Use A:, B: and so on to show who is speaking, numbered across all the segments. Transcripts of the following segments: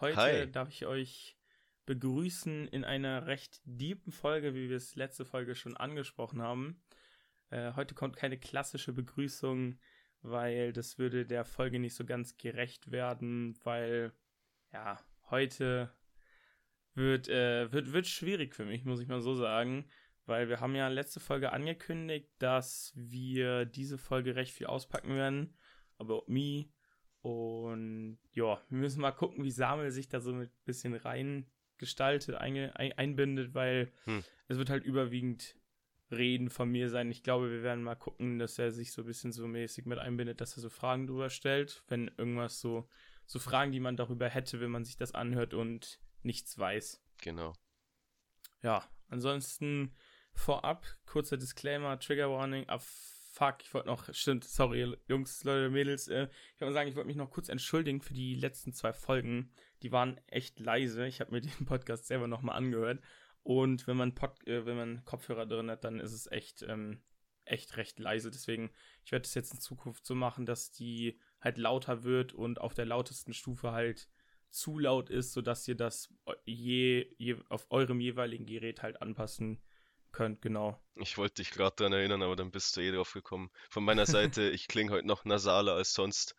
A: Heute
B: Hi.
A: darf ich euch begrüßen in einer recht deepen Folge, wie wir es letzte Folge schon angesprochen haben. Äh, heute kommt keine klassische Begrüßung, weil das würde der Folge nicht so ganz gerecht werden, weil ja, heute wird, äh, wird, wird schwierig für mich, muss ich mal so sagen. Weil wir haben ja letzte Folge angekündigt, dass wir diese Folge recht viel auspacken werden. About me. Und ja, wir müssen mal gucken, wie Samuel sich da so ein bisschen rein gestaltet, einge, ein, einbindet, weil
B: Hm.
A: es wird halt überwiegend Reden von mir sein. Ich glaube, wir werden mal gucken, dass er sich so ein bisschen so mäßig mit einbindet, dass er so Fragen drüber stellt, wenn irgendwas so, so Fragen, die man darüber hätte, wenn man sich das anhört und nichts weiß.
B: Genau.
A: Ja, ansonsten vorab, kurzer Disclaimer, Trigger Warning, ah fuck, ich wollte noch, stimmt, sorry, Jungs, Leute, Mädels, äh, ich wollte mal sagen, ich wollte mich noch kurz entschuldigen für die letzten zwei Folgen. Die waren echt leise. Ich habe mir den Podcast selber nochmal angehört. Und wenn man Pod, äh, wenn man Kopfhörer drin hat, dann ist es echt, ähm, echt recht leise. Deswegen, ich werde es jetzt in Zukunft so machen, dass die halt lauter wird und auf der lautesten Stufe halt zu laut ist, sodass ihr das je, je auf eurem jeweiligen Gerät halt anpassen könnt, genau.
B: Ich wollte dich gerade daran erinnern, aber dann bist du eh drauf gekommen. Von meiner Seite, ich klinge heute noch nasaler als sonst.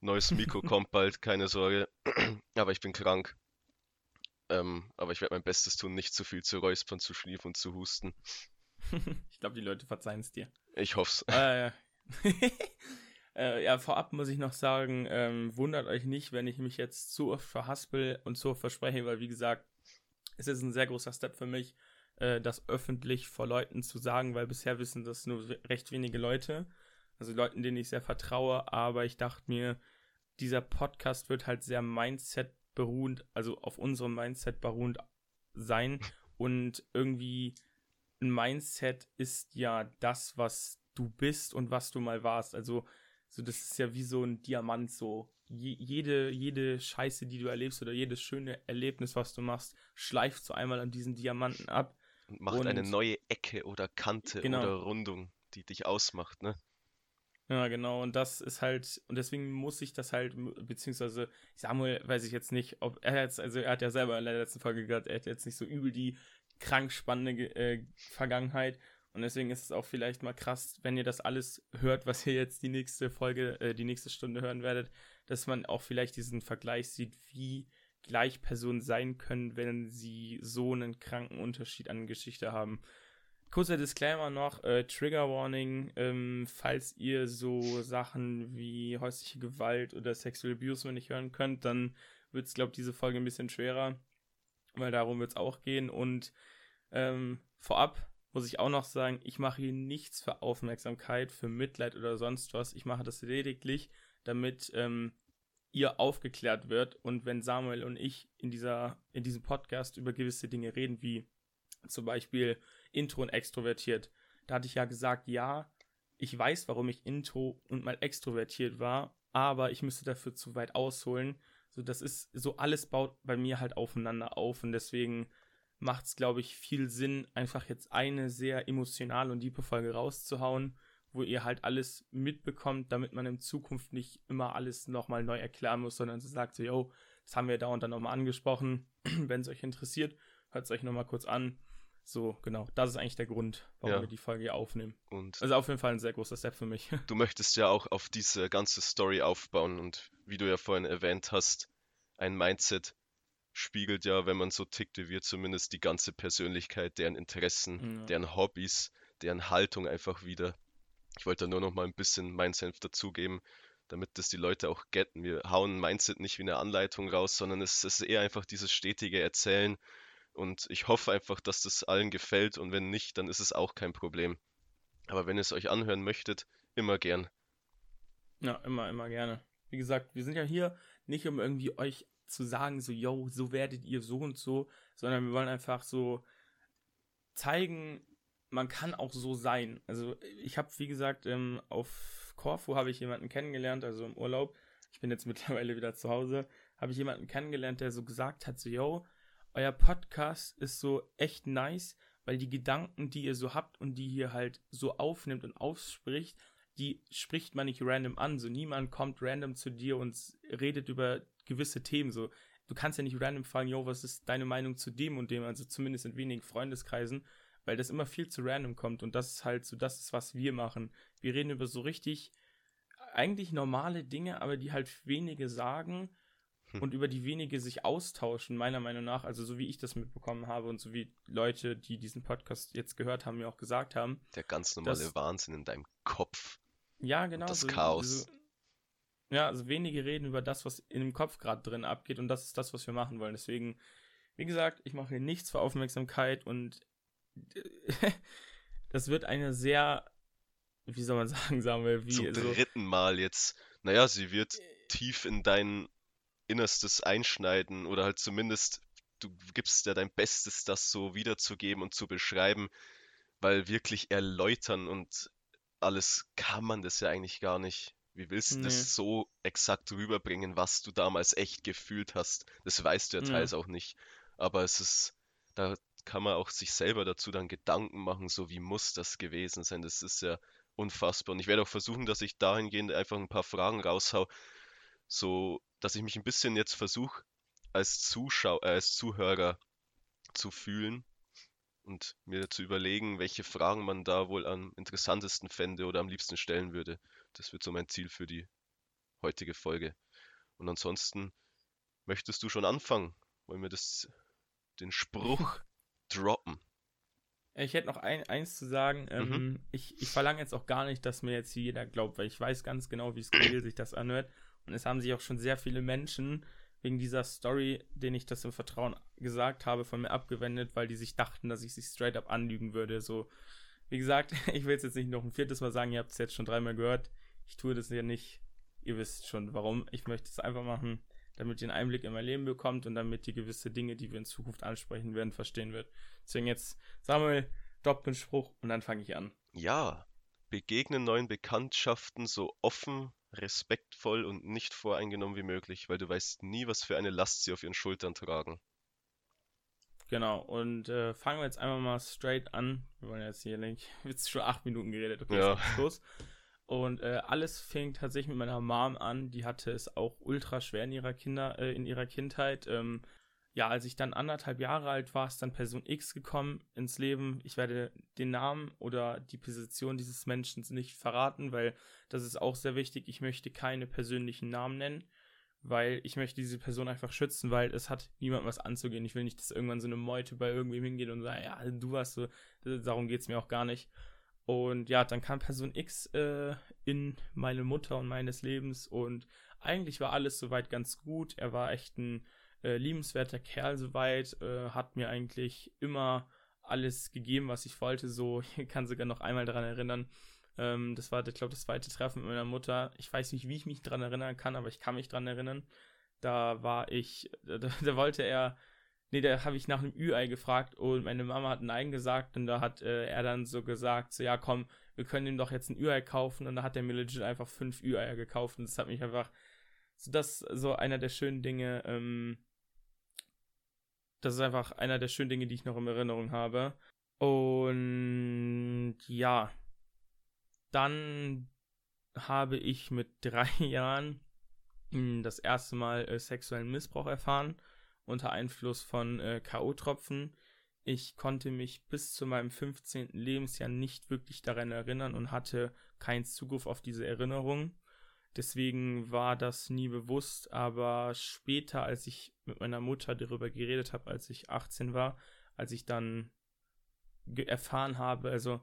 B: Neues Mikro kommt bald, keine Sorge. Aber ich bin krank. Ähm, aber ich werde mein Bestes tun, nicht zu viel zu räuspern, zu schliefen und zu husten.
A: ich glaube, die Leute verzeihen es dir.
B: Ich hoff's.
A: Äh, äh, ja, vorab muss ich noch sagen, ähm, wundert euch nicht, wenn ich mich jetzt zu oft verhaspel und zu oft verspreche, weil wie gesagt, es ist ein sehr großer Step für mich, äh, das öffentlich vor Leuten zu sagen, weil bisher wissen das nur recht wenige Leute, also Leuten, denen ich sehr vertraue, aber ich dachte mir, dieser Podcast wird halt sehr Mindset beruhend, also auf unserem Mindset beruhend sein und irgendwie ein Mindset ist ja das, was du bist und was du mal warst. Also, so das ist ja wie so ein Diamant, so Je, jede, jede Scheiße, die du erlebst oder jedes schöne Erlebnis, was du machst, schleift so einmal an diesen Diamanten ab.
B: Und macht
A: Und-
B: eine neue Ecke oder Kante
A: Genau.
B: oder Rundung, die dich ausmacht, ne?
A: Ja, genau. Und das ist halt, und deswegen muss ich das halt, beziehungsweise Samuel weiß ich jetzt nicht, ob er jetzt, also er hat ja selber in der letzten Folge gehört, er hat jetzt nicht so übel die krank spannende äh, Vergangenheit. Und deswegen ist es auch vielleicht mal krass, wenn ihr das alles hört, was ihr jetzt die nächste Folge, äh, die nächste Stunde hören werdet, dass man auch vielleicht diesen Vergleich sieht, wie gleich Personen sein können, wenn sie so einen kranken Unterschied an Geschichte haben. Kurzer Disclaimer noch, äh, Trigger Warning, ähm, falls ihr so Sachen wie häusliche Gewalt oder Sexual Abuse noch nicht hören könnt, dann wird es, glaube ich, diese Folge ein bisschen schwerer, weil darum wird es auch gehen. Und ähm, vorab muss ich auch noch sagen, ich mache hier nichts für Aufmerksamkeit, für Mitleid oder sonst was. Ich mache das lediglich, damit ähm, ihr aufgeklärt wird und wenn Samuel und ich in dieser in diesem Podcast über gewisse Dinge reden, wie zum Beispiel intro und extrovertiert, da hatte ich ja gesagt, ja, ich weiß, warum ich intro und mal extrovertiert war, aber ich müsste dafür zu weit ausholen. So, das ist so alles baut bei mir halt aufeinander auf und deswegen macht es, glaube ich, viel Sinn, einfach jetzt eine sehr emotionale und diepe Folge rauszuhauen, wo ihr halt alles mitbekommt, damit man in Zukunft nicht immer alles nochmal neu erklären muss, sondern so sagt so, yo, das haben wir da und dann nochmal angesprochen. Wenn es euch interessiert, hört es euch nochmal kurz an. So, genau, das ist eigentlich der Grund, warum
B: Ja.
A: wir die Folge hier aufnehmen.
B: Und
A: Also auf jeden Fall ein sehr großer Step für mich.
B: du möchtest ja auch auf diese ganze Story aufbauen und wie du ja vorhin erwähnt hast, ein Mindset spiegelt ja, wenn man so tickt wie wir, zumindest die ganze Persönlichkeit, deren Interessen,
A: Ja.
B: deren Hobbys, deren Haltung einfach wieder. Ich wollte nur noch mal ein bisschen mein Senf dazugeben, damit das die Leute auch getten. Wir hauen Mindset nicht wie eine Anleitung raus, sondern es ist eher einfach dieses stetige Erzählen. Und ich hoffe einfach, dass das allen gefällt und wenn nicht, dann ist es auch kein Problem. Aber wenn ihr es euch anhören möchtet, immer gern.
A: Ja, immer, immer gerne. Wie gesagt, wir sind ja hier nicht, um irgendwie euch zu sagen, so, yo, so werdet ihr so und so, sondern wir wollen einfach so zeigen, man kann auch so sein. Also ich habe, wie gesagt, ähm, auf Korfu habe ich jemanden kennengelernt, also im Urlaub. Ich bin jetzt mittlerweile wieder zu Hause. Habe ich jemanden kennengelernt, der so gesagt hat, so, yo, euer Podcast ist so echt nice, weil die Gedanken, die ihr so habt und die ihr halt so aufnimmt und ausspricht, die spricht man nicht random an. So niemand kommt random zu dir und redet über gewisse Themen. So du kannst ja nicht random fragen, yo, was ist deine Meinung zu dem und dem, also zumindest in wenigen Freundeskreisen, weil das immer viel zu random kommt und das ist halt so, das ist, was wir machen. Wir reden über so richtig, eigentlich normale Dinge, aber die halt wenige sagen hm. und über die wenige sich austauschen, meiner Meinung nach, also so wie ich das mitbekommen habe und so wie Leute, die diesen Podcast jetzt gehört haben, mir auch gesagt haben.
B: Der ganz normale dass, Wahnsinn in deinem Kopf.
A: Ja, genau.
B: das so, Chaos.
A: So, ja, also wenige reden über das, was in dem Kopf gerade drin abgeht und das ist das, was wir machen wollen. Deswegen, wie gesagt, ich mache hier nichts für Aufmerksamkeit und das wird eine sehr, wie soll man sagen, sagen wir, wie.
B: Zum so, dritten Mal jetzt. Naja, sie wird äh, tief in dein Innerstes einschneiden oder halt zumindest du gibst ja dein Bestes, das so wiederzugeben und zu beschreiben, weil wirklich erläutern und alles kann man das ja eigentlich gar nicht. Wie willst du nee. das so exakt rüberbringen, was du damals echt gefühlt hast? Das weißt du ja teils ja. auch nicht. Aber es ist, da kann man auch sich selber dazu dann Gedanken machen, so wie muss das gewesen sein. Das ist ja unfassbar. Und ich werde auch versuchen, dass ich dahingehend einfach ein paar Fragen raushau, so dass ich mich ein bisschen jetzt versuche, als Zuschauer, äh, als Zuhörer zu fühlen und mir zu überlegen, welche Fragen man da wohl am interessantesten fände oder am liebsten stellen würde. Das wird so mein Ziel für die heutige Folge. Und ansonsten möchtest du schon anfangen? Wollen wir das, den Spruch droppen?
A: Ich hätte noch ein, eins zu sagen. Ähm, mhm. ich, ich verlange jetzt auch gar nicht, dass mir jetzt jeder glaubt, weil ich weiß ganz genau, wie skurril sich das anhört. Und es haben sich auch schon sehr viele Menschen wegen dieser Story, denen ich das im Vertrauen gesagt habe, von mir abgewendet, weil die sich dachten, dass ich sie straight up anlügen würde. So, wie gesagt, ich will es jetzt nicht noch ein viertes Mal sagen, ihr habt es jetzt schon dreimal gehört. Ich tue das ja nicht. Ihr wisst schon warum. Ich möchte es einfach machen, damit ihr einen Einblick in mein Leben bekommt und damit ihr gewisse Dinge, die wir in Zukunft ansprechen werden, verstehen wird. Deswegen jetzt Samuel, Doppelspruch und dann fange ich an.
B: Ja, begegnen neuen Bekanntschaften so offen, respektvoll und nicht voreingenommen wie möglich, weil du weißt nie, was für eine Last sie auf ihren Schultern tragen.
A: Genau, und äh, fangen wir jetzt einmal mal straight an. Wir wollen jetzt hier nicht, jetzt schon acht Minuten geredet,
B: okay, ja.
A: los. Und äh, alles fing tatsächlich mit meiner Mom an. Die hatte es auch ultra schwer in ihrer Kinder, äh, in ihrer Kindheit. Ähm, ja, als ich dann anderthalb Jahre alt war, ist dann Person X gekommen ins Leben. Ich werde den Namen oder die Position dieses Menschen nicht verraten, weil das ist auch sehr wichtig. Ich möchte keine persönlichen Namen nennen, weil ich möchte diese Person einfach schützen, weil es hat niemand was anzugehen. Ich will nicht, dass irgendwann so eine Meute bei irgendwem hingeht und sagt, ja, du warst so, darum geht es mir auch gar nicht. Und ja, dann kam Person X äh, in meine Mutter und meines Lebens und eigentlich war alles soweit ganz gut. Er war echt ein äh, liebenswerter Kerl soweit, äh, hat mir eigentlich immer alles gegeben, was ich wollte. So, ich kann sogar noch einmal daran erinnern. Ähm, das war, ich glaube, das zweite Treffen mit meiner Mutter. Ich weiß nicht, wie ich mich daran erinnern kann, aber ich kann mich daran erinnern. Da war ich, da, da wollte er, nee, da habe ich nach einem Ü-Ei gefragt und meine Mama hat Nein gesagt und da hat äh, er dann so gesagt, so ja komm, wir können ihm doch jetzt ein Ü-Ei kaufen und da hat er mir legit einfach fünf Ü-Eier gekauft und das hat mich einfach, so das so einer der schönen Dinge, ähm, das ist einfach einer der schönen Dinge, die ich noch in Erinnerung habe. Und ja, dann habe ich mit drei Jahren hm, das erste Mal äh, sexuellen Missbrauch erfahren unter Einfluss von äh, K.O.-Tropfen. Ich konnte mich bis zu meinem 15. Lebensjahr nicht wirklich daran erinnern und hatte keinen Zugriff auf diese Erinnerung. Deswegen war das nie bewusst, aber später, als ich mit meiner Mutter darüber geredet habe, als ich 18 war, als ich dann erfahren habe, also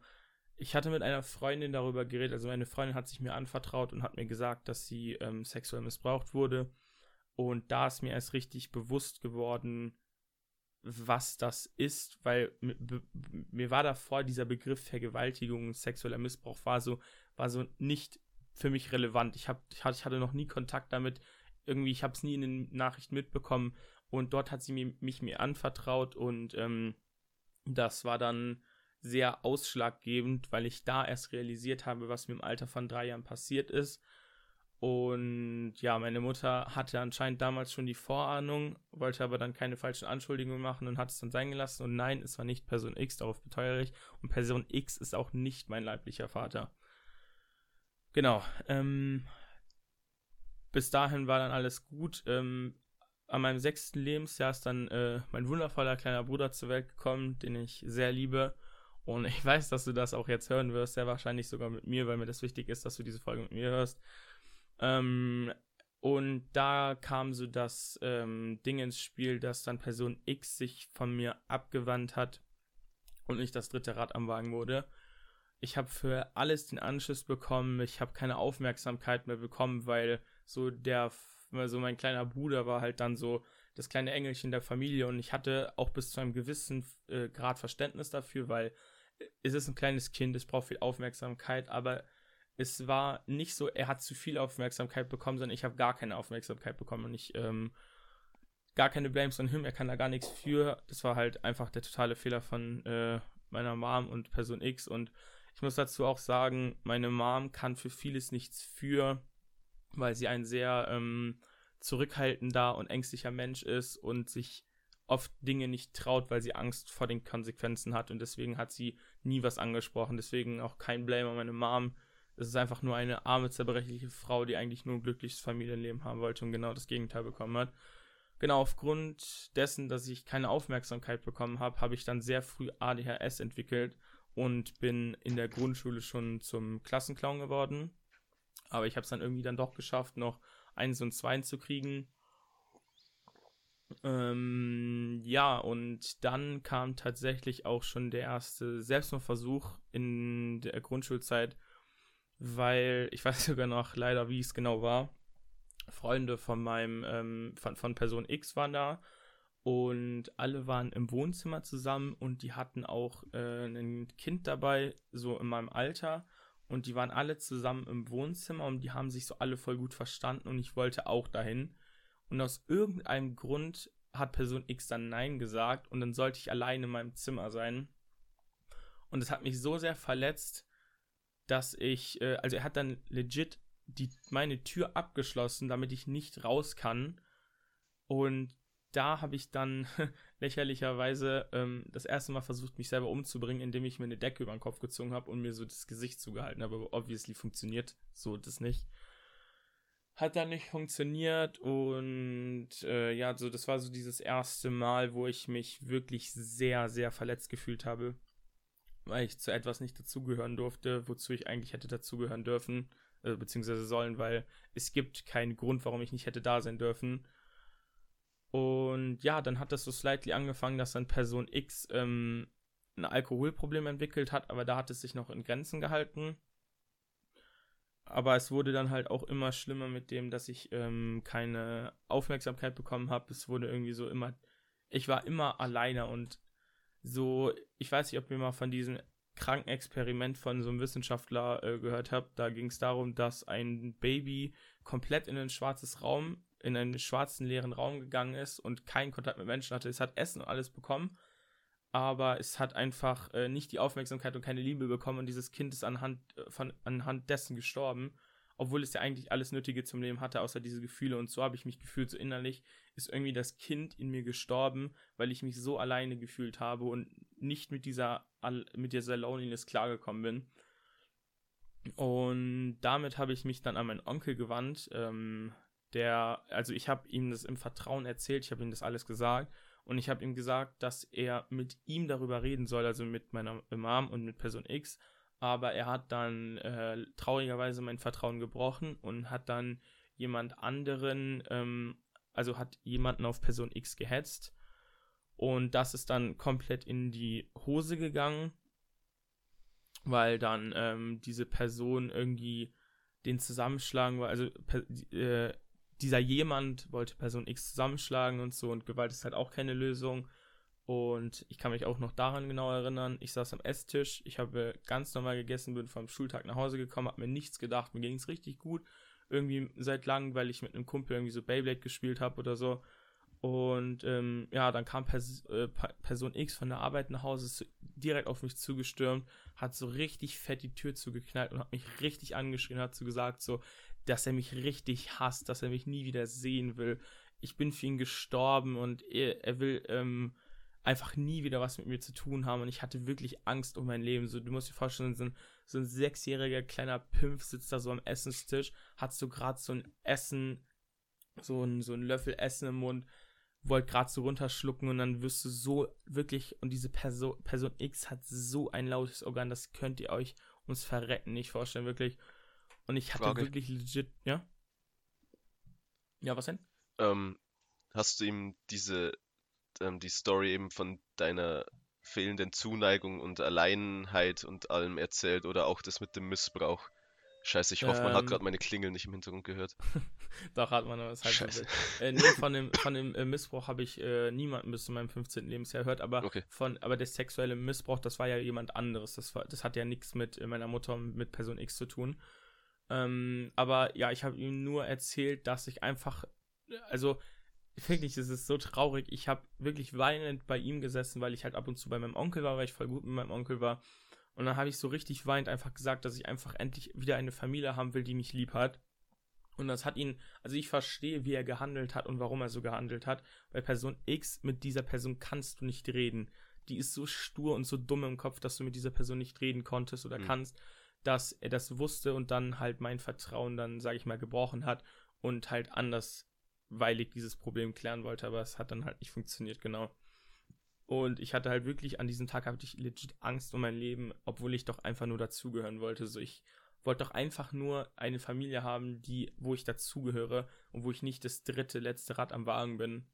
A: ich hatte mit einer Freundin darüber geredet, also meine Freundin hat sich mir anvertraut und hat mir gesagt, dass sie ähm, sexuell missbraucht wurde. Und da ist mir erst richtig bewusst geworden, was das ist, weil mir war davor dieser Begriff Vergewaltigung, sexueller Missbrauch war so, war so nicht für mich relevant. Ich, hab, ich hatte noch nie Kontakt damit. Irgendwie, ich habe es nie in den Nachrichten mitbekommen. Und dort hat sie mir, mich mir anvertraut und ähm, das war dann sehr ausschlaggebend, weil ich da erst realisiert habe, was mir im Alter von drei Jahren passiert ist. Und ja, meine Mutter hatte anscheinend damals schon die Vorahnung, wollte aber dann keine falschen Anschuldigungen machen und hat es dann sein gelassen. Und nein, es war nicht Person X, darauf beteuere ich. Und Person X ist auch nicht mein leiblicher Vater. Genau. Ähm, bis dahin war dann alles gut. Ähm, an meinem sechsten Lebensjahr ist dann äh, mein wundervoller kleiner Bruder zur Welt gekommen, den ich sehr liebe. Und ich weiß, dass du das auch jetzt hören wirst, sehr wahrscheinlich sogar mit mir, weil mir das wichtig ist, dass du diese Folge mit mir hörst. Ähm, und da kam so das ähm, Ding ins Spiel, dass dann Person X sich von mir abgewandt hat und ich das dritte Rad am Wagen wurde. Ich habe für alles den Anschluss bekommen, ich habe keine Aufmerksamkeit mehr bekommen, weil so der, so mein kleiner Bruder war halt dann so das kleine Engelchen der Familie. Und ich hatte auch bis zu einem gewissen äh, Grad Verständnis dafür, weil es ist ein kleines Kind, es braucht viel Aufmerksamkeit, aber es war nicht so, er hat zu viel Aufmerksamkeit bekommen, sondern ich habe gar keine Aufmerksamkeit bekommen und ich ähm, gar keine Blames on him, er kann da gar nichts für. Das war halt einfach der totale Fehler von äh, meiner Mom und Person X und ich muss dazu auch sagen, meine Mom kann für vieles nichts für, weil sie ein sehr ähm, zurückhaltender und ängstlicher Mensch ist und sich oft Dinge nicht traut, weil sie Angst vor den Konsequenzen hat und deswegen hat sie nie was angesprochen. Deswegen auch kein Blame an meine Mom. Es ist einfach nur eine arme, zerbrechliche Frau, die eigentlich nur ein glückliches Familienleben haben wollte und genau das Gegenteil bekommen hat. Genau aufgrund dessen, dass ich keine Aufmerksamkeit bekommen habe, habe ich dann sehr früh ADHS entwickelt und bin in der Grundschule schon zum Klassenclown geworden. Aber ich habe es dann irgendwie dann doch geschafft, noch eins und zwei zu kriegen ähm, ja, und dann kam tatsächlich auch schon der erste Selbstmordversuch in der Grundschulzeit, weil ich weiß sogar noch leider, wie es genau war. Freunde von meinem, ähm, von, von Person X waren da und alle waren im Wohnzimmer zusammen und die hatten auch äh, ein Kind dabei, so in meinem Alter. Und die waren alle zusammen im Wohnzimmer und die haben sich so alle voll gut verstanden und ich wollte auch dahin. Und aus irgendeinem Grund hat Person X dann Nein gesagt und dann sollte ich allein in meinem Zimmer sein. Und es hat mich so sehr verletzt, dass ich, äh, also er hat dann legit die, meine Tür abgeschlossen, damit ich nicht raus kann. Und da habe ich dann lächerlicherweise ähm, das erste Mal versucht, mich selber umzubringen, indem ich mir eine Decke über den Kopf gezogen habe und mir so das Gesicht zugehalten habe. Aber obviously funktioniert so das nicht hat dann nicht funktioniert und äh, ja, so das war so dieses erste Mal, wo ich mich wirklich sehr, sehr verletzt gefühlt habe, weil ich zu etwas nicht dazugehören durfte, wozu ich eigentlich hätte dazugehören dürfen, äh, beziehungsweise sollen, weil es gibt keinen Grund, warum ich nicht hätte da sein dürfen. Und ja, dann hat das so slightly angefangen, dass dann Person X ähm, ein Alkoholproblem entwickelt hat, aber da hat es sich noch in Grenzen gehalten aber es wurde dann halt auch immer schlimmer mit dem, dass ich ähm, keine Aufmerksamkeit bekommen habe. Es wurde irgendwie so immer, ich war immer alleine und so, ich weiß nicht, ob ihr mal von diesem kranken Experiment von so einem Wissenschaftler äh, gehört habt. Da ging es darum, dass ein Baby komplett in ein schwarzes Raum, in einen schwarzen leeren Raum gegangen ist und keinen Kontakt mit Menschen hatte. Es hat Essen und alles bekommen aber es hat einfach äh, nicht die Aufmerksamkeit und keine Liebe bekommen und dieses Kind ist anhand, äh, von, anhand dessen gestorben, obwohl es ja eigentlich alles Nötige zum Leben hatte, außer diese Gefühle und so habe ich mich gefühlt, so innerlich ist irgendwie das Kind in mir gestorben, weil ich mich so alleine gefühlt habe und nicht mit dieser, mit dieser Loneliness klargekommen bin. Und damit habe ich mich dann an meinen Onkel gewandt, ähm, der, also ich habe ihm das im Vertrauen erzählt, ich habe ihm das alles gesagt und ich habe ihm gesagt, dass er mit ihm darüber reden soll, also mit meiner Mom und mit Person X. Aber er hat dann äh, traurigerweise mein Vertrauen gebrochen und hat dann jemand anderen, ähm, also hat jemanden auf Person X gehetzt. Und das ist dann komplett in die Hose gegangen, weil dann ähm, diese Person irgendwie den zusammenschlagen war. Also äh, dieser jemand wollte Person X zusammenschlagen und so und Gewalt ist halt auch keine Lösung. Und ich kann mich auch noch daran genau erinnern. Ich saß am Esstisch, ich habe ganz normal gegessen, bin vom Schultag nach Hause gekommen, habe mir nichts gedacht, mir ging es richtig gut. Irgendwie seit langem, weil ich mit einem Kumpel irgendwie so Beyblade gespielt habe oder so. Und ähm, ja, dann kam Pers äh, Person X von der Arbeit nach Hause, ist direkt auf mich zugestürmt, hat so richtig fett die Tür zugeknallt und hat mich richtig angeschrien, hat so gesagt, so, dass er mich richtig hasst, dass er mich nie wieder sehen will. Ich bin für ihn gestorben und er, er will ähm, einfach nie wieder was mit mir zu tun haben. Und ich hatte wirklich Angst um mein Leben. So, du musst dir vorstellen, ein, so ein sechsjähriger kleiner Pimpf sitzt da so am Essenstisch, hat so gerade so ein Essen so ein, so ein Löffel Essen im Mund, wollt gerade so runterschlucken und dann wirst du so wirklich, und diese Person, Person X hat so ein lautes Organ, das könnt ihr euch ums Verrecken nicht vorstellen, wirklich. Und ich hatte
B: Frage.
A: wirklich legit, ja? Ja, was denn?
B: Ähm, hast du ihm diese, ähm, die Story eben von deiner fehlenden Zuneigung und Alleinheit und allem erzählt oder auch das mit dem Missbrauch? Scheiße, ich hoffe, man hat
A: Ähm.
B: gerade meine Klingel nicht im Hintergrund gehört.
A: Doch, hat man, aber ist halt äh, nee, von dem, von dem äh, Missbrauch habe ich äh, niemanden bis zu meinem 15. Lebensjahr gehört, aber
B: Okay.
A: von, aber der sexuelle Missbrauch, das war ja jemand anderes. Das, war, das hat ja nichts mit äh, meiner Mutter und mit Person X zu tun. Ähm, aber ja, ich habe ihm nur erzählt, dass ich einfach, also wirklich, es ist so traurig. Ich habe wirklich weinend bei ihm gesessen, weil ich halt ab und zu bei meinem Onkel war, weil ich voll gut mit meinem Onkel war. Und dann habe ich so richtig weinend einfach gesagt, dass ich einfach endlich wieder eine Familie haben will, die mich lieb hat. Und das hat ihn, also ich verstehe, wie er gehandelt hat und warum er so gehandelt hat. Bei Person X, mit dieser Person kannst du nicht reden. Die ist so stur und so dumm im Kopf, dass du mit dieser Person nicht reden konntest oder
B: Mhm.
A: kannst, dass er das wusste und dann halt mein Vertrauen dann, sage ich mal, gebrochen hat und halt andersweilig dieses Problem klären wollte, aber es hat dann halt nicht funktioniert, genau. Und ich hatte halt wirklich an diesem Tag hatte ich legit Angst um mein Leben, obwohl ich doch einfach nur dazugehören wollte. So ich wollte doch einfach nur eine Familie haben, die, wo ich dazugehöre und wo ich nicht das dritte, letzte Rad am Wagen bin.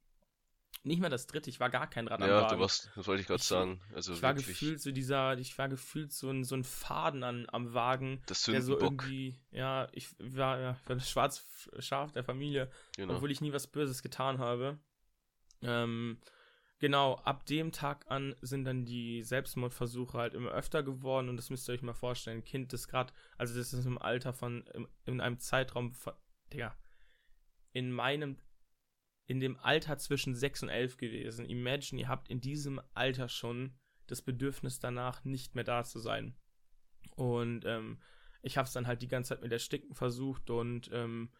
A: Nicht mal das dritte, ich war gar kein Rad am
B: Ja,
A: Wagen.
B: du warst, das wollte ich gerade sagen. Also
A: ich war
B: wirklich
A: gefühlt so dieser, ich war gefühlt so ein, so ein Faden an, am Wagen,
B: der
A: der so irgendwie, ja, ich war ja ich war das schwarz Schaf der Familie,
B: Genau.
A: obwohl ich nie was Böses getan habe. Ähm, genau, ab dem Tag an sind dann die Selbstmordversuche halt immer öfter geworden und das müsst ihr euch mal vorstellen. Ein Kind, das gerade, also das ist im Alter von, im, in einem Zeitraum von, Digga, in meinem, in dem Alter zwischen 6 und 11 gewesen. Imagine, ihr habt in diesem Alter schon das Bedürfnis danach, nicht mehr da zu sein. Und ähm, ich habe es dann halt die ganze Zeit mit Ersticken versucht und ähm,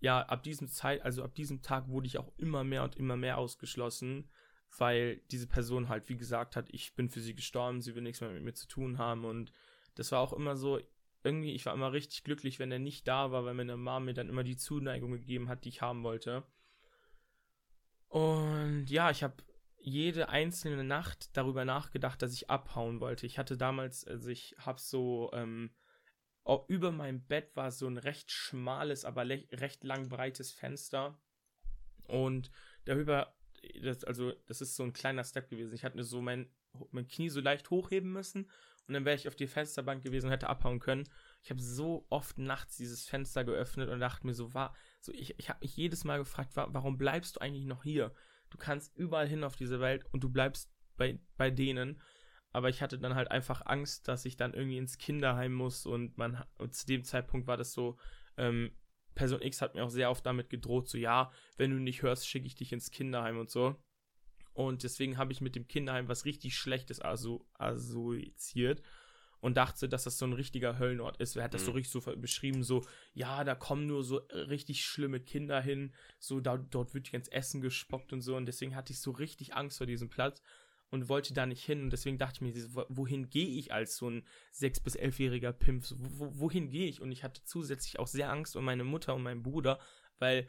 A: ja, ab diesem Zeit, also ab diesem Tag wurde ich auch immer mehr und immer mehr ausgeschlossen, weil diese Person halt, wie gesagt hat, ich bin für sie gestorben, sie will nichts mehr mit mir zu tun haben und das war auch immer so, irgendwie, ich war immer richtig glücklich, wenn er nicht da war, weil meine Mom mir dann immer die Zuneigung gegeben hat, die ich haben wollte. Und ja, ich habe jede einzelne Nacht darüber nachgedacht, dass ich abhauen wollte. Ich hatte damals, also ich habe so, ähm, über meinem Bett war so ein recht schmales, aber recht lang breites Fenster. Und darüber, das, also das ist so ein kleiner Step gewesen. Ich hatte so mein, mein Knie so leicht hochheben müssen und dann wäre ich auf die Fensterbank gewesen und hätte abhauen können. Ich habe so oft nachts dieses Fenster geöffnet und dachte mir so, war, so ich, ich habe mich jedes Mal gefragt, wa warum bleibst du eigentlich noch hier? Du kannst überall hin auf diese Welt und du bleibst bei, bei denen. Aber ich hatte dann halt einfach Angst, dass ich dann irgendwie ins Kinderheim muss und man und zu dem Zeitpunkt war das so, ähm, Person X hat mir auch sehr oft damit gedroht, so ja, wenn du nicht hörst, schicke ich dich ins Kinderheim und so. Und deswegen habe ich mit dem Kinderheim was richtig Schlechtes assoziiert und dachte, dass das so ein richtiger Höllenort ist. Wer hat das so
B: Mhm.
A: richtig so beschrieben, so, ja, da kommen nur so richtig schlimme Kinder hin, so, da, dort wird ins Essen gespockt und so. Und deswegen hatte ich so richtig Angst vor diesem Platz und wollte da nicht hin. Und deswegen dachte ich mir, wo- wohin gehe ich als so ein sechs- bis elfjähriger Pimp? So, wo, wohin gehe ich? Und ich hatte zusätzlich auch sehr Angst um meine Mutter und meinen Bruder, weil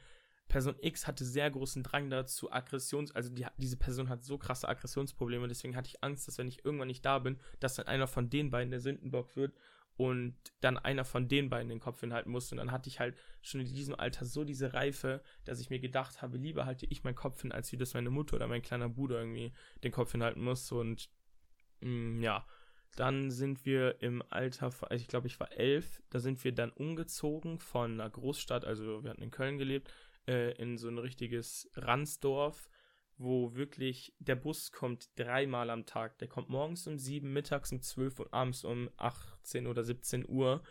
A: Person X hatte sehr großen Drang dazu, Aggressions-, also die, diese Person hat so krasse Aggressionsprobleme, deswegen hatte ich Angst, dass wenn ich irgendwann nicht da bin, dass dann einer von den beiden der Sündenbock wird und dann einer von den beiden den Kopf hinhalten muss. Und dann hatte ich halt schon in diesem Alter so diese Reife, dass ich mir gedacht habe, lieber halte ich meinen Kopf hin, als wie das meine Mutter oder mein kleiner Bruder irgendwie den Kopf hinhalten muss. Und mh, ja, dann sind wir im Alter, ich glaube, ich war elf, da sind wir dann umgezogen von einer Großstadt, also wir hatten in Köln gelebt, äh, in so ein richtiges Randsdorf, wo wirklich der Bus kommt dreimal am Tag. Der kommt morgens um sieben, mittags um zwölf und abends um 18 oder 17 Uhr.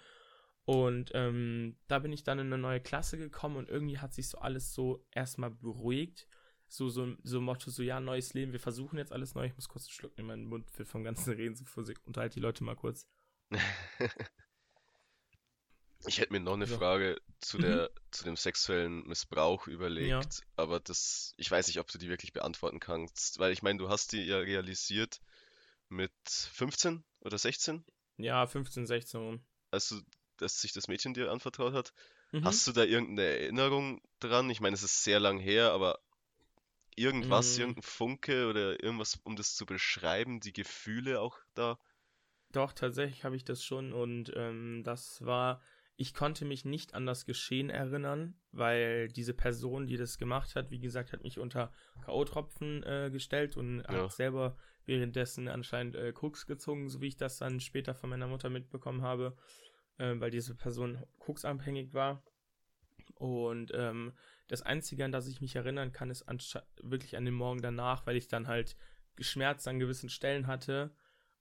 A: Und ähm, da bin ich dann in eine neue Klasse gekommen und irgendwie hat sich so alles so erstmal beruhigt. So, so, so Motto, so ja, neues Leben, wir versuchen jetzt alles neu. Ich muss kurz einen Schluck in meinen Mund wird vom ganzen Reden so Physik. Unterhalte die Leute mal kurz.
B: Ich hätte mir noch eine
A: So.
B: Frage zu
A: Mhm.
B: der, zu dem sexuellen Missbrauch überlegt, aber das, ich weiß nicht, ob du die wirklich beantworten kannst, weil ich meine, du hast die ja realisiert mit 15 oder 16,
A: Ja, 15, 16 rum.
B: als du, dass sich das Mädchen dir anvertraut hat. Mhm. Hast du da irgendeine Erinnerung dran? Ich meine, es ist sehr lang her, aber irgendwas, mhm. irgendein Funke oder irgendwas, um das zu beschreiben, die Gefühle auch da?
A: Doch, tatsächlich habe ich das schon und ähm, das war, ich konnte mich nicht an das Geschehen erinnern, weil diese Person, die das gemacht hat, wie gesagt, hat mich unter K.O.-Tropfen äh, gestellt und ja. hat selber währenddessen anscheinend äh, Koks gezogen, so wie ich das dann später von meiner Mutter mitbekommen habe, äh, weil diese Person koksabhängig war. Und ähm, das Einzige, an das ich mich erinnern kann, ist wirklich an den Morgen danach, weil ich dann halt Schmerz an gewissen Stellen hatte.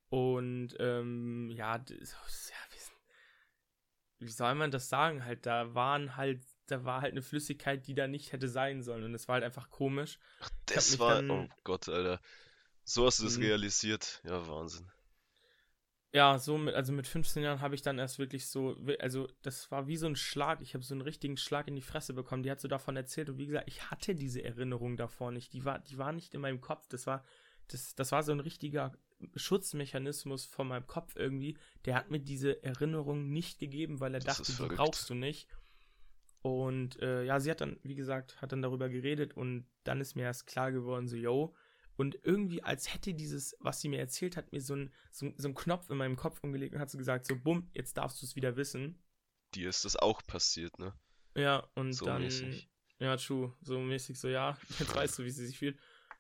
A: Und ähm, ja, das, ja wie, soll man das sagen? Halt, da waren halt, da war halt eine Flüssigkeit, die da nicht hätte sein sollen. Und es war halt einfach komisch.
B: Ach, das war, dann, oh Gott, Alter. So hast du das mhm. realisiert. Ja, Wahnsinn.
A: Ja, so mit, also mit 15 Jahren habe ich dann erst wirklich so, also das war wie so ein Schlag. Ich habe so einen richtigen Schlag in die Fresse bekommen. Die hat so davon erzählt und wie gesagt, ich hatte diese Erinnerung davor nicht. Die war, die war nicht in meinem Kopf. Das war, das, das war so ein richtiger Schutzmechanismus von meinem Kopf irgendwie. Der hat mir diese Erinnerung nicht gegeben, weil er das dachte, die brauchst du nicht. Und äh, ja, sie hat dann, wie gesagt, hat dann darüber geredet und dann ist mir erst klar geworden, so, yo, und irgendwie, als hätte dieses, was sie mir erzählt hat, mir so ein, so, so ein Knopf in meinem Kopf umgelegt und hat so gesagt, so bumm, jetzt darfst du es wieder wissen.
B: Dir ist das auch passiert, ne?
A: Ja, und so dann. Mäßig. Ja, true. So mäßig so, ja, jetzt weißt du, wie sie sich fühlt.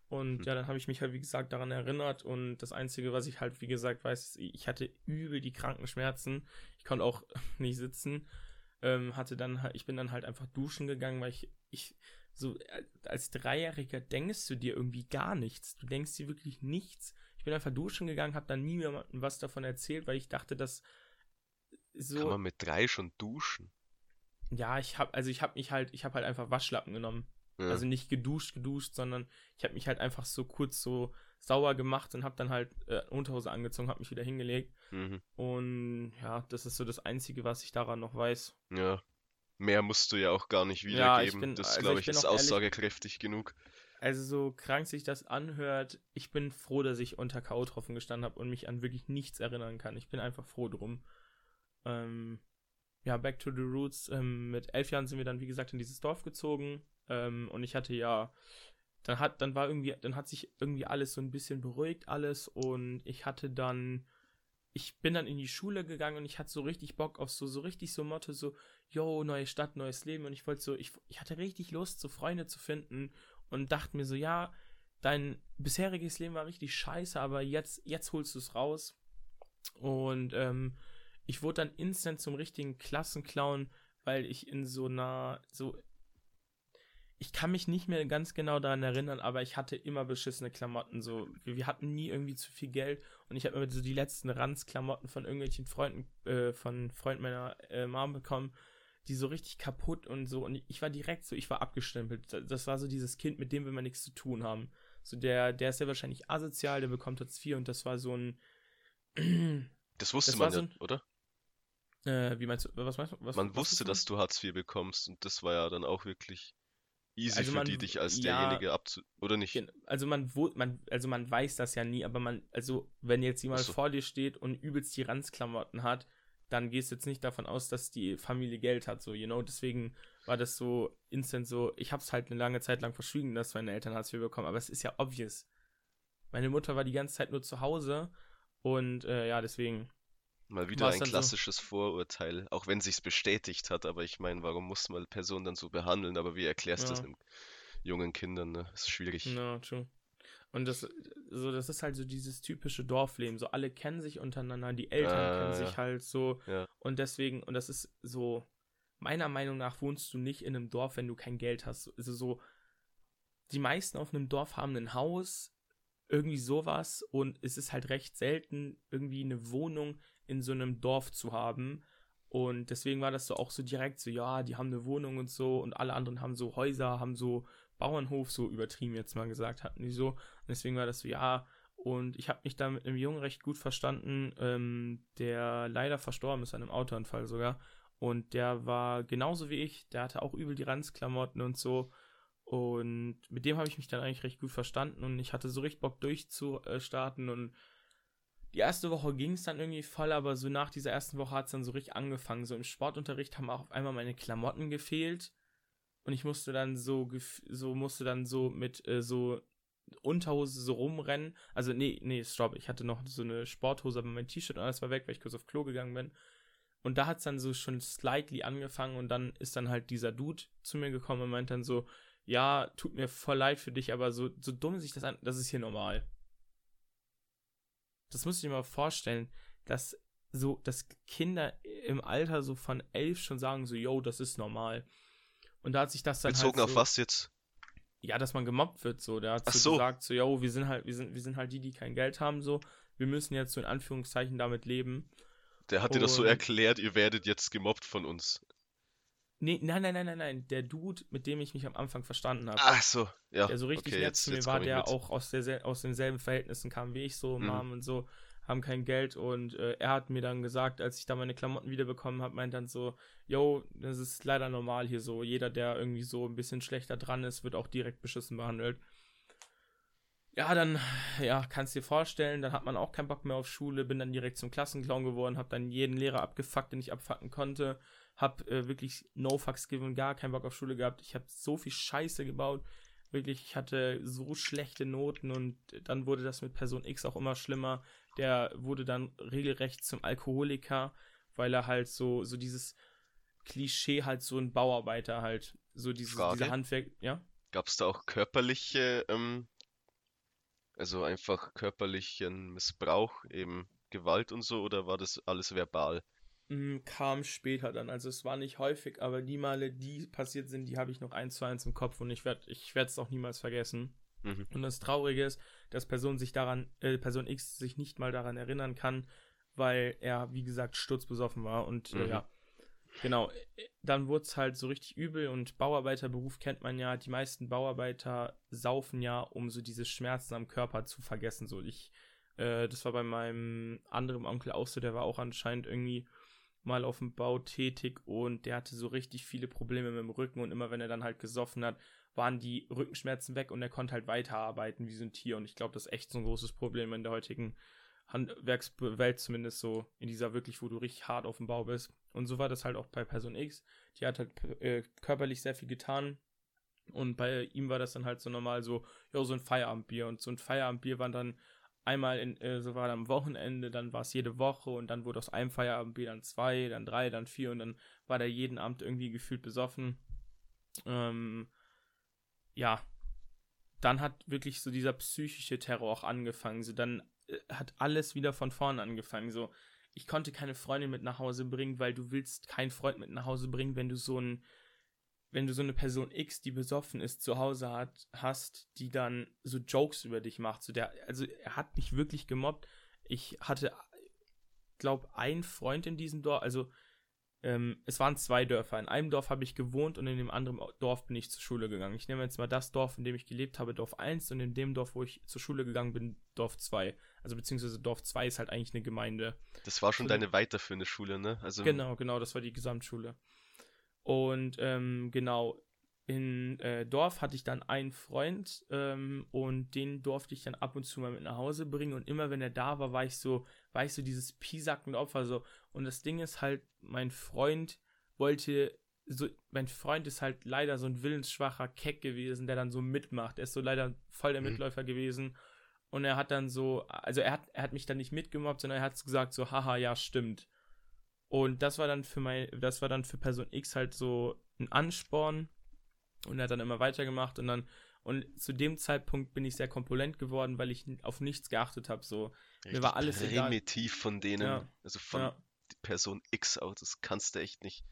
A: Und hm. ja, dann habe ich mich halt, wie gesagt, daran erinnert. Und das Einzige, was ich halt, wie gesagt, weiß, ich hatte übel die kranken Schmerzen. Ich konnte auch nicht sitzen. Ähm, hatte dann halt, ich bin dann halt einfach duschen gegangen, weil ich, ich, so äh, als Dreijähriger denkst du dir irgendwie gar nichts. Du denkst dir wirklich nichts. Ich bin einfach duschen gegangen, habe dann nie mehr was davon erzählt, weil ich dachte, dass
B: so. Kann man mit drei schon duschen?
A: Ja, ich habe also ich habe mich halt, ich habe halt einfach Waschlappen genommen. Ja. Also nicht geduscht, geduscht, sondern ich habe mich halt einfach so kurz so sauer gemacht und habe dann halt äh, Unterhose angezogen, habe mich wieder hingelegt. Mhm. Und ja, das ist so das Einzige, was ich daran noch weiß.
B: Ja, Mehr musst du ja auch gar nicht wiedergeben. Ja, bin, das, also glaube ich, ich ist aussagekräftig ehrlich, genug.
A: Also so krank sich das anhört, ich bin froh, dass ich unter K.O.-Tropfen gestanden habe und mich an wirklich nichts erinnern kann. Ich bin einfach froh drum. Ähm, ja, back to the roots. Ähm, mit elf Jahren sind wir dann, wie gesagt, in dieses Dorf gezogen. Ähm, und ich hatte ja, dann hat, dann war irgendwie, dann hat sich irgendwie alles so ein bisschen beruhigt, alles. Und ich hatte dann ich bin dann in die Schule gegangen und ich hatte so richtig Bock auf so, so richtig so Motto, so, yo, neue Stadt, neues Leben. Und ich wollte so, ich, ich hatte richtig Lust, so Freunde zu finden und dachte mir so, ja, dein bisheriges Leben war richtig scheiße, aber jetzt, jetzt holst du es raus. Und ähm, ich wurde dann instant zum richtigen Klassenclown, weil ich in so einer, so ich kann mich nicht mehr ganz genau daran erinnern, aber ich hatte immer beschissene Klamotten. So, wir, wir hatten nie irgendwie zu viel Geld und ich habe immer so die letzten Ranzklamotten von irgendwelchen Freunden, äh, von Freunden meiner äh, Mom bekommen, die so richtig kaputt und so. Und ich war direkt so, ich war abgestempelt. Das war so dieses Kind, mit dem wir mal nichts zu tun haben. So, der, der ist ja wahrscheinlich asozial, der bekommt Hartz IV und das war so ein.
B: das wusste das man ja, so ein, oder?
A: Äh, wie meinst du, was meinst du? Was,
B: man was wusste, dass du Hartz IV bekommst und das war ja dann auch wirklich easy also man, für die, dich als ja, derjenige abzu... Oder nicht?
A: Also man, wo, man, also man weiß das ja nie, aber man, also wenn jetzt jemand so. vor dir steht und übelst die Ranzklamotten hat, dann gehst du jetzt nicht davon aus, dass die Familie Geld hat, so, you know, deswegen war das so instant so, ich hab's halt eine lange Zeit lang verschwiegen, dass meine Eltern Hartz IV bekommen, aber es ist ja obvious. Meine Mutter war die ganze Zeit nur zu Hause und äh, ja, deswegen
B: Mal wieder ein klassisches so? Vorurteil, auch wenn sich's bestätigt hat, aber ich meine, warum muss man Personen dann so behandeln? Aber wie erklärst du ja. das den jungen Kindern? Ne? Das ist schwierig.
A: Ja, true. Und das, so, das ist halt so dieses typische Dorfleben. So, alle kennen sich untereinander, die Eltern ah, kennen sich halt so. Ja. Und deswegen, und das ist so, meiner Meinung nach wohnst du nicht in einem Dorf, wenn du kein Geld hast. Also so, die meisten auf einem Dorf haben ein Haus, irgendwie sowas, und es ist halt recht selten irgendwie eine Wohnung, in so einem Dorf zu haben. Und deswegen war das so auch so direkt so, ja, die haben eine Wohnung und so und alle anderen haben so Häuser, haben so Bauernhof, so übertrieben jetzt mal gesagt, hatten die so. Und deswegen war das so, ja, und ich habe mich da mit einem Jungen recht gut verstanden, ähm, der leider verstorben ist an einem Autounfall sogar. Und der war genauso wie ich, der hatte auch übel die Ranzklamotten und so. Und mit dem habe ich mich dann eigentlich recht gut verstanden und ich hatte so richtig Bock durchzustarten und die erste Woche ging es dann irgendwie voll, aber so nach dieser ersten Woche hat es dann so richtig angefangen. So im Sportunterricht haben auch auf einmal meine Klamotten gefehlt. Und ich musste dann so, so musste dann so mit äh, so Unterhose so rumrennen. Also, nee, nee, stopp. Ich hatte noch so eine Sporthose, aber mein T-Shirt und alles war weg, weil ich kurz auf Klo gegangen bin. Und da hat es dann so schon slightly angefangen und dann ist dann halt dieser Dude zu mir gekommen und meint dann so, ja, tut mir voll leid für dich, aber so, so dumm sich das an, das ist hier normal. Das muss ich mir mal vorstellen, dass so, dass Kinder im Alter so von elf schon sagen so, yo, das ist normal. Und da hat sich das dann
B: Bezogen
A: halt
B: so, auf was jetzt?
A: Ja, dass man gemobbt wird, so. Der hat so, so, gesagt, so, yo, wir sind halt, wir sind, wir sind halt die, die kein Geld haben, so. Wir müssen jetzt so in Anführungszeichen damit leben.
B: Der hat dir das so erklärt, ihr werdet jetzt gemobbt von uns.
A: Nee, nein, nein, nein, nein, nein. Der Dude, mit dem ich mich am Anfang verstanden habe.
B: Ach so, ja.
A: Der so richtig okay, nett zu mir war, der mit. auch aus, der, aus denselben Verhältnissen kam wie ich, so, mhm. Mom und so, haben kein Geld. Und äh, er hat mir dann gesagt, als ich da meine Klamotten wiederbekommen habe, meint dann so, yo, das ist leider normal hier so. Jeder, der irgendwie so ein bisschen schlechter dran ist, wird auch direkt beschissen behandelt. Ja, dann, ja, kannst dir vorstellen, dann hat man auch keinen Bock mehr auf Schule, bin dann direkt zum Klassenclown geworden, hab dann jeden Lehrer abgefuckt, den ich abfacken konnte hab äh, wirklich no fucks given, gar keinen Bock auf Schule gehabt. Ich habe so viel Scheiße gebaut. Wirklich, ich hatte so schlechte Noten und dann wurde das mit Person X auch immer schlimmer. Der wurde dann regelrecht zum Alkoholiker, weil er halt so, so dieses Klischee halt so ein Bauarbeiter halt, so dieses, diese Handwerk, ja?
B: Gab es da auch körperliche, ähm, also einfach körperlichen Missbrauch, eben Gewalt und so, oder war das alles verbal?
A: Hm, kam später dann. Also es war nicht häufig, aber die Male, die passiert sind, die habe ich noch eins zu eins im Kopf und ich werde ich es auch niemals vergessen. Mhm. Und das Traurige ist, dass Person sich daran, äh, Person X sich nicht mal daran erinnern kann, weil er, wie gesagt, sturzbesoffen war. Und äh, mhm. äh, ja, genau. Dann wurde es halt so richtig übel und Bauarbeiterberuf kennt man ja. Die meisten Bauarbeiter saufen ja, um so diese Schmerzen am Körper zu vergessen. So ich, äh, das war bei meinem anderen Onkel auch so, der war auch anscheinend irgendwie mal auf dem Bau tätig und der hatte so richtig viele Probleme mit dem Rücken und immer wenn er dann halt gesoffen hat, waren die Rückenschmerzen weg und er konnte halt weiterarbeiten wie so ein Tier und ich glaube, das ist echt so ein großes Problem in der heutigen Handwerkswelt zumindest so, in dieser wirklich, wo du richtig hart auf dem Bau bist. Und so war das halt auch bei Person X. Die hat halt äh, körperlich sehr viel getan. Und bei ihm war das dann halt so normal so, ja, so ein Feierabendbier. Und so ein Feierabendbier war dann einmal in, äh, so war am Wochenende, dann war es jede Woche und dann wurde aus einem Feierabendbier dann zwei, dann drei, dann vier und dann war der jeden Abend irgendwie gefühlt besoffen. Ähm, ja, dann hat wirklich so dieser psychische Terror auch angefangen. So dann äh, hat alles wieder von vorne angefangen. So, ich konnte keine Freundin mit nach Hause bringen, weil du willst keinen Freund mit nach Hause bringen, wenn du so ein wenn du so eine Person X, die besoffen ist, zu Hause hat, hast, die dann so Jokes über dich macht. So der, also er hat mich wirklich gemobbt. Ich hatte, glaube ein Freund in diesem Dorf, also ähm, es waren zwei Dörfer. In einem Dorf habe ich gewohnt und in dem anderen Dorf bin ich zur Schule gegangen. Ich nehme jetzt mal das Dorf, in dem ich gelebt habe, Dorf 1 und in dem Dorf, wo ich zur Schule gegangen bin, Dorf 2. Also beziehungsweise Dorf 2 ist halt eigentlich eine Gemeinde.
B: Das war schon so, deine weiterführende Schule, ne?
A: Also genau, genau, das war die Gesamtschule. Und ähm, genau, in äh, Dorf hatte ich dann einen Freund ähm, und den durfte ich dann ab und zu mal mit nach Hause bringen und immer wenn er da war, war ich so, war ich so dieses piesackende Opfer so. Und das Ding ist halt, mein Freund wollte so, mein Freund ist halt leider so ein willensschwacher Keck gewesen, der dann so mitmacht. Er ist so leider voll der mhm. Mitläufer gewesen. Und er hat dann so, also er hat, er hat mich dann nicht mitgemobbt, sondern er hat gesagt so, haha, ja, stimmt. Und das war dann für mein, das war dann für Person X halt so ein Ansporn. Und er hat dann immer weitergemacht und dann, und zu dem Zeitpunkt bin ich sehr kompulent geworden, weil ich auf nichts geachtet habe. So,
B: Richtig mir war alles primitiv egal. von denen, ja. also von ja. Person X auch, das kannst du echt nicht.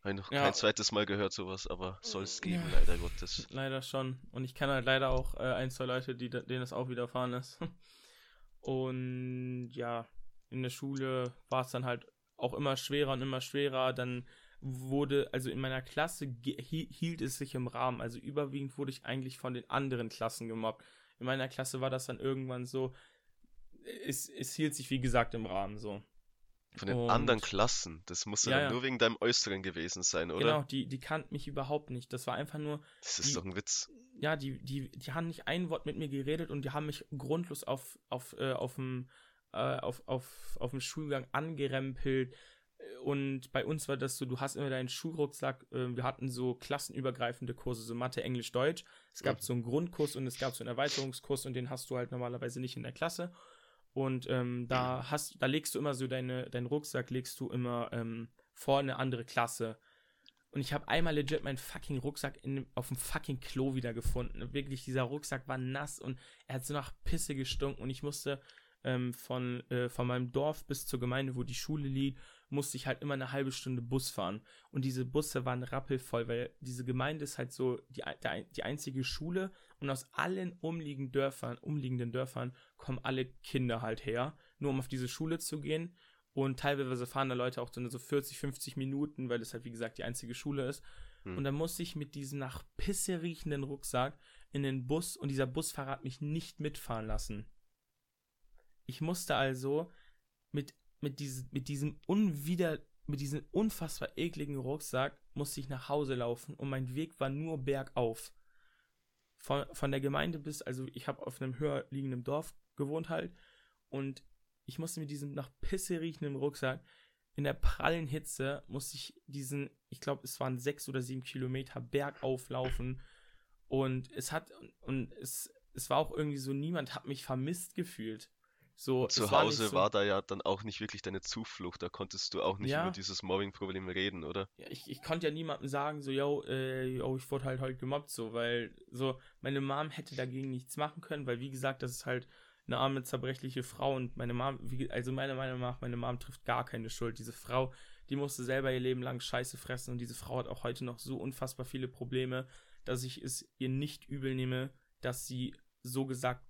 B: Habe ich noch ja. kein zweites Mal gehört, sowas, aber soll es geben, ja. leider Gottes.
A: Leider schon. Und ich kenne halt leider auch äh, ein, zwei Leute, die, denen das auch widerfahren ist. Und ja, in der Schule war es dann halt auch immer schwerer und immer schwerer. Dann wurde, also in meiner Klasse hielt es sich im Rahmen. Also überwiegend wurde ich eigentlich von den anderen Klassen gemobbt. In meiner Klasse war das dann irgendwann so, es, es hielt sich wie gesagt im Rahmen so.
B: Von den und, anderen Klassen, das muss ja, ja nur wegen deinem Äußeren gewesen sein, oder?
A: Genau, die, die kannten mich überhaupt nicht. Das war einfach nur.
B: Das ist
A: die,
B: doch ein Witz.
A: Ja, die, die, die haben nicht ein Wort mit mir geredet und die haben mich grundlos auf, auf, äh, auf dem äh, auf, auf, auf dem Schulgang angerempelt. Und bei uns war das so, du hast immer deinen Schulrucksack, äh, wir hatten so klassenübergreifende Kurse, so Mathe, Englisch, Deutsch. Es gab so einen Grundkurs und es gab so einen Erweiterungskurs und den hast du halt normalerweise nicht in der Klasse. Und ähm, da hast, da legst du immer so deine, deinen Rucksack legst du immer ähm, vor eine andere Klasse. Und ich habe einmal legit meinen fucking Rucksack in, auf dem fucking Klo wieder gefunden. Wirklich, dieser Rucksack war nass und er hat so nach Pisse gestunken und ich musste ähm, von, äh, von meinem Dorf bis zur Gemeinde, wo die Schule liegt, musste ich halt immer eine halbe Stunde Bus fahren. Und diese Busse waren rappelvoll, weil diese Gemeinde ist halt so die, die einzige Schule und aus allen umliegenden Dörfern, umliegenden Dörfern kommen alle Kinder halt her, nur um auf diese Schule zu gehen. Und teilweise fahren da Leute auch so 40, 50 Minuten, weil das halt, wie gesagt, die einzige Schule ist. Hm. Und dann musste ich mit diesem nach Pisse riechenden Rucksack in den Bus und dieser Busfahrer hat mich nicht mitfahren lassen. Ich musste also mit, mit, diese, mit diesem unwider, mit diesem unfassbar ekligen Rucksack musste ich nach Hause laufen und mein Weg war nur bergauf. Von, von der Gemeinde bis, also ich habe auf einem höher liegenden Dorf gewohnt halt und ich musste mit diesem nach Pisse riechenden Rucksack in der prallen Hitze musste ich diesen, ich glaube, es waren sechs oder sieben Kilometer bergauf laufen und es hat und es es war auch irgendwie so niemand hat mich vermisst gefühlt. So
B: zu Hause war, so, war, da ja dann auch nicht wirklich deine Zuflucht, da konntest du auch nicht
A: ja,
B: über dieses Mobbing-Problem reden, oder?
A: Ja, ich, ich konnte ja niemandem sagen, so, yo, äh, yo, ich wurde halt heute gemobbt, so, weil so, meine Mom hätte dagegen nichts machen können, weil wie gesagt, das ist halt eine arme, zerbrechliche Frau und meine Mom, wie, also meiner Meinung nach, meine Mom trifft gar keine Schuld. Diese Frau, die musste selber ihr Leben lang Scheiße fressen und diese Frau hat auch heute noch so unfassbar viele Probleme, dass ich es ihr nicht übel nehme, dass sie so gesagt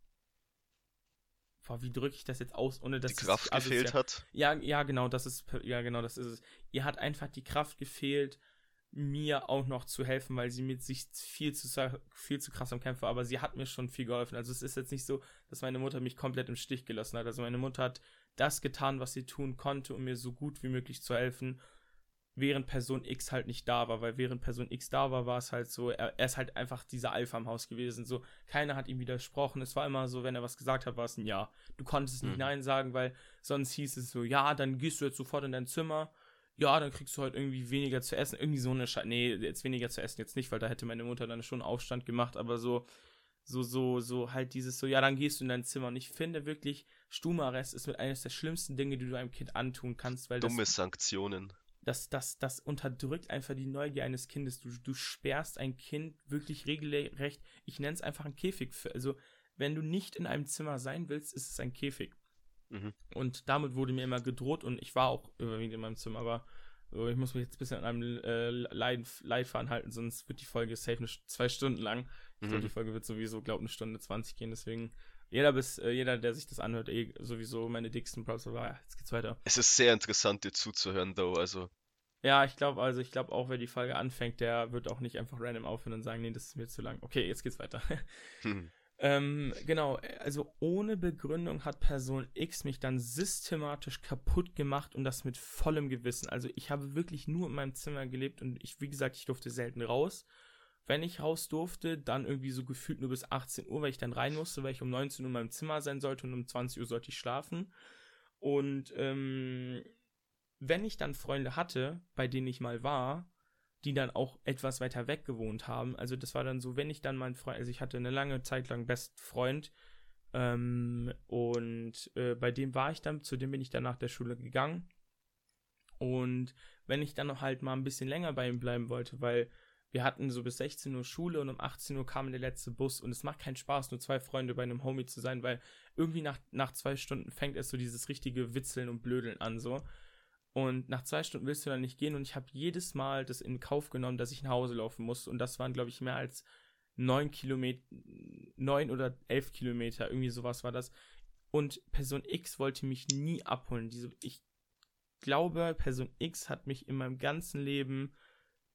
A: Boah, wie drücke ich das jetzt aus, ohne dass
B: die Kraft es, gefehlt ja, hat?
A: Ja, ja, genau, das ist ja genau, das ist es. Ihr hat einfach die Kraft gefehlt, mir auch noch zu helfen, weil sie mit sich viel zu, viel zu krass am Kämpfen war, aber sie hat mir schon viel geholfen. Also es ist jetzt nicht so, dass meine Mutter mich komplett im Stich gelassen hat. Also meine Mutter hat das getan, was sie tun konnte, um mir so gut wie möglich zu helfen, während Person X halt nicht da war, weil während Person X da war, war es halt so, er, er ist halt einfach dieser Alpha im Haus gewesen. So, keiner hat ihm widersprochen. Es war immer so, wenn er was gesagt hat, war es ein Ja. Du konntest nicht mhm. Nein sagen, weil sonst hieß es so, ja, dann gehst du jetzt sofort in dein Zimmer ja, dann kriegst du halt irgendwie weniger zu essen. Irgendwie so eine Scheiße. Nee, jetzt weniger zu essen jetzt nicht, weil da hätte meine Mutter dann schon Aufstand gemacht, aber so, so, so, so halt dieses so, ja, dann gehst du in dein Zimmer. Und ich finde wirklich, Stumarrest ist mit eines der schlimmsten Dinge, die du einem Kind antun kannst, weil
B: Dumme das, Sanktionen.
A: Das, das, das unterdrückt einfach die Neugier eines Kindes. Du, du sperrst ein Kind wirklich regelrecht, ich nenne es einfach ein Käfig. Für, also, wenn du nicht in einem Zimmer sein willst, ist es ein Käfig. Mhm. Und damit wurde mir immer gedroht und ich war auch überwiegend in meinem Zimmer, aber so, ich muss mich jetzt ein bisschen an einem äh, Leitfaden halten, sonst wird die Folge safe eine, zwei Stunden lang. Ich mhm. glaube, die Folge wird sowieso, glaube eine Stunde 20 gehen, deswegen jeder, bis, äh, jeder, der sich das anhört, eh sowieso meine dicksten Props, aber ja, jetzt geht's weiter.
B: Es ist sehr interessant, dir zuzuhören, though, also.
A: Ja, ich glaube, also ich glaube auch, wer die Folge anfängt, der wird auch nicht einfach random aufhören und sagen, nee, das ist mir zu lang. Okay, jetzt geht's weiter. Hm. Ähm, genau, also ohne Begründung hat Person X mich dann systematisch kaputt gemacht und das mit vollem Gewissen. Also ich habe wirklich nur in meinem Zimmer gelebt und ich, wie gesagt, ich durfte selten raus. Wenn ich raus durfte, dann irgendwie so gefühlt nur bis 18 Uhr, weil ich dann rein musste, weil ich um 19 Uhr in meinem Zimmer sein sollte und um 20 Uhr sollte ich schlafen. Und ähm, wenn ich dann Freunde hatte, bei denen ich mal war, die dann auch etwas weiter weg gewohnt haben. Also das war dann so, wenn ich dann mein Freund, also ich hatte eine lange Zeit lang Best Freund ähm, und äh, bei dem war ich dann, zu dem bin ich dann nach der Schule gegangen. Und wenn ich dann noch halt mal ein bisschen länger bei ihm bleiben wollte, weil wir hatten so bis 16 Uhr Schule und um 18 Uhr kam der letzte Bus und es macht keinen Spaß, nur zwei Freunde bei einem Homie zu sein, weil irgendwie nach, nach zwei Stunden fängt es so dieses richtige Witzeln und Blödeln an, so. Und nach zwei Stunden willst du dann nicht gehen und ich habe jedes Mal das in Kauf genommen, dass ich nach Hause laufen muss. Und das waren, glaube ich, mehr als neun Kilometer, neun oder elf Kilometer, irgendwie sowas war das. Und Person X wollte mich nie abholen. Diese, ich glaube, Person X hat mich in meinem ganzen Leben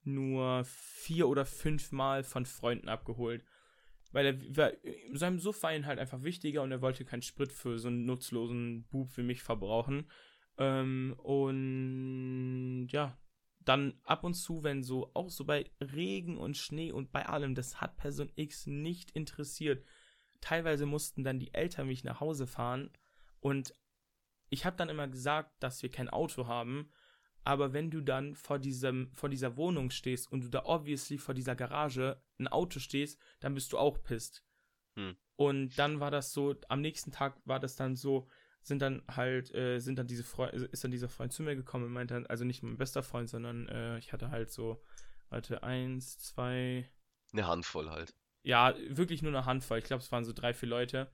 A: nur vier oder fünf Mal von Freunden abgeholt. Weil er war, seinem Suff war ihn halt einfach wichtiger und er wollte keinen Sprit für so einen nutzlosen Bub wie mich verbrauchen. Ähm, und ja, dann ab und zu, wenn so, auch so bei Regen und Schnee und bei allem, das hat Person X nicht interessiert. Teilweise mussten dann die Eltern mich nach Hause fahren und ich habe dann immer gesagt, dass wir kein Auto haben, aber wenn du dann vor diesem, vor dieser Wohnung stehst und du da obviously vor dieser Garage ein Auto stehst, dann bist du auch pisst. Hm. Und dann war das so, am nächsten Tag war das dann so, sind dann halt, äh, sind dann diese Freund, ist dann dieser Freund zu mir gekommen und meinte dann, also nicht mein bester Freund, sondern äh, ich hatte halt so, warte, eins, zwei.
B: Eine Handvoll halt.
A: Ja, wirklich nur eine Handvoll. Ich glaube, es waren so drei, vier Leute.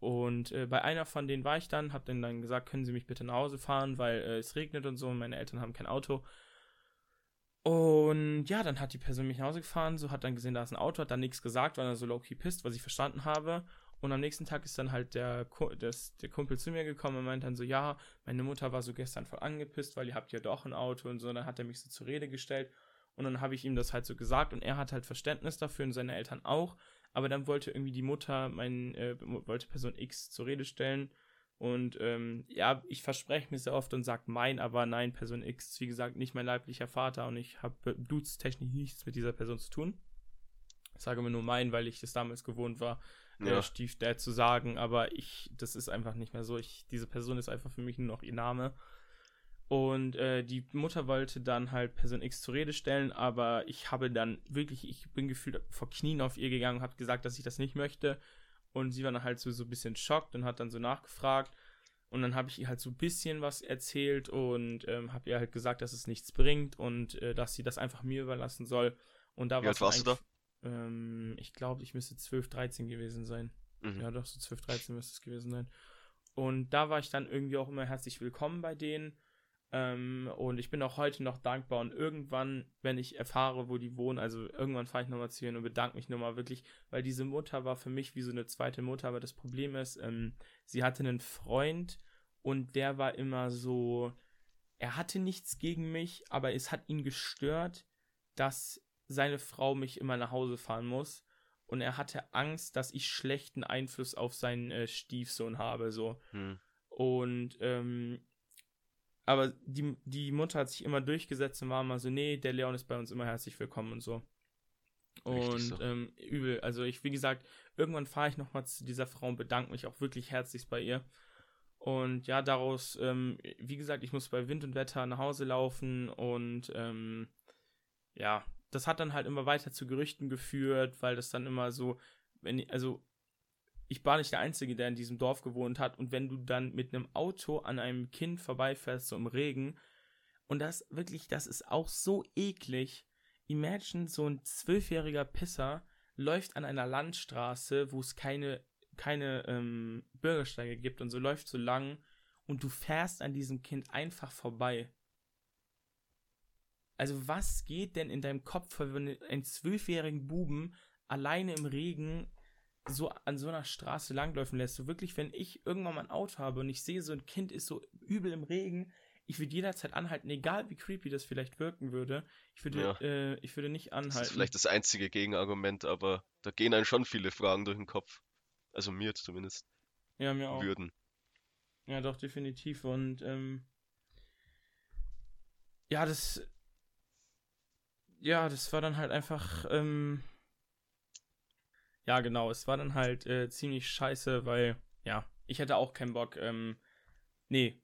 A: Und äh, bei einer von denen war ich dann, hab dann, dann gesagt, können Sie mich bitte nach Hause fahren, weil äh, es regnet und so und meine Eltern haben kein Auto. Und ja, dann hat die Person mich nach Hause gefahren, so hat dann gesehen, da ist ein Auto, hat dann nichts gesagt, weil er so low-key pisst, was ich verstanden habe. Und am nächsten Tag ist dann halt der, das, der Kumpel zu mir gekommen und meint dann so, ja, meine Mutter war so gestern voll angepisst, weil ihr habt ja doch ein Auto und so. Und dann hat er mich so zur Rede gestellt. Und dann habe ich ihm das halt so gesagt und er hat halt Verständnis dafür und seine Eltern auch. Aber dann wollte irgendwie die Mutter, mein, äh, wollte Person X zur Rede stellen. Und ähm, ja, ich verspreche mir sehr oft und sage mein, aber nein, Person X ist wie gesagt nicht mein leiblicher Vater und ich habe blutstechnisch nichts mit dieser Person zu tun. Ich sage mir nur mein, weil ich das damals gewohnt war, ja. äh, Stiefdad zu sagen, aber ich, das ist einfach nicht mehr so. Ich, diese Person ist einfach für mich nur noch ihr Name. Und äh, die Mutter wollte dann halt Person X zur Rede stellen, aber ich habe dann wirklich, ich bin gefühlt vor Knien auf ihr gegangen und habe gesagt, dass ich das nicht möchte. Und sie war dann halt so, so ein bisschen schockt und hat dann so nachgefragt. Und dann habe ich ihr halt so ein bisschen was erzählt und ähm, habe ihr halt gesagt, dass es nichts bringt und äh, dass sie das einfach mir überlassen soll. Und da
B: Wie alt warst du da?
A: Ähm, ich glaube, ich müsste 12, 13 gewesen sein. Mhm. Ja, doch, so 12, 13 müsste es gewesen sein. Und da war ich dann irgendwie auch immer herzlich willkommen bei denen. Ähm, und ich bin auch heute noch dankbar. Und irgendwann, wenn ich erfahre, wo die wohnen, also irgendwann fahre ich nochmal zu ihnen und bedanke mich nochmal wirklich, weil diese Mutter war für mich wie so eine zweite Mutter. Aber das Problem ist, ähm, sie hatte einen Freund und der war immer so, er hatte nichts gegen mich, aber es hat ihn gestört, dass seine Frau mich immer nach Hause fahren muss. Und er hatte Angst, dass ich schlechten Einfluss auf seinen äh, Stiefsohn habe, so. Hm. Und ähm, aber die, die Mutter hat sich immer durchgesetzt und war immer so, nee, der Leon ist bei uns immer herzlich willkommen und so. Und so. Ähm, übel. Also ich, wie gesagt, irgendwann fahre ich nochmal zu dieser Frau und bedanke mich auch wirklich herzlichst bei ihr. Und ja, daraus, ähm, wie gesagt, ich muss bei Wind und Wetter nach Hause laufen und ähm, ja, das hat dann halt immer weiter zu Gerüchten geführt, weil das dann immer so, wenn, also ich war nicht der Einzige, der in diesem Dorf gewohnt hat. Und wenn du dann mit einem Auto an einem Kind vorbeifährst, so im Regen, und das wirklich, das ist auch so eklig. Imagine, so ein zwölfjähriger Pisser läuft an einer Landstraße, wo es keine, keine ähm, Bürgersteige gibt und so läuft so lang und du fährst an diesem Kind einfach vorbei. Also was geht denn in deinem Kopf, wenn du einen zwölfjährigen Buben alleine im Regen so an so einer Straße langläufen lässt. So wirklich, wenn ich irgendwann mal ein Auto habe und ich sehe, so ein Kind ist so übel im Regen, ich würde jederzeit anhalten, egal wie creepy das vielleicht wirken würde. Ich würde, ja. äh, ich würde nicht anhalten. Das ist
B: vielleicht das einzige Gegenargument, aber da gehen einem schon viele Fragen durch den Kopf. Also mir zumindest.
A: Ja, mir auch.
B: Würden.
A: Ja, doch, definitiv. Und ähm, ja, das. Ja, das war dann halt einfach. Ähm, ja, genau, es war dann halt äh, ziemlich scheiße, weil, ja, ich hätte auch keinen Bock, ähm, nee,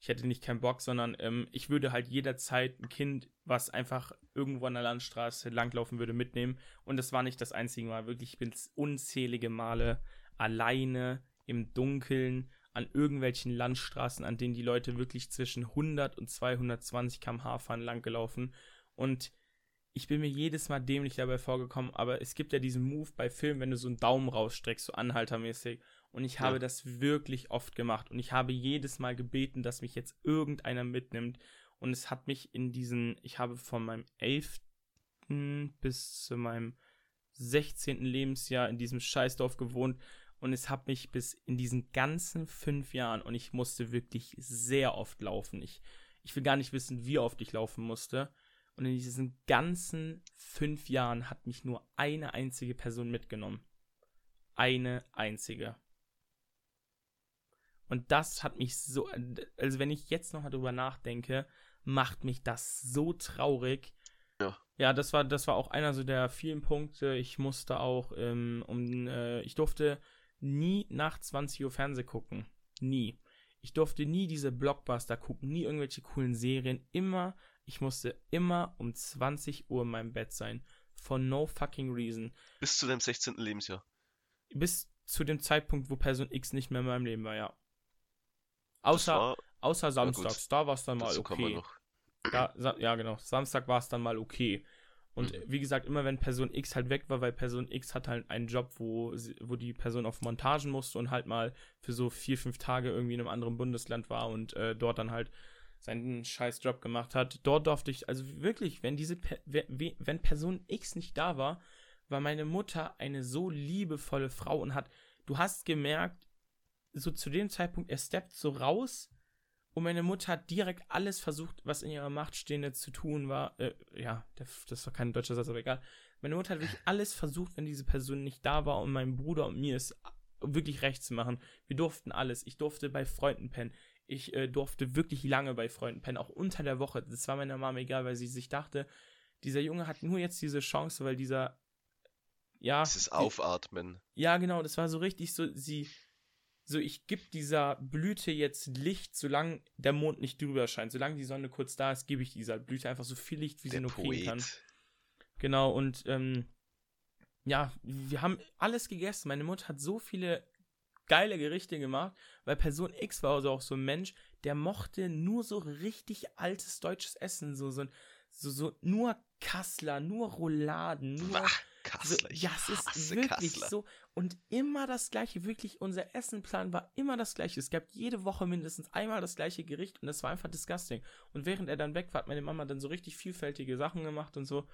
A: ich hätte nicht keinen Bock, sondern ähm, ich würde halt jederzeit ein Kind, was einfach irgendwo an der Landstraße langlaufen würde, mitnehmen. Und das war nicht das einzige Mal. Wirklich, ich bin unzählige Male alleine im Dunkeln an irgendwelchen Landstraßen, an denen die Leute wirklich zwischen 100 und 220 km/h fahren, langgelaufen. Und ich bin mir jedes Mal dämlich dabei vorgekommen, aber es gibt ja diesen Move bei Filmen, wenn du so einen Daumen rausstreckst, so anhaltermäßig. Und ich habe ja. das wirklich oft gemacht. Und ich habe jedes Mal gebeten, dass mich jetzt irgendeiner mitnimmt. Und es hat mich in diesen, ich habe von meinem 11. bis zu meinem 16. Lebensjahr in diesem Scheißdorf gewohnt. Und es hat mich bis in diesen ganzen fünf Jahren, und ich musste wirklich sehr oft laufen. Ich, ich will gar nicht wissen, wie oft ich laufen musste. Und in diesen ganzen fünf Jahren hat mich nur eine einzige Person mitgenommen. Eine einzige. Und das hat mich so, also wenn ich jetzt noch mal drüber nachdenke, macht mich das so traurig. Ja. Ja, das war, das war auch einer so der vielen Punkte. Ich musste auch, ähm, um, äh, ich durfte nie nach 20 Uhr Fernseh gucken. Nie. Ich durfte nie diese Blockbuster gucken, nie irgendwelche coolen Serien. Immer, ich musste immer um 20 Uhr in meinem Bett sein. For no fucking reason.
B: Bis zu deinem 16. Lebensjahr.
A: Bis zu dem Zeitpunkt, wo Person X nicht mehr in meinem Leben war, ja. Außer, war, außer Samstags, da war es dann mal okay. Da, ja, genau. Samstag war es dann mal okay. Und mhm. wie gesagt, immer wenn Person X halt weg war, weil Person X hat halt einen Job, wo, wo die Person auf Montagen musste und halt mal für so vier, fünf Tage irgendwie in einem anderen Bundesland war und äh, dort dann halt seinen scheiß Job gemacht hat. Dort durfte ich, also wirklich, wenn diese, wenn Person X nicht da war, war meine Mutter eine so liebevolle Frau und hat, du hast gemerkt, so zu dem Zeitpunkt, er steppt so raus und meine Mutter hat direkt alles versucht, was in ihrer Macht Stehende zu tun war. Äh, ja, das doch kein deutscher Satz, aber egal. Meine Mutter hat wirklich alles versucht, wenn diese Person nicht da war, um meinem Bruder und mir es wirklich recht zu machen. Wir durften alles. Ich durfte bei Freunden pennen. Ich äh, durfte wirklich lange bei Freunden pennen, auch unter der Woche. Das war meiner Mama egal, weil sie sich dachte, dieser Junge hat nur jetzt diese Chance, weil dieser ja.
B: Dieses Aufatmen.
A: Ja, genau, das war so richtig so, sie, so ich gebe dieser Blüte jetzt Licht, solange der Mond nicht drüber scheint. Solange die Sonne kurz da ist, gebe ich dieser Blüte einfach so viel Licht, wie der sie nur Poet. kriegen kann. Genau, und ähm, ja, wir haben alles gegessen. Meine Mutter hat so viele geile Gerichte gemacht, weil Person X war also auch so ein Mensch, der mochte nur so richtig altes deutsches Essen, so, so, so, so nur Kassler, nur Rouladen, nur. Ach Kassler. So, ja, es ist wirklich Kassler. so. Und immer das gleiche, wirklich, unser Essenplan war immer das gleiche. Es gab jede Woche mindestens einmal das gleiche Gericht und das war einfach disgusting. Und während er dann weg war, hat meine Mama dann so richtig vielfältige Sachen gemacht und so.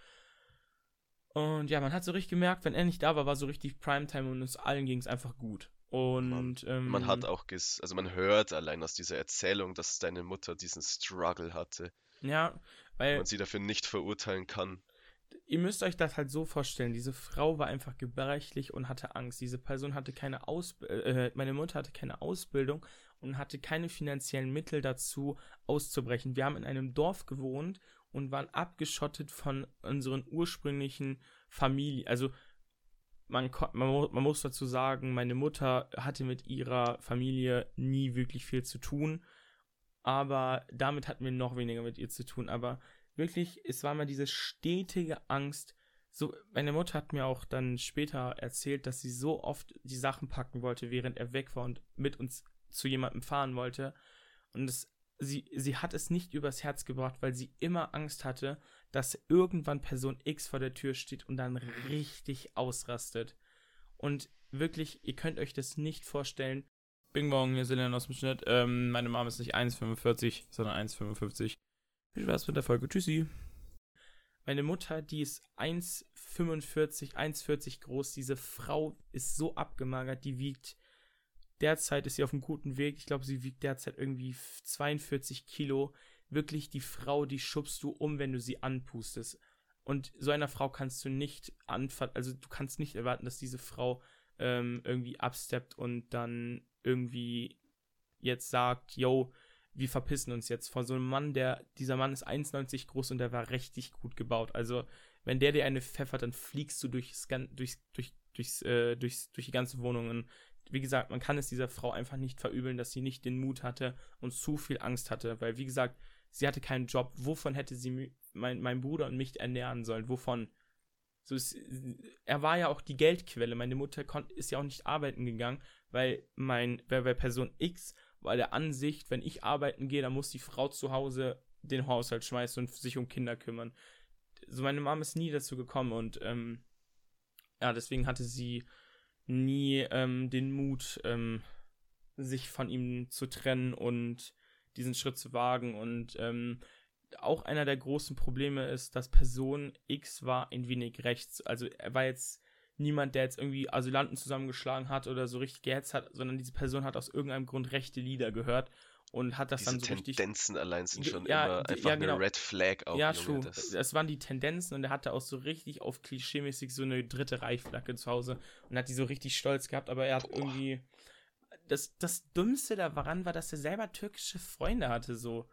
A: Und ja, man hat so richtig gemerkt, wenn er nicht da war, war so richtig Primetime und uns allen ging es einfach gut. Und
B: man,
A: ähm,
B: man, hat auch, ges also man hört allein aus dieser Erzählung, dass deine Mutter diesen Struggle hatte.
A: Ja, weil
B: man sie dafür nicht verurteilen kann
A: ihr müsst euch das halt so vorstellen, diese Frau war einfach gebrechlich und hatte Angst. Diese Person hatte keine Ausbildung, äh, meine Mutter hatte keine Ausbildung und hatte keine finanziellen Mittel dazu auszubrechen. Wir haben in einem Dorf gewohnt und waren abgeschottet von unseren ursprünglichen Familien. Also man, man, man muss dazu sagen, meine Mutter hatte mit ihrer Familie nie wirklich viel zu tun, aber damit hatten wir noch weniger mit ihr zu tun. Aber wirklich, es war mal diese stetige Angst. So, meine Mutter hat mir auch dann später erzählt, dass sie so oft die Sachen packen wollte, während er weg war und mit uns zu jemandem fahren wollte. Und es, sie, sie hat es nicht übers Herz gebracht, weil sie immer Angst hatte, dass irgendwann Person X vor der Tür steht und dann richtig ausrastet. Und wirklich, ihr könnt euch das nicht vorstellen. Bing Bong, hier sind wir aus dem Schnitt. Ähm, meine Mama ist nicht 1,45, sondern 1,55. Viel Spaß mit der Folge. Tschüssi. Meine Mutter, die ist 1,45, 1,40 groß. Diese Frau ist so abgemagert, die wiegt. Derzeit ist sie auf einem guten Weg. Ich glaube, sie wiegt derzeit irgendwie 42 Kilo. Wirklich, die Frau, die schubst du um, wenn du sie anpustest. Und so einer Frau kannst du nicht anfangen, also du kannst nicht erwarten, dass diese Frau ähm, irgendwie absteppt und dann irgendwie jetzt sagt, yo, wir verpissen uns jetzt vor so einem Mann, der, dieser Mann ist 1,90 groß und der war richtig gut gebaut. Also, wenn der dir eine pfeffert, dann fliegst du durchs, durchs, durch, durchs, äh, durchs, durch die ganze Wohnung. Und wie gesagt, man kann es dieser Frau einfach nicht verübeln, dass sie nicht den Mut hatte und zu viel Angst hatte, weil, wie gesagt, sie hatte keinen Job. Wovon hätte sie mein, mein Bruder und mich ernähren sollen? Wovon? So ist, er war ja auch die Geldquelle. Meine Mutter ist ja auch nicht arbeiten gegangen, weil mein, weil Person X war der Ansicht, wenn ich arbeiten gehe, dann muss die Frau zu Hause den Haushalt schmeißen und sich um Kinder kümmern. So meine Mama ist nie dazu gekommen und ähm, ja, deswegen hatte sie nie ähm, den Mut, ähm, sich von ihm zu trennen und diesen Schritt zu wagen. Und ähm, auch einer der großen Probleme ist, dass Person X war ein wenig rechts. Also er war jetzt niemand, der jetzt irgendwie Asylanten zusammengeschlagen hat oder so richtig gehetzt hat, sondern diese Person hat aus irgendeinem Grund rechte Lieder gehört und hat das
B: Diese
A: dann so
B: Tendenzen
A: richtig.
B: Tendenzen allein sind schon ja, immer einfach ja, genau. eine Red Flag
A: auch. Ja, true. Das. das waren die Tendenzen und er hatte auch so richtig auf klischeemäßig so eine dritte Reichflagge zu Hause und hat die so richtig stolz gehabt, aber er hat Boah. irgendwie. Das, das Dümmste daran war, dass er selber türkische Freunde hatte, so.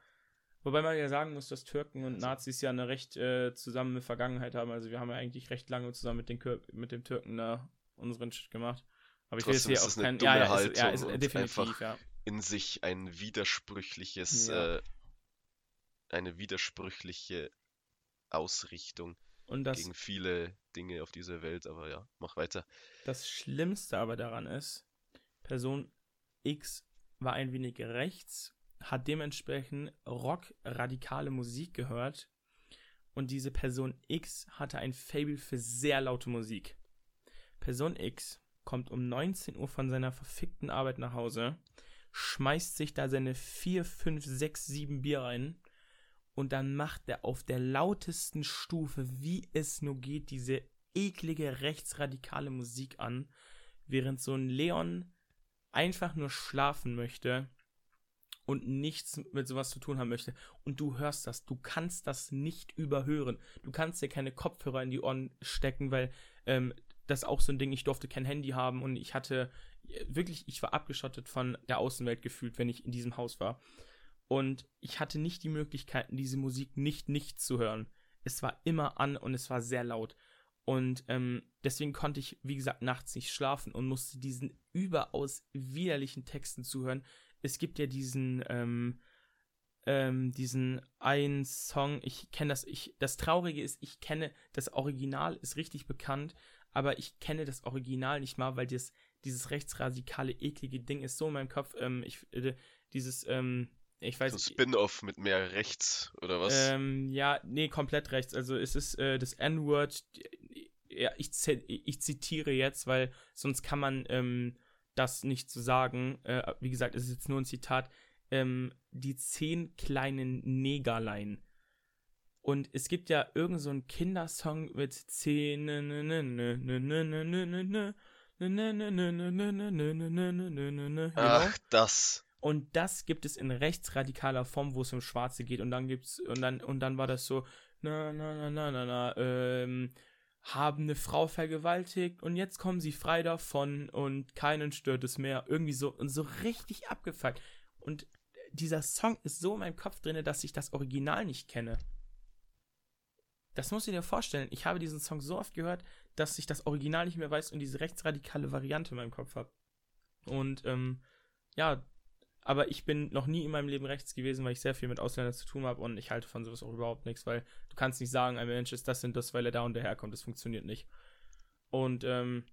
A: Wobei man ja sagen muss, dass Türken und Nazis ja eine recht äh, zusammene Vergangenheit haben. Also wir haben ja eigentlich recht lange zusammen mit den, Kür mit den Türken da unseren Shit gemacht. Aber ich will jetzt hier auch kein. Ja, ja, ist, ja, ist definitiv, ja.
B: in sich ein widersprüchliches,
A: Ja.
B: äh, eine widersprüchliche Ausrichtung
A: Und das,
B: gegen viele Dinge auf dieser Welt, aber ja, mach weiter.
A: das Schlimmste aber daran ist, Person X war ein wenig rechts, hat dementsprechend rock-radikale Musik gehört und diese Person X hatte ein Fable für sehr laute Musik. Person X kommt um 19 Uhr von seiner verfickten Arbeit nach Hause, schmeißt sich da seine 4, 5, 6, 7 Bier rein und dann macht er auf der lautesten Stufe, wie es nur geht, diese eklige rechtsradikale Musik an, während so ein Leon einfach nur schlafen möchte und nichts mit sowas zu tun haben möchte. Und du hörst das, du kannst das nicht überhören. Du kannst dir keine Kopfhörer in die Ohren stecken, weil ähm, das ist auch so ein Ding, ich durfte kein Handy haben und ich hatte äh, wirklich, ich war abgeschottet von der Außenwelt gefühlt, wenn ich in diesem Haus war. Und ich hatte nicht die Möglichkeiten, diese Musik nicht nicht zu hören. Es war immer an und es war sehr laut. Und ähm, deswegen konnte ich, wie gesagt, nachts nicht schlafen und musste diesen überaus widerlichen Texten zuhören. Es gibt ja diesen, ähm, ähm, diesen einen Song, ich kenne das, ich, das Traurige ist, ich kenne, das Original ist richtig bekannt, aber ich kenne das Original nicht mal, weil das, dieses rechtsradikale, eklige Ding ist so in meinem Kopf, ähm, ich, äh, dieses, ähm, ich weiß
B: nicht. So Spin-off mit mehr rechts oder was?
A: Ähm, ja, nee, komplett rechts. Also es ist äh, das N-Word. Ja, ich, ich zitiere jetzt, weil sonst kann man ähm, das nicht so sagen. Äh, wie gesagt, es ist jetzt nur ein Zitat. Ähm, die zehn kleinen Negerlein. Und es gibt ja irgend so einen Kindersong mit zehn.
B: Ach, das.
A: Und das gibt es in rechtsradikaler Form, wo es um Schwarze geht. Und dann gibt's, und dann, und dann war das so, na, na, na, na, na, na, ähm, haben eine Frau vergewaltigt und jetzt kommen sie frei davon und keinen stört es mehr. Irgendwie so, und so richtig abgefuckt. Und dieser Song ist so in meinem Kopf drin, dass ich das Original nicht kenne. Das musst du dir vorstellen. Ich habe diesen Song so oft gehört, dass ich das Original nicht mehr weiß und diese rechtsradikale Variante in meinem Kopf habe. Und, ähm, ja, aber ich bin noch nie in meinem Leben rechts gewesen, weil ich sehr viel mit Ausländern zu tun habe und ich halte von sowas auch überhaupt nichts, weil du kannst nicht sagen, ein Mensch ist das und das, weil er da und daher kommt. Das funktioniert nicht. Und, ähm,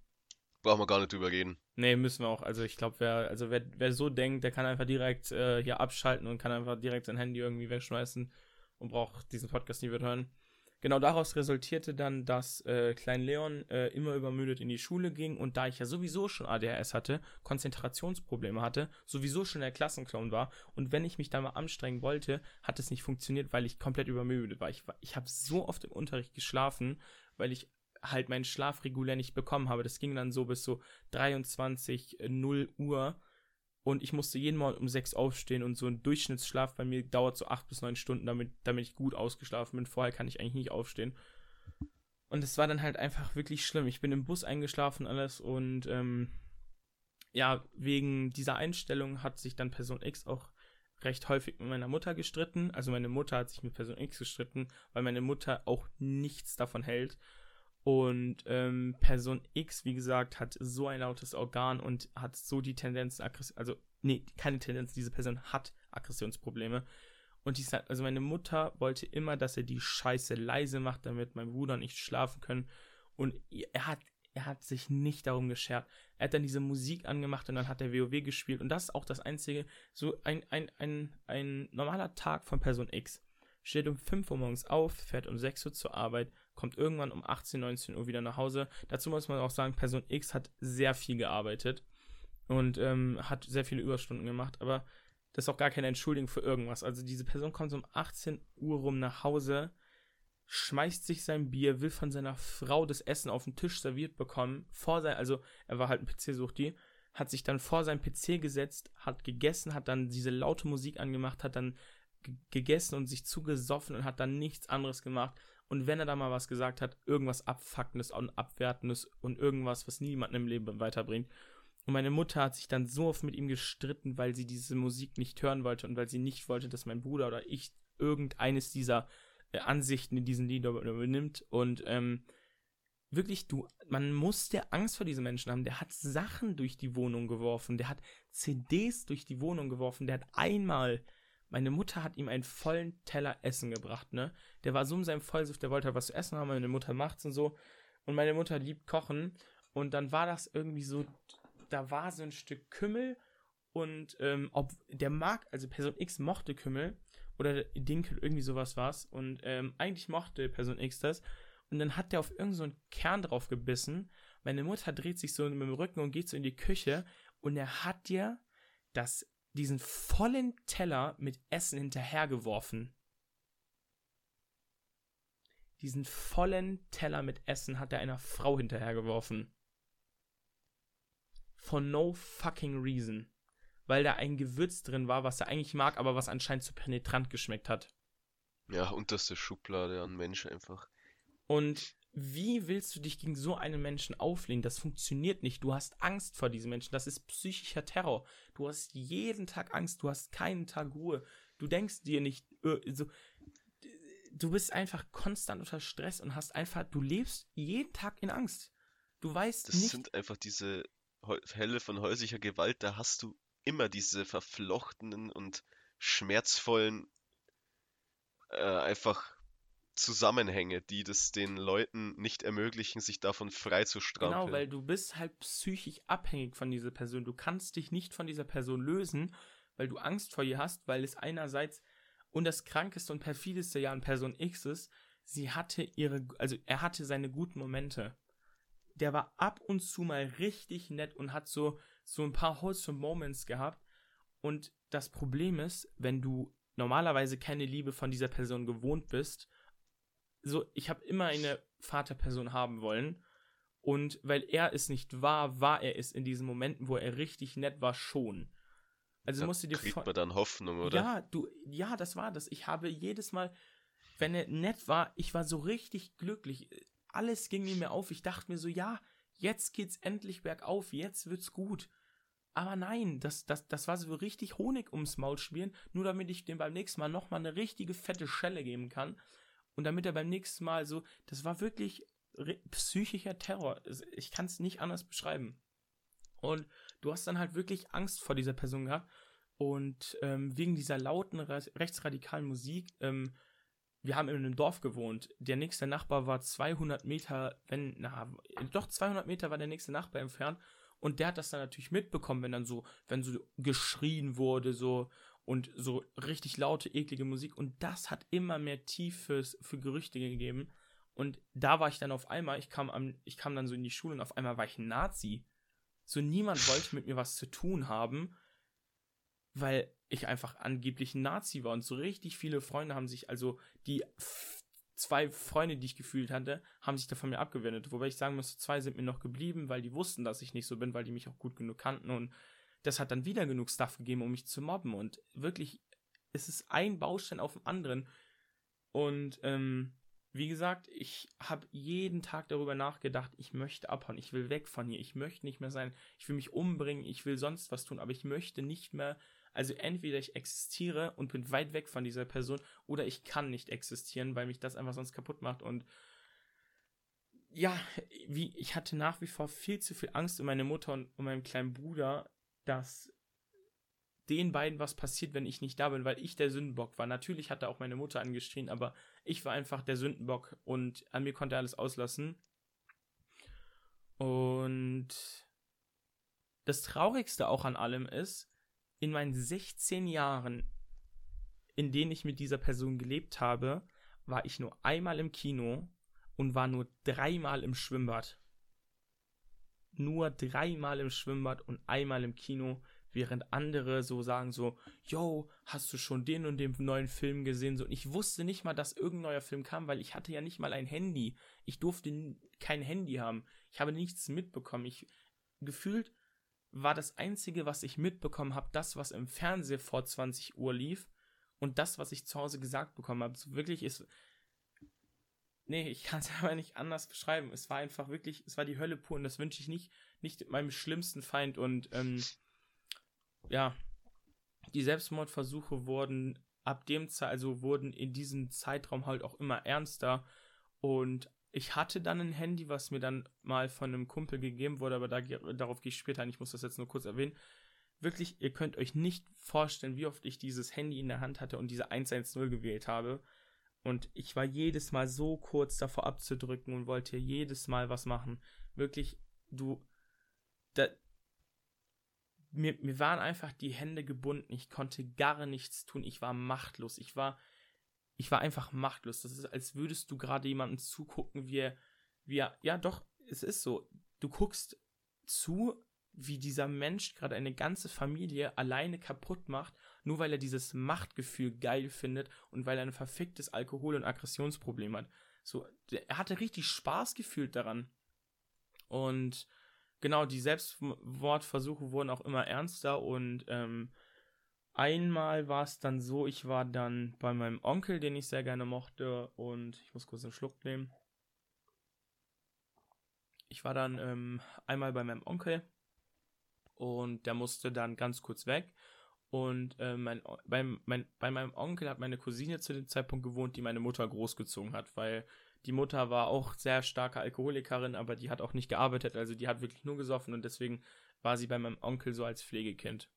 B: Brauchen wir gar nicht drüber reden.
A: nee, müssen wir auch. Also ich glaube, wer, also wer, wer so denkt, der kann einfach direkt äh, hier abschalten und kann einfach direkt sein Handy irgendwie wegschmeißen und braucht diesen Podcast nie wieder hören. Genau daraus resultierte dann, dass äh, Klein Leon äh, immer übermüdet in die Schule ging und da ich ja sowieso schon ADHS hatte, Konzentrationsprobleme hatte, sowieso schon der Klassenclown war und wenn ich mich da mal anstrengen wollte, hat es nicht funktioniert, weil ich komplett übermüdet war. Ich, ich habe so oft im Unterricht geschlafen, weil ich halt meinen Schlaf regulär nicht bekommen habe. Das ging dann so bis so 23, äh, 0 Uhr und ich musste jeden Morgen um 6 aufstehen und so ein Durchschnittsschlaf bei mir dauert so 8 bis 9 Stunden, damit, damit ich gut ausgeschlafen bin. Vorher kann ich eigentlich nicht aufstehen. Und es war dann halt einfach wirklich schlimm. Ich bin im Bus eingeschlafen alles und ähm, ja, wegen dieser Einstellung hat sich dann Person X auch recht häufig mit meiner Mutter gestritten. Also meine Mutter hat sich mit Person X gestritten, weil meine Mutter auch nichts davon hält. Und ähm, Person X, wie gesagt, hat so ein lautes Organ und hat so die Tendenz, also, nee, keine Tendenz, diese Person hat Aggressionsprobleme. Und die sagt, also meine Mutter wollte immer, dass er die Scheiße leise macht, damit mein Bruder nicht schlafen können. Und er hat, er hat sich nicht darum geschert. Er hat dann diese Musik angemacht und dann hat er WoW gespielt. Und das ist auch das Einzige, so ein, ein, ein, ein normaler Tag von Person X. Steht um 5 Uhr morgens auf, fährt um 6 Uhr zur Arbeit, kommt irgendwann um 18, 19 Uhr wieder nach Hause. Dazu muss man auch sagen, Person X hat sehr viel gearbeitet und ähm, hat sehr viele Überstunden gemacht, aber das ist auch gar keine Entschuldigung für irgendwas. Also diese Person kommt so um 18 Uhr rum nach Hause, schmeißt sich sein Bier, will von seiner Frau das Essen auf den Tisch serviert bekommen, vor sein, also er war halt ein PC-Suchti, hat sich dann vor sein PC gesetzt, hat gegessen, hat dann diese laute Musik angemacht, hat dann ge- gegessen und sich zugesoffen und hat dann nichts anderes gemacht. Und wenn er da mal was gesagt hat, irgendwas Abfuckendes und Abwertendes und irgendwas, was niemanden im Leben weiterbringt. Und meine Mutter hat sich dann so oft mit ihm gestritten, weil sie diese Musik nicht hören wollte und weil sie nicht wollte, dass mein Bruder oder ich irgendeines dieser äh, Ansichten in diesen Liedern übernimmt. Und ähm, wirklich, du, man musste Angst vor diesem Menschen haben. Der hat Sachen durch die Wohnung geworfen, der hat CDs durch die Wohnung geworfen, der hat einmal, meine Mutter hat ihm einen vollen Teller Essen gebracht, ne? Der war so in seinem Vollsuft, der wollte halt was zu essen haben, meine Mutter macht's und so. Und meine Mutter liebt Kochen. Und dann war das irgendwie so, da war so ein Stück Kümmel und ähm, ob der mag, also Person X mochte Kümmel oder Dinkel, irgendwie sowas war's. Und ähm, eigentlich mochte Person X das. Und dann hat der auf irgendeinen so Kern drauf gebissen. Meine Mutter dreht sich so mit dem Rücken und geht so in die Küche und er hat dir das, diesen vollen Teller mit Essen hinterhergeworfen. Diesen vollen Teller mit Essen hat er einer Frau hinterhergeworfen. For no fucking reason. Weil da ein Gewürz drin war, was er eigentlich mag, aber was anscheinend zu penetrant geschmeckt hat.
B: Ja, unterste Schublade an Mensch einfach.
A: Und wie willst du dich gegen so einen Menschen auflehnen? Das funktioniert nicht. Du hast Angst vor diesem Menschen. Das ist psychischer Terror. Du hast jeden Tag Angst. Du hast keinen Tag Ruhe. Du denkst dir nicht, äh, so, du bist einfach konstant unter Stress und hast einfach, du lebst jeden Tag in Angst. Du weißt
B: das
A: nicht.
B: Das sind einfach diese Fälle von häuslicher Gewalt, da hast du immer diese verflochtenen und schmerzvollen äh, einfach Zusammenhänge, die das den Leuten nicht ermöglichen, sich davon frei zu strampeln.
A: Genau, weil du bist halt psychisch abhängig von dieser Person. Du kannst dich nicht von dieser Person lösen, weil du Angst vor ihr hast, weil es einerseits und das krankeste und perfideste ja an Person X ist, sie hatte ihre, also er hatte seine guten Momente. Der war ab und zu mal richtig nett und hat so, so ein paar wholesome Moments gehabt. Und das Problem ist, wenn du normalerweise keine Liebe von dieser Person gewohnt bist, so, ich habe immer eine Vaterperson haben wollen. Und weil er es nicht war, war er es in diesen Momenten, wo er richtig nett war, schon. Also
B: da
A: musst du dir
B: kriegt man dann Hoffnung, oder?
A: Ja, du, ja, das war das. Ich habe jedes Mal, wenn er nett war, ich war so richtig glücklich. Alles ging mir auf. Ich dachte mir so, ja, jetzt geht's endlich bergauf, jetzt wird's gut. Aber nein, das, das, das war so richtig Honig ums Maul spielen, nur damit ich dem beim nächsten Mal nochmal eine richtige fette Schelle geben kann. Und damit er beim nächsten Mal so, das war wirklich psychischer Terror. Ich kann es nicht anders beschreiben. Und du hast dann halt wirklich Angst vor dieser Person gehabt. Und ähm, wegen dieser lauten rechtsradikalen Musik, ähm, wir haben in einem Dorf gewohnt. Der nächste Nachbar war 200 Meter, wenn, na, doch 200 Meter war der nächste Nachbar entfernt. Und der hat das dann natürlich mitbekommen, wenn dann so, wenn so geschrien wurde, so, und so richtig laute, eklige Musik. Und das hat immer mehr Tief fürs, für Gerüchte gegeben. Und da war ich dann auf einmal, ich kam, am, ich kam dann so in die Schule und auf einmal war ich ein Nazi. So niemand wollte mit mir was zu tun haben, weil ich einfach angeblich ein Nazi war. Und so richtig viele Freunde haben sich, also die zwei Freunde, die ich gefühlt hatte, haben sich da von mir abgewendet. Wobei ich sagen muss, zwei sind mir noch geblieben, weil die wussten, dass ich nicht so bin, weil die mich auch gut genug kannten. Und das hat dann wieder genug Stuff gegeben, um mich zu mobben. Und wirklich, es ist ein Baustein auf dem anderen. Und ähm, wie gesagt, ich habe jeden Tag darüber nachgedacht, ich möchte abhauen, ich will weg von hier, ich möchte nicht mehr sein, ich will mich umbringen, ich will sonst was tun, aber ich möchte nicht mehr, also entweder ich existiere und bin weit weg von dieser Person oder ich kann nicht existieren, weil mich das einfach sonst kaputt macht und ja, wie ich hatte nach wie vor viel zu viel Angst um meine Mutter und um meinen kleinen Bruder, dass den beiden was passiert, wenn ich nicht da bin, weil ich der Sündenbock war. Natürlich hat er auch meine Mutter angeschrien, aber ich war einfach der Sündenbock und an mir konnte er alles auslassen. Und das Traurigste auch an allem ist, in meinen 16 Jahren, in denen ich mit dieser Person gelebt habe, war ich nur einmal im Kino und war nur dreimal im Schwimmbad. Nur dreimal im Schwimmbad und einmal im Kino während andere so sagen so, yo, hast du schon den und den neuen Film gesehen? So, und ich wusste nicht mal, dass irgendein neuer Film kam, weil ich hatte ja nicht mal ein Handy. Ich durfte kein Handy haben. Ich habe nichts mitbekommen. Ich gefühlt war das einzige, was ich mitbekommen habe, das, was im Fernsehen vor 20 Uhr lief und das, was ich zu Hause gesagt bekommen habe. So wirklich ist Nee, ich kann es aber nicht anders beschreiben. Es war einfach wirklich, es war die Hölle pur und das wünsche ich nicht, nicht meinem schlimmsten Feind und ähm, ja, die Selbstmordversuche wurden ab dem Zeit, also wurden in diesem Zeitraum halt auch immer ernster und Ich hatte dann ein Handy, was mir dann mal von einem Kumpel gegeben wurde, aber da, darauf gehe ich später ein. Ich muss das jetzt nur kurz erwähnen. Wirklich, ihr könnt euch nicht vorstellen, wie oft ich dieses Handy in der Hand hatte und diese 110 gewählt habe. Und ich war jedes Mal so kurz davor abzudrücken und wollte jedes Mal was machen. Wirklich, du, da, mir, mir waren einfach die Hände gebunden. Ich konnte gar nichts tun. Ich war machtlos. Ich war, ich war einfach machtlos. Das ist, als würdest du gerade jemandem zugucken, wie er, wie er, ja doch, es ist so. Du guckst zu, wie dieser Mensch gerade eine ganze Familie alleine kaputt macht, nur weil er dieses Machtgefühl geil findet und weil er ein verficktes Alkohol- und Aggressionsproblem hat. So, er hatte richtig Spaß gefühlt daran. Und genau, die Selbstmordversuche wurden auch immer ernster und ähm, einmal war es dann so, ich war dann bei meinem Onkel, den ich sehr gerne mochte und ich muss kurz einen Schluck nehmen. Ich war dann ähm, einmal bei meinem Onkel und der musste dann ganz kurz weg. Und äh, mein, bei, mein, bei meinem Onkel hat meine Cousine zu dem Zeitpunkt gewohnt, die meine Mutter großgezogen hat, weil die Mutter war auch sehr starke Alkoholikerin, aber die hat auch nicht gearbeitet, also die hat wirklich nur gesoffen und deswegen war sie bei meinem Onkel so als Pflegekind.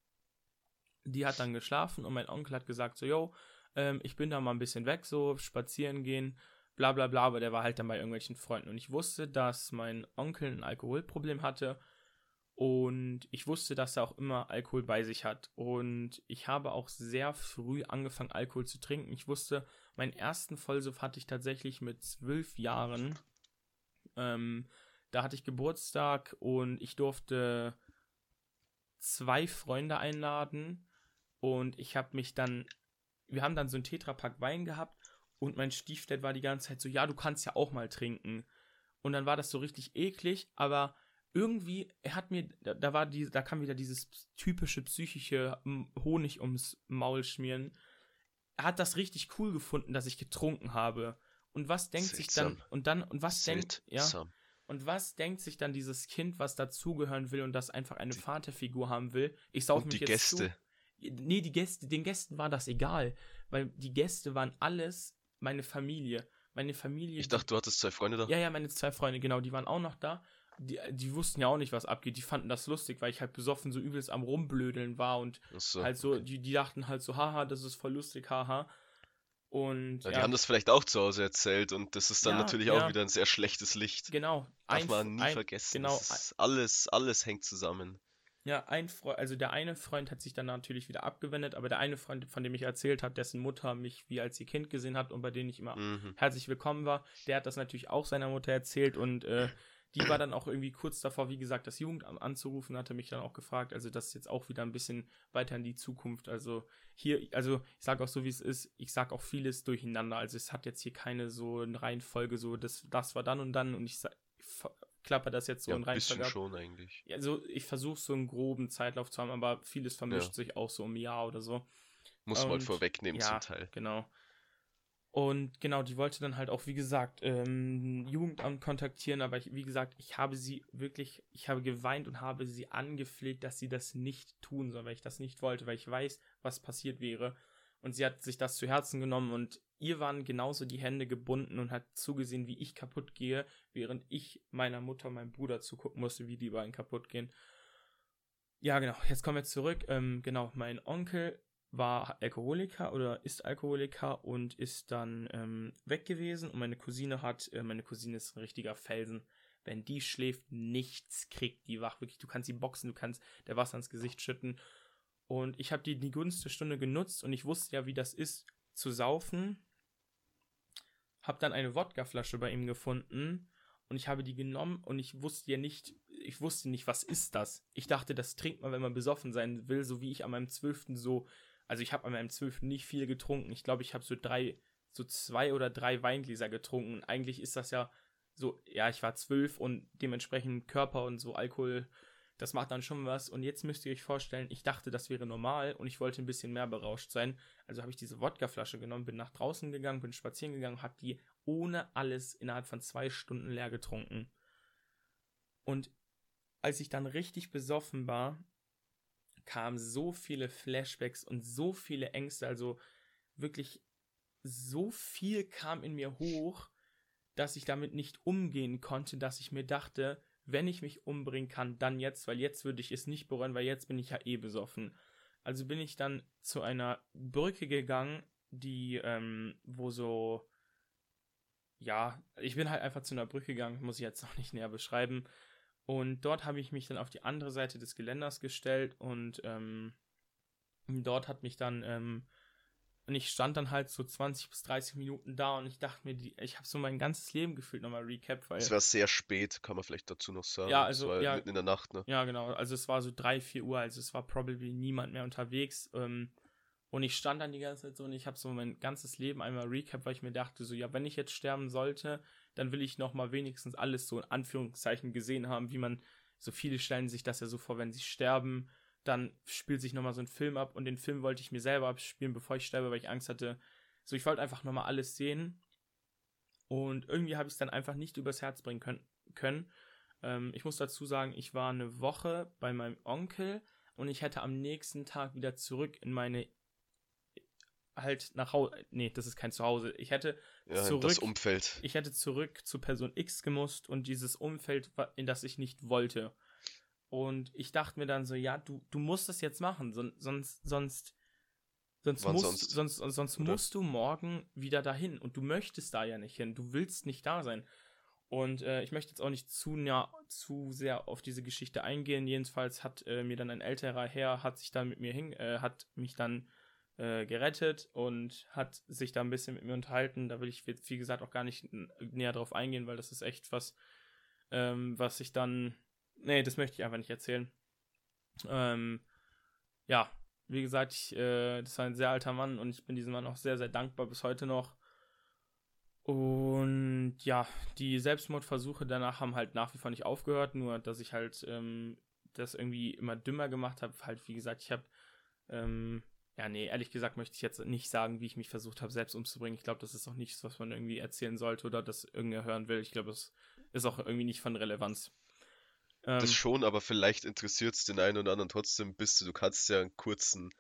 A: Die hat dann geschlafen und mein Onkel hat gesagt so, yo, ähm, ich bin da mal ein bisschen weg, so spazieren gehen, bla bla bla, aber der war halt dann bei irgendwelchen Freunden und ich wusste, dass mein Onkel ein Alkoholproblem hatte und ich wusste, dass er auch immer Alkohol bei sich hat. Und ich habe auch sehr früh angefangen, Alkohol zu trinken. Ich wusste, meinen ersten Vollsuff hatte ich tatsächlich mit zwölf Jahren. Ähm, da hatte ich Geburtstag und ich durfte zwei Freunde einladen. Und ich habe mich dann, wir haben dann so einen Tetrapack Wein gehabt. Und mein Stiefdad war die ganze Zeit so, ja, du kannst ja auch mal trinken. Und dann war das so richtig eklig, aber irgendwie, er hat mir, da, da, war die, da kam wieder dieses typische psychische Honig ums Maul schmieren. Er hat das richtig cool gefunden, dass ich getrunken habe. Und was denkt Seltsam. sich dann, und dann, und was denkt, ja, und was denkt sich dann dieses Kind, was dazugehören will und das einfach eine die, Vaterfigur haben will? Ich sauf mich
B: die jetzt Gäste. Zu.
A: Nee, die Gäste, den Gästen war das egal, weil die Gäste waren alles meine Familie. Meine Familie.
B: Ich dachte, du hattest zwei Freunde da.
A: Ja, ja, meine zwei Freunde, genau, die waren auch noch da die, die wussten ja auch nicht, was abgeht. Die fanden das lustig, weil ich halt besoffen so übelst am Rumblödeln war und so, halt so, okay. die, die dachten halt so, haha, das ist voll lustig, haha. Und.
B: Ja, die haben das vielleicht auch zu Hause erzählt und das ist dann ja, natürlich ja. auch wieder ein sehr schlechtes Licht.
A: Genau.
B: Darf ein, man nie ein, vergessen. Genau. alles, alles hängt zusammen.
A: Ja, ein Freund, also der eine Freund hat sich dann natürlich wieder abgewendet, aber der eine Freund, von dem ich erzählt habe, dessen Mutter mich wie als ihr Kind gesehen hat und bei dem ich immer mhm. herzlich willkommen war, der hat das natürlich auch seiner Mutter erzählt und äh, die war dann auch irgendwie kurz davor, wie gesagt, das Jugendamt anzurufen, hatte mich dann auch gefragt. Also das ist jetzt auch wieder ein bisschen weiter in die Zukunft. Also hier, also ich sage auch so, wie es ist, ich sage auch vieles durcheinander. Also es hat jetzt hier keine so eine Reihenfolge, so das, das war dann und dann und ich, ich klapper das jetzt so
B: ja, in Reihenfolge. schon eigentlich.
A: Also ich versuche so einen groben Zeitlauf zu haben, aber vieles vermischt ja. sich auch so im Jahr oder so.
B: Muss man vorwegnehmen
A: ja,
B: zum Teil.
A: Genau. Und genau, die wollte dann halt auch, wie gesagt, ähm, Jugendamt kontaktieren, aber ich, wie gesagt, ich habe sie wirklich, ich habe geweint und habe sie angefleht, dass sie das nicht tun soll, weil ich das nicht wollte, weil ich weiß, was passiert wäre. Und sie hat sich das zu Herzen genommen und ihr waren genauso die Hände gebunden und hat zugesehen, wie ich kaputt gehe, während ich meiner Mutter, meinem Bruder zugucken musste, wie die beiden kaputt gehen. Ja, genau, jetzt kommen wir zurück. Ähm, genau, mein Onkel war Alkoholiker oder ist Alkoholiker und ist dann ähm, weg gewesen. Und meine Cousine hat, äh, meine Cousine ist ein richtiger Felsen. Wenn die schläft, nichts kriegt die wach. Wirklich, du kannst sie boxen, du kannst der Wasser ins Gesicht schütten. Und ich habe die, die Gunst der Stunde genutzt und ich wusste ja, wie das ist, zu saufen. Hab dann eine Wodkaflasche bei ihm gefunden und ich habe die genommen und ich wusste ja nicht, ich wusste nicht, was ist das. Ich dachte, das trinkt man, wenn man besoffen sein will, so wie ich an meinem zwölften so also ich habe an meinem zwölften nicht viel getrunken. Ich glaube, ich habe so drei, so zwei oder drei Weingläser getrunken. Eigentlich ist das ja so, ja, ich war zwölf und dementsprechend Körper und so Alkohol, das macht dann schon was. Und jetzt müsst ihr euch vorstellen, ich dachte, das wäre normal und ich wollte ein bisschen mehr berauscht sein. Also habe ich diese Wodkaflasche genommen, bin nach draußen gegangen, bin spazieren gegangen, habe die ohne alles innerhalb von zwei Stunden leer getrunken. Und als ich dann richtig besoffen war, kamen so viele Flashbacks und so viele Ängste, also wirklich so viel kam in mir hoch, dass ich damit nicht umgehen konnte, dass ich mir dachte, wenn ich mich umbringen kann, dann jetzt, weil jetzt würde ich es nicht bereuen, weil jetzt bin ich ja eh besoffen. Also bin ich dann zu einer Brücke gegangen, die, ähm, wo so, ja, ich bin halt einfach zu einer Brücke gegangen, muss ich jetzt noch nicht näher beschreiben. Und dort habe ich mich dann auf die andere Seite des Geländers gestellt und ähm, dort hat mich dann ähm, und ich stand dann halt so 20 bis 30 Minuten da und ich dachte mir, die, ich habe so mein ganzes Leben gefühlt nochmal recap,
B: weil. Es war sehr spät, kann man vielleicht dazu noch sagen.
A: Ja, also. Ja,
B: mitten in der Nacht, ne?
A: Ja, genau. Also es war so 3, 4 Uhr, also es war probably niemand mehr unterwegs. Ähm, und ich stand dann die ganze Zeit so und ich habe so mein ganzes Leben einmal recap, weil ich mir dachte, so, ja, wenn ich jetzt sterben sollte, dann will ich nochmal wenigstens alles so in Anführungszeichen gesehen haben, wie man, so viele stellen sich das ja so vor, wenn sie sterben dann spielt sich nochmal so ein Film ab und den Film wollte ich mir selber abspielen, bevor ich sterbe, weil ich Angst hatte. So, ich wollte einfach nochmal alles sehen. Und irgendwie habe ich es dann einfach nicht übers Herz bringen können. können. Ähm, ich muss dazu sagen, ich war eine Woche bei meinem Onkel und ich hätte am nächsten Tag wieder zurück in meine halt nach Hause. Nee, das ist kein Zuhause. Ich hätte
B: ja, zurück. Das Umfeld.
A: Ich hätte zurück zu Person X gemusst und dieses Umfeld, in das ich nicht wollte. Und ich dachte mir dann so, ja, du, du musst das jetzt machen, sonst, sonst, sonst, musst, sonst? sonst, sonst musst du morgen wieder dahin. Und du möchtest da ja nicht hin. Du willst nicht da sein. Und äh, ich möchte jetzt auch nicht zu, ja, zu sehr auf diese Geschichte eingehen. Jedenfalls hat äh, mir dann ein älterer Herr, hat sich dann mit mir hin, äh, hat mich dann äh, gerettet und hat sich da ein bisschen mit mir unterhalten. Da will ich, wie gesagt, auch gar nicht näher drauf eingehen, weil das ist echt was, ähm, was ich dann Nee, das möchte ich einfach nicht erzählen. Ähm, ja, wie gesagt, ich, äh, das war ein sehr alter Mann und ich bin diesem Mann auch sehr, sehr dankbar bis heute noch. Und ja, die Selbstmordversuche danach haben halt nach wie vor nicht aufgehört, nur dass ich halt ähm, das irgendwie immer dümmer gemacht habe. Halt, wie gesagt, ich habe, ähm, ja, nee, ehrlich gesagt möchte ich jetzt nicht sagen, wie ich mich versucht habe, selbst umzubringen. Ich glaube, das ist auch nichts, was man irgendwie erzählen sollte oder das irgendwer hören will. Ich glaube, das ist auch irgendwie nicht von Relevanz.
B: Ähm, das schon, aber vielleicht interessiert es den einen oder anderen trotzdem bist du. Du kannst ja einen kurzen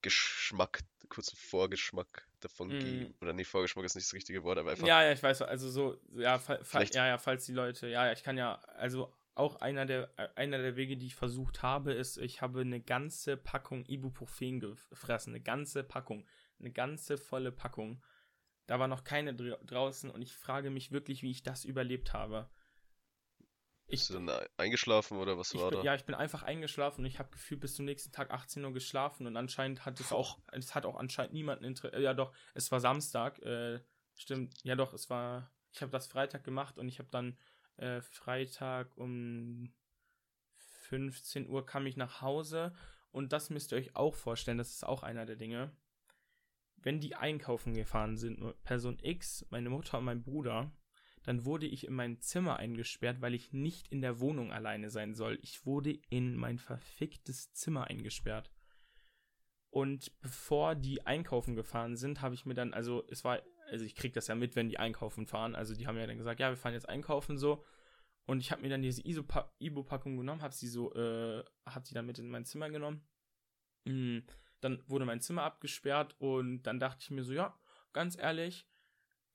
B: Geschmack, einen kurzen Vorgeschmack davon mm. geben. Oder nicht, Vorgeschmack ist nicht das richtige Wort, aber einfach.
A: Ja, ja, ich weiß, also so, ja, fa ja, ja, falls die Leute, ja, ja, ich kann ja, also auch einer der, einer der Wege, die ich versucht habe, ist, ich habe eine ganze Packung Ibuprofen gefressen. Eine ganze Packung. Eine ganze volle Packung. Da war noch keine draußen und ich frage mich wirklich, wie ich das überlebt habe.
B: Bist du dann eingeschlafen oder was war
A: bin,
B: da?
A: Ja, ich bin einfach eingeschlafen und ich habe gefühlt bis zum nächsten Tag 18 Uhr geschlafen und anscheinend hat es auch, es hat auch anscheinend niemanden interessiert. Ja, doch, es war Samstag, äh, stimmt, ja doch, es war, ich habe das Freitag gemacht und ich habe dann äh, Freitag um 15 Uhr kam ich nach Hause und das müsst ihr euch auch vorstellen, das ist auch einer der Dinge. Wenn die einkaufen gefahren sind, Person X, meine Mutter und mein Bruder, dann wurde ich in mein Zimmer eingesperrt, weil ich nicht in der Wohnung alleine sein soll. Ich wurde in mein verficktes Zimmer eingesperrt. Und bevor die einkaufen gefahren sind, habe ich mir dann, also es war, also ich kriege das ja mit, wenn die einkaufen fahren. Also die haben ja dann gesagt, ja, wir fahren jetzt einkaufen so. Und ich habe mir dann diese Ibo-Packung genommen, habe sie so, äh, habe sie dann mit in mein Zimmer genommen. Mhm. Dann wurde mein Zimmer abgesperrt und dann dachte ich mir so, ja, ganz ehrlich,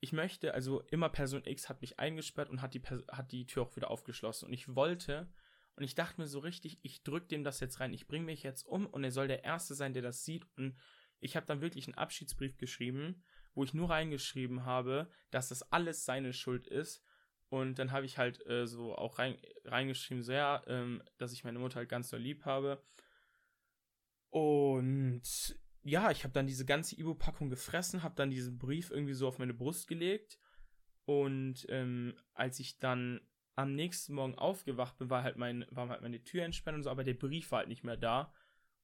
A: ich möchte, also immer Person X hat mich eingesperrt und hat die, hat die Tür auch wieder aufgeschlossen. Und ich wollte, und ich dachte mir so richtig, ich drücke dem das jetzt rein, ich bringe mich jetzt um und er soll der Erste sein, der das sieht. Und ich habe dann wirklich einen Abschiedsbrief geschrieben, wo ich nur reingeschrieben habe, dass das alles seine Schuld ist. Und dann habe ich halt äh, so auch rein, reingeschrieben, so ja, ähm, dass ich meine Mutter halt ganz doll lieb habe. Und ja, ich habe dann diese ganze Ibo-Packung gefressen, habe dann diesen Brief irgendwie so auf meine Brust gelegt. Und ähm, als ich dann am nächsten Morgen aufgewacht bin, war halt, mein, war halt meine Tür entsperrt und so, aber der Brief war halt nicht mehr da.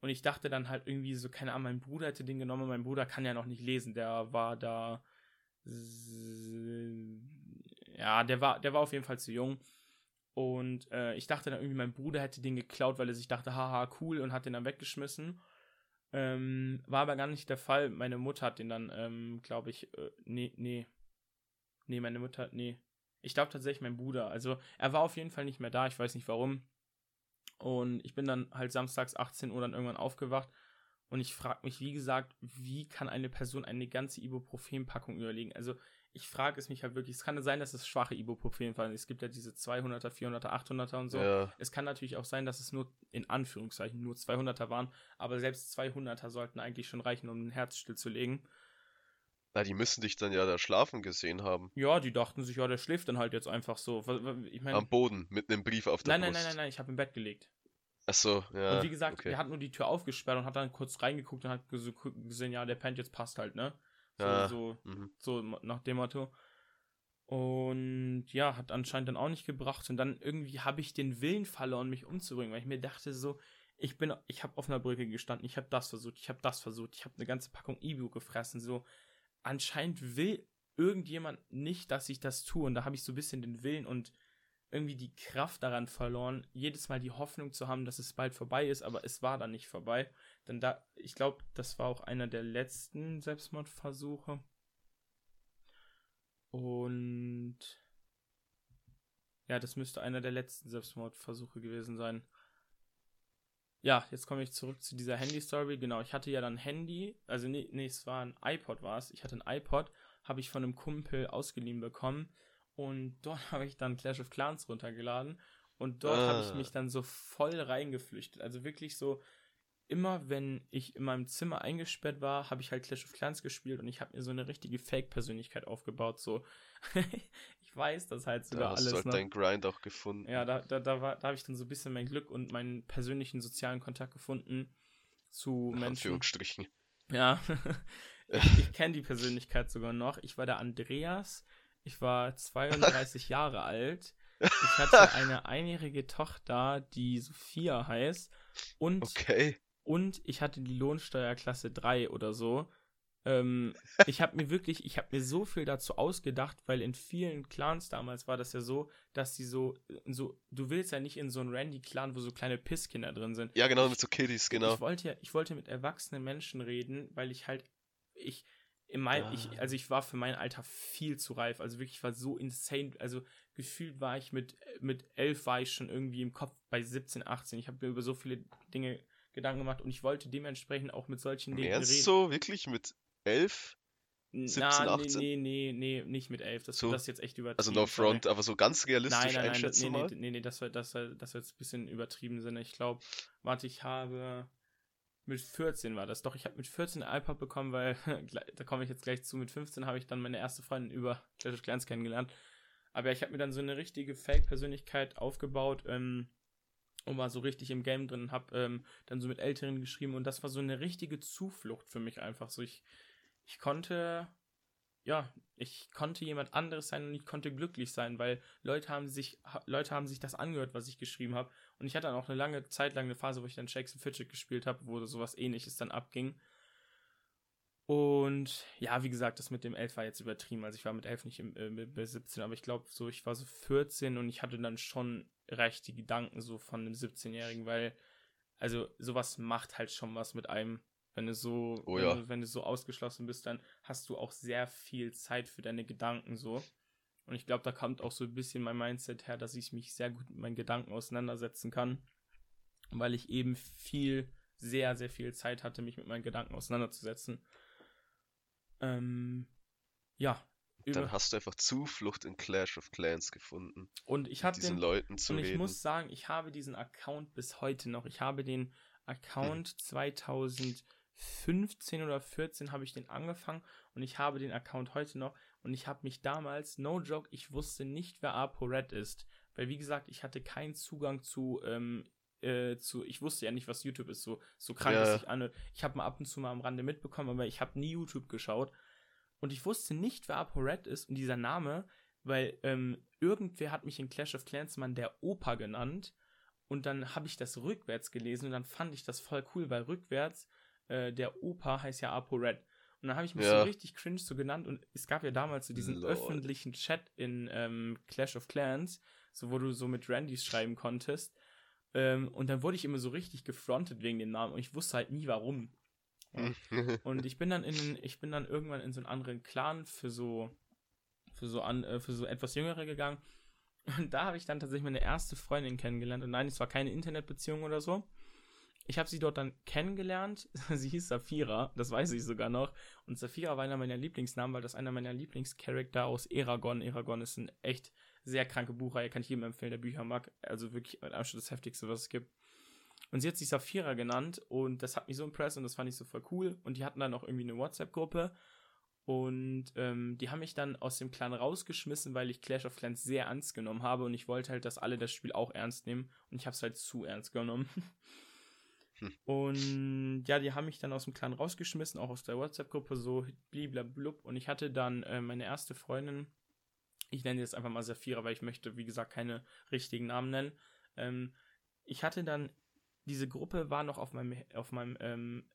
A: Und ich dachte dann halt irgendwie so, keine Ahnung, mein Bruder hätte den genommen. Mein Bruder kann ja noch nicht lesen. Der war da. Ja, der war, der war auf jeden Fall zu jung. Und äh, ich dachte dann irgendwie, mein Bruder hätte den geklaut, weil er sich dachte, haha, cool, und hat den dann weggeschmissen. Ähm, war aber gar nicht der Fall. Meine Mutter hat den dann, ähm, glaube ich, äh, nee, nee. Nee, meine Mutter, nee. Ich glaube tatsächlich mein Bruder. Also er war auf jeden Fall nicht mehr da, ich weiß nicht warum. Und ich bin dann halt samstags 18 Uhr dann irgendwann aufgewacht und ich frage mich, wie gesagt, wie kann eine Person eine ganze Ibuprofen-Packung überlegen? Also ich frage es mich halt wirklich, es kann sein, dass es schwache Ibuprofen waren. Es gibt ja diese 200er, 400er, 800er und so.
B: Ja.
A: Es kann natürlich auch sein, dass es nur, in Anführungszeichen, nur 200er waren, aber selbst 200er sollten eigentlich schon reichen, um ein Herz stillzulegen.
B: Na, die müssen dich dann ja da schlafen gesehen haben.
A: Ja, die dachten sich, ja, der schläft dann halt jetzt einfach so. Ich meine,
B: Am Boden, mit einem Brief auf der
A: nein, nein,
B: Brust.
A: nein, nein, nein, ich habe im Bett gelegt.
B: Ach so, ja.
A: und wie gesagt,
B: okay.
A: er hat nur die Tür aufgesperrt und hat dann kurz reingeguckt und hat ges- gesehen, ja, der pennt jetzt passt halt, ne? So,
B: Ja.
A: so,
B: Mhm.
A: so nach dem Motto. Und ja, hat anscheinend dann auch nicht gebracht. Und dann irgendwie habe ich den Willen verloren, mich umzubringen, weil ich mir dachte so, ich bin, ich habe auf einer Brücke gestanden, ich habe das versucht, ich habe das versucht, ich habe eine ganze Packung Ibu gefressen. So, anscheinend will irgendjemand nicht, dass ich das tue. Und da habe ich so ein bisschen den Willen und irgendwie die Kraft daran verloren, jedes Mal die Hoffnung zu haben, dass es bald vorbei ist, aber es war dann nicht vorbei. Denn da, ich glaube, das war auch einer der letzten Selbstmordversuche. Und ja, das müsste einer der letzten Selbstmordversuche gewesen sein. Ja, jetzt komme ich zurück zu dieser Handy-Story. Genau, ich hatte ja dann Handy, also nee, nee es war ein iPod war es. Ich hatte ein iPod, habe ich von einem Kumpel ausgeliehen bekommen und dort habe ich dann Clash of Clans runtergeladen und dort habe ich
B: Ah.
A: mich dann so voll reingeflüchtet. Also wirklich so, immer wenn ich in meinem Zimmer eingesperrt war, habe ich halt Clash of Clans gespielt und ich habe mir so eine richtige Fake-Persönlichkeit aufgebaut. So, ich weiß das halt sogar
B: Da hast du
A: alles
B: halt
A: noch.
B: deinen Grind auch gefunden.
A: Ja, da, da, da, war- da habe ich dann so ein bisschen mein Glück und meinen persönlichen sozialen Kontakt gefunden zu Menschen.
B: Anführungsstrichen.
A: Ja, ich, ich kenne die Persönlichkeit sogar noch. Ich war der Andreas. Ich war 32 Jahre alt. Ich hatte eine einjährige Tochter, die Sophia heißt. Und,
B: Okay.
A: Und ich hatte die Lohnsteuerklasse 3 oder so. Ähm, ich habe mir wirklich, ich habe mir so viel dazu ausgedacht, weil in vielen Clans damals war das ja so, dass die so, so, du willst ja nicht in so einen Randy-Clan, wo so kleine Pisskinder drin sind.
B: Ja, genau, mit so Kiddies, genau.
A: Ich wollte ja, ich wollte mit erwachsenen Menschen reden, weil ich halt, ich, in mein, ich,
B: Ah.
A: also ich war für mein Alter viel zu reif. Also wirklich, ich war so insane. Also gefühlt war ich mit, mit elf war ich schon irgendwie im Kopf bei 17, 18. Ich habe mir über so viele Dinge Gedanken gemacht und ich wollte dementsprechend auch mit solchen Dingen
B: Ernst so? Wirklich? Mit elf?
A: Na,
B: 17,
A: nee,
B: 18?
A: nee, nee, nee, nicht mit elf. Das,
B: So.
A: das jetzt echt übertrieben.
B: Also no front, aber so ganz realistisch
A: Nein, nein, nein,
B: einschätzen
A: nee,
B: mal?
A: nee, nee, nee, das war, das war, das war jetzt ein bisschen übertrieben Sinne. Ich glaube, warte, ich habe mit 14 war das. Doch, ich habe mit 14 ein iPod bekommen, weil, da komme ich jetzt gleich zu, mit 15 habe ich dann meine erste Freundin über Clash of Clans kennengelernt. Aber ich habe mir dann so eine richtige Fake-Persönlichkeit aufgebaut ähm, und war so richtig im Game drin, habe ähm, dann so mit Älteren geschrieben und das war so eine richtige Zuflucht für mich einfach. So, ich, ich konnte, ja, ich konnte jemand anderes sein und ich konnte glücklich sein, weil Leute haben sich, Leute haben sich das angehört, was ich geschrieben habe. Und ich hatte dann auch eine lange Zeit lang eine Phase, wo ich dann Shakes and Fidget gespielt habe, wo sowas ähnliches dann abging. Und ja, wie gesagt, das mit dem 11 war jetzt übertrieben. Also ich war mit 11 nicht im, äh, mit- bei 17, aber ich glaube so, ich war so 14 und ich hatte dann schon recht die Gedanken so von einem 17-Jährigen, weil, also sowas macht halt schon was mit einem. Wenn du so,
B: Oh
A: wenn,
B: ja.
A: du, wenn du so ausgeschlossen bist, dann hast du auch sehr viel Zeit für deine Gedanken so. Und ich glaube, da kommt auch so ein bisschen mein Mindset her, dass ich mich sehr gut mit meinen Gedanken auseinandersetzen kann, weil ich eben viel, sehr, sehr viel Zeit hatte, mich mit meinen Gedanken auseinanderzusetzen. Ähm, ja.
B: Dann
A: Über,
B: hast du einfach Zuflucht in Clash of Clans gefunden.
A: und ich habe
B: diesen
A: den,
B: Leuten zu
A: und ich
B: reden.
A: muss sagen, ich habe diesen Account bis heute noch. Ich habe den Account
B: Hm.
A: 2015 oder 14 habe ich den angefangen und ich habe den Account heute noch und ich habe mich damals, no joke, ich wusste nicht, wer ApoRed ist, weil wie gesagt, ich hatte keinen Zugang zu ähm, äh, zu, ich wusste ja nicht, was YouTube ist, so, so krank
B: Ja.
A: es sich anhört. Ich habe mal ab und zu mal am Rande mitbekommen, aber ich habe nie YouTube geschaut. Und ich wusste nicht, wer ApoRed ist und dieser Name, weil ähm, irgendwer hat mich in Clash of Clans mal der Opa genannt. Und dann habe ich das rückwärts gelesen und dann fand ich das voll cool, weil rückwärts äh, der Opa heißt ja ApoRed. Und dann habe ich mich
B: Ja.
A: so richtig cringe so genannt und es gab ja damals so diesen
B: Lol.
A: öffentlichen Chat in ähm, Clash of Clans, so wo du so mit Randys schreiben konntest. Ähm, und dann wurde ich immer so richtig gefrontet wegen dem Namen und ich wusste halt nie warum. Und ich bin dann in, ich bin dann irgendwann in so einen anderen Clan für so, für so an, äh, für so etwas Jüngere gegangen. Und da habe ich dann tatsächlich meine erste Freundin kennengelernt. Und nein, es war keine Internetbeziehung oder so. ich habe sie dort dann kennengelernt. sie hieß Saphira, das weiß ich sogar noch. Und Saphira war einer meiner Lieblingsnamen, weil das einer meiner Lieblingscharakter aus Eragon. Eragon ist ein echt sehr kranke Buchreihe, kann ich jedem empfehlen, der Bücher mag. Also wirklich mit Abstand das heftigste, was es gibt. Und sie hat sich Saphira genannt und das hat mich so impressed und das fand ich so voll cool. Und die hatten dann auch irgendwie eine WhatsApp-Gruppe. Und ähm, die haben mich dann aus dem Clan rausgeschmissen, weil ich Clash of Clans sehr ernst genommen habe und ich wollte halt, dass alle das Spiel auch ernst nehmen. Und ich habe es halt zu ernst genommen. Hm. Und ja, die haben mich dann aus dem Clan rausgeschmissen, auch aus der WhatsApp-Gruppe, so bliblablub. Und ich hatte dann äh, meine erste Freundin, ich nenne jetzt einfach mal Saphira, weil ich möchte, wie gesagt, keine richtigen Namen nennen. Ähm, ich hatte dann, diese Gruppe war noch auf meinem, auf meinem, ähm,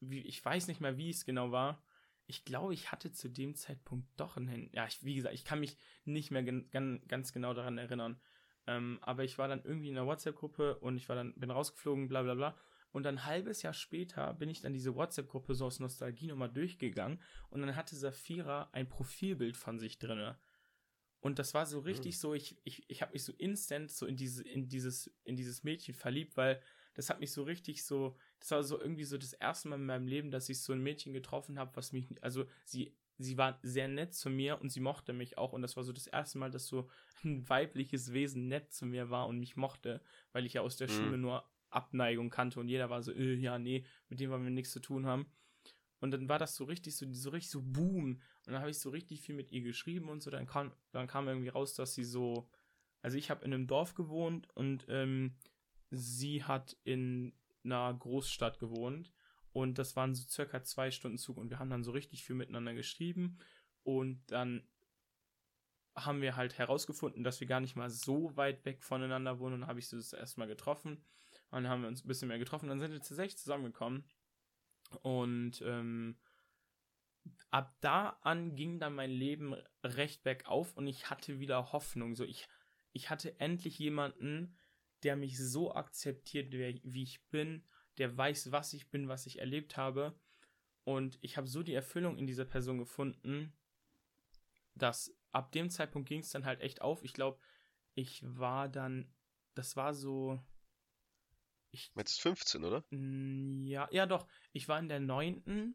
A: wie, ich weiß nicht mehr, wie es genau war. Ich glaube, ich hatte zu dem Zeitpunkt doch ein Handy. Ja, ich, wie gesagt, ich kann mich nicht mehr ganz genau daran erinnern. Ähm, aber ich war dann irgendwie in einer WhatsApp-Gruppe und ich war dann, bin rausgeflogen, bla bla bla. Und dann ein halbes Jahr später bin ich dann diese WhatsApp-Gruppe so aus Nostalgie nochmal durchgegangen und dann hatte Safira ein Profilbild von sich drinne. Und das war so richtig mhm. so, ich, ich, ich habe mich so instant so in diese, in dieses, in dieses Mädchen verliebt, weil das hat mich so richtig so, das war so irgendwie so das erste Mal in meinem Leben, dass ich so ein Mädchen getroffen habe, was mich, also sie sie war sehr nett zu mir und sie mochte mich auch. Und das war so das erste Mal, dass so ein weibliches Wesen nett zu mir war und mich mochte, weil ich ja aus der mhm. Schule nur Abneigung kannte und jeder war so, äh, ja, nee, mit dem wollen wir nichts zu tun haben. Und dann war das so richtig, so, so richtig so boom. Und dann habe ich so richtig viel mit ihr geschrieben und so. Dann kam, dann kam irgendwie raus, dass sie so, also ich habe in einem Dorf gewohnt und ähm, sie hat in einer Großstadt gewohnt und das waren so circa zwei Stunden Zug und wir haben dann so richtig viel miteinander geschrieben. Und dann haben wir halt herausgefunden, dass wir gar nicht mal so weit weg voneinander wohnen. Und dann habe ich sie das erstmal getroffen. Und dann haben wir uns ein bisschen mehr getroffen. Dann sind wir tatsächlich zusammengekommen. Und ähm, ab da an ging dann mein Leben recht bergauf und ich hatte wieder Hoffnung. So, ich, ich hatte endlich jemanden, der mich so akzeptiert, wie ich bin der weiß, was ich bin, was ich erlebt habe. Und ich habe so die Erfüllung in dieser Person gefunden, dass ab dem Zeitpunkt ging es dann halt echt auf. Ich glaube, ich war dann, das war so.
B: Ich, Jetzt 15, oder?
A: Ja, ja doch. Ich war in der neunten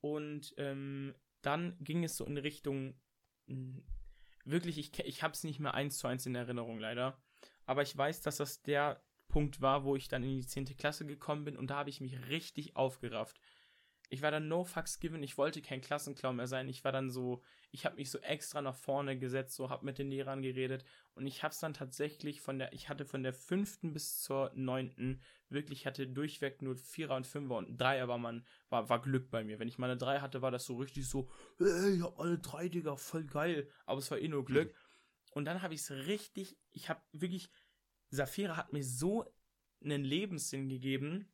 A: und ähm, dann ging es so in Richtung. Wirklich, ich, ich habe es nicht mehr eins zu eins in Erinnerung, leider. Aber ich weiß, dass das der Punkt war, wo ich dann in die 10. Klasse gekommen bin und da habe ich mich richtig aufgerafft. Ich war dann no fucks given, ich wollte kein Klassenclown mehr sein. Ich war dann so, ich habe mich so extra nach vorne gesetzt, so habe mit den Lehrern geredet und ich habe es dann tatsächlich von der, ich hatte von der fünften bis zur neunten wirklich hatte durchweg nur Vierer und Fünfer und Dreier war man, war, war Glück bei mir. Wenn ich mal eine Drei hatte, war das so richtig so, ey, ich hab alle drei, Digga, voll geil. Aber es war eh nur Glück. Und dann habe ich es richtig, ich habe wirklich Saphira hat mir so einen Lebenssinn gegeben,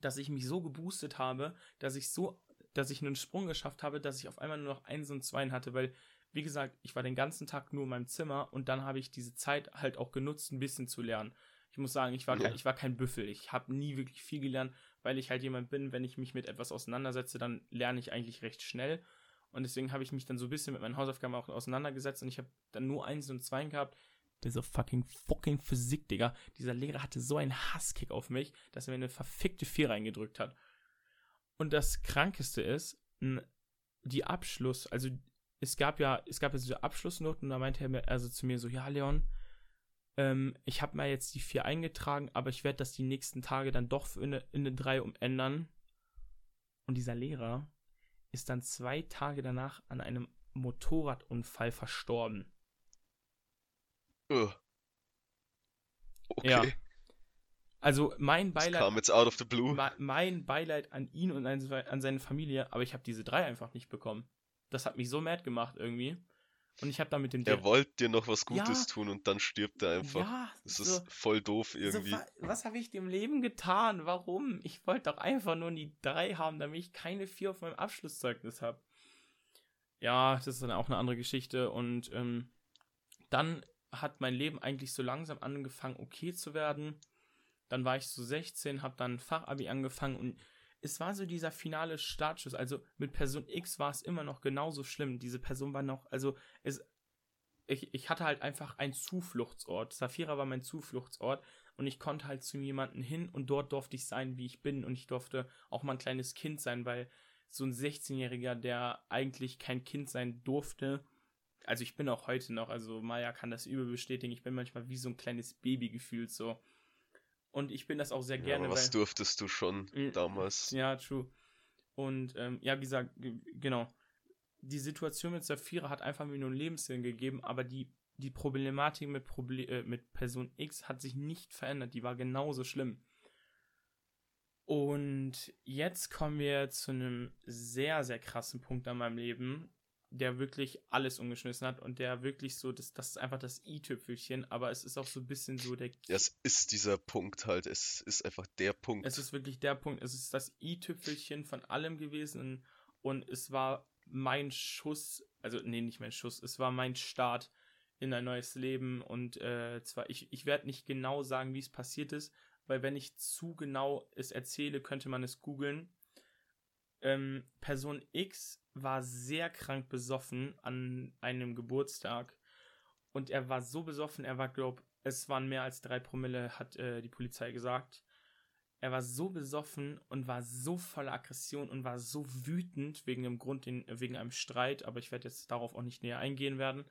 A: dass ich mich so geboostet habe, dass ich so, dass ich einen Sprung geschafft habe, dass ich auf einmal nur noch eins und zwei hatte, weil, wie gesagt, ich war den ganzen Tag nur in meinem Zimmer und dann habe ich diese Zeit halt auch genutzt, ein bisschen zu lernen. Ich muss sagen, ich war, ja. kein, ich war kein Büffel. Ich habe nie wirklich viel gelernt, weil ich halt jemand bin, wenn ich mich mit etwas auseinandersetze, dann lerne ich eigentlich recht schnell. Und deswegen habe ich mich dann so ein bisschen mit meinen Hausaufgaben auch auseinandergesetzt und ich habe dann nur eins und zwei gehabt diese fucking fucking Physik, Digga. Dieser Lehrer hatte so einen Hasskick auf mich, dass er mir eine verfickte 4 reingedrückt hat. Und das Krankeste ist, die Abschluss, also es gab ja, es gab ja diese Abschlussnoten und da meinte er mir, also zu mir so, ja, Leon, ähm, ich habe mir jetzt die 4 eingetragen, aber ich werde das die nächsten Tage dann doch in eine 3 umändern. Und dieser Lehrer ist dann zwei Tage danach an einem Motorradunfall verstorben. Okay. Ja. Also mein Beileid.
B: kam jetzt out of the blue.
A: Mein Beileid an ihn und an, seine Familie, aber ich habe diese drei einfach nicht bekommen. Das hat mich so mad gemacht irgendwie. Und ich habe da mit dem.
B: Er wollte dir noch was Gutes ja, tun und dann stirbt er einfach. Ja, das so, ist voll doof irgendwie. So,
A: was habe ich dem Leben getan? Warum? Ich wollte doch einfach nur die drei haben, damit ich keine vier auf meinem Abschlusszeugnis habe. Ja, das ist dann auch eine andere Geschichte. Und ähm, dann hat mein Leben eigentlich so langsam angefangen, okay zu werden. Dann war ich so 16, habe dann Fachabi angefangen und es war so dieser finale Startschuss. Also mit Person X war es immer noch genauso schlimm. Diese Person war noch, also es, ich, ich hatte halt einfach einen Zufluchtsort. Safira war mein Zufluchtsort. Und ich konnte halt zu jemandem hin und dort durfte ich sein, wie ich bin. Und ich durfte auch mal ein kleines Kind sein, weil so ein 16-Jähriger, der eigentlich kein Kind sein durfte, also ich bin auch heute noch, also Maya kann das übel bestätigen, ich bin manchmal wie so ein kleines Baby gefühlt so. Und ich bin das auch sehr gerne.
B: Ja, aber was weil, durftest du schon damals?
A: Ja, true. Und ähm, ja, wie gesagt, genau. Die Situation mit Saphira hat einfach mir nur einen Lebenssinn gegeben, aber die, die Problematik mit, Proble äh, mit Person X hat sich nicht verändert. Die war genauso schlimm. Und jetzt kommen wir zu einem sehr, sehr krassen Punkt an meinem Leben, der wirklich alles umgeschmissen hat und der wirklich so, das, das ist einfach das i-Tüpfelchen, aber es ist auch so ein bisschen so der.
B: Ja, es ist dieser Punkt halt, es ist einfach der Punkt.
A: Es ist wirklich der Punkt, es ist das i-Tüpfelchen von allem gewesen und es war mein Schuss, also nee, nicht mein Schuss, es war mein Start in ein neues Leben und äh, zwar, ich, ich werde nicht genau sagen, wie es passiert ist, weil wenn ich zu genau es erzähle, könnte man es googeln. Ähm, Person X war sehr krank besoffen an einem Geburtstag und er war so besoffen, er war, glaub, es waren mehr als drei Promille, hat äh, die Polizei gesagt. Er war so besoffen und war so voller Aggression und war so wütend wegen dem Grund, den, wegen einem Streit, aber ich werde jetzt darauf auch nicht näher eingehen werden,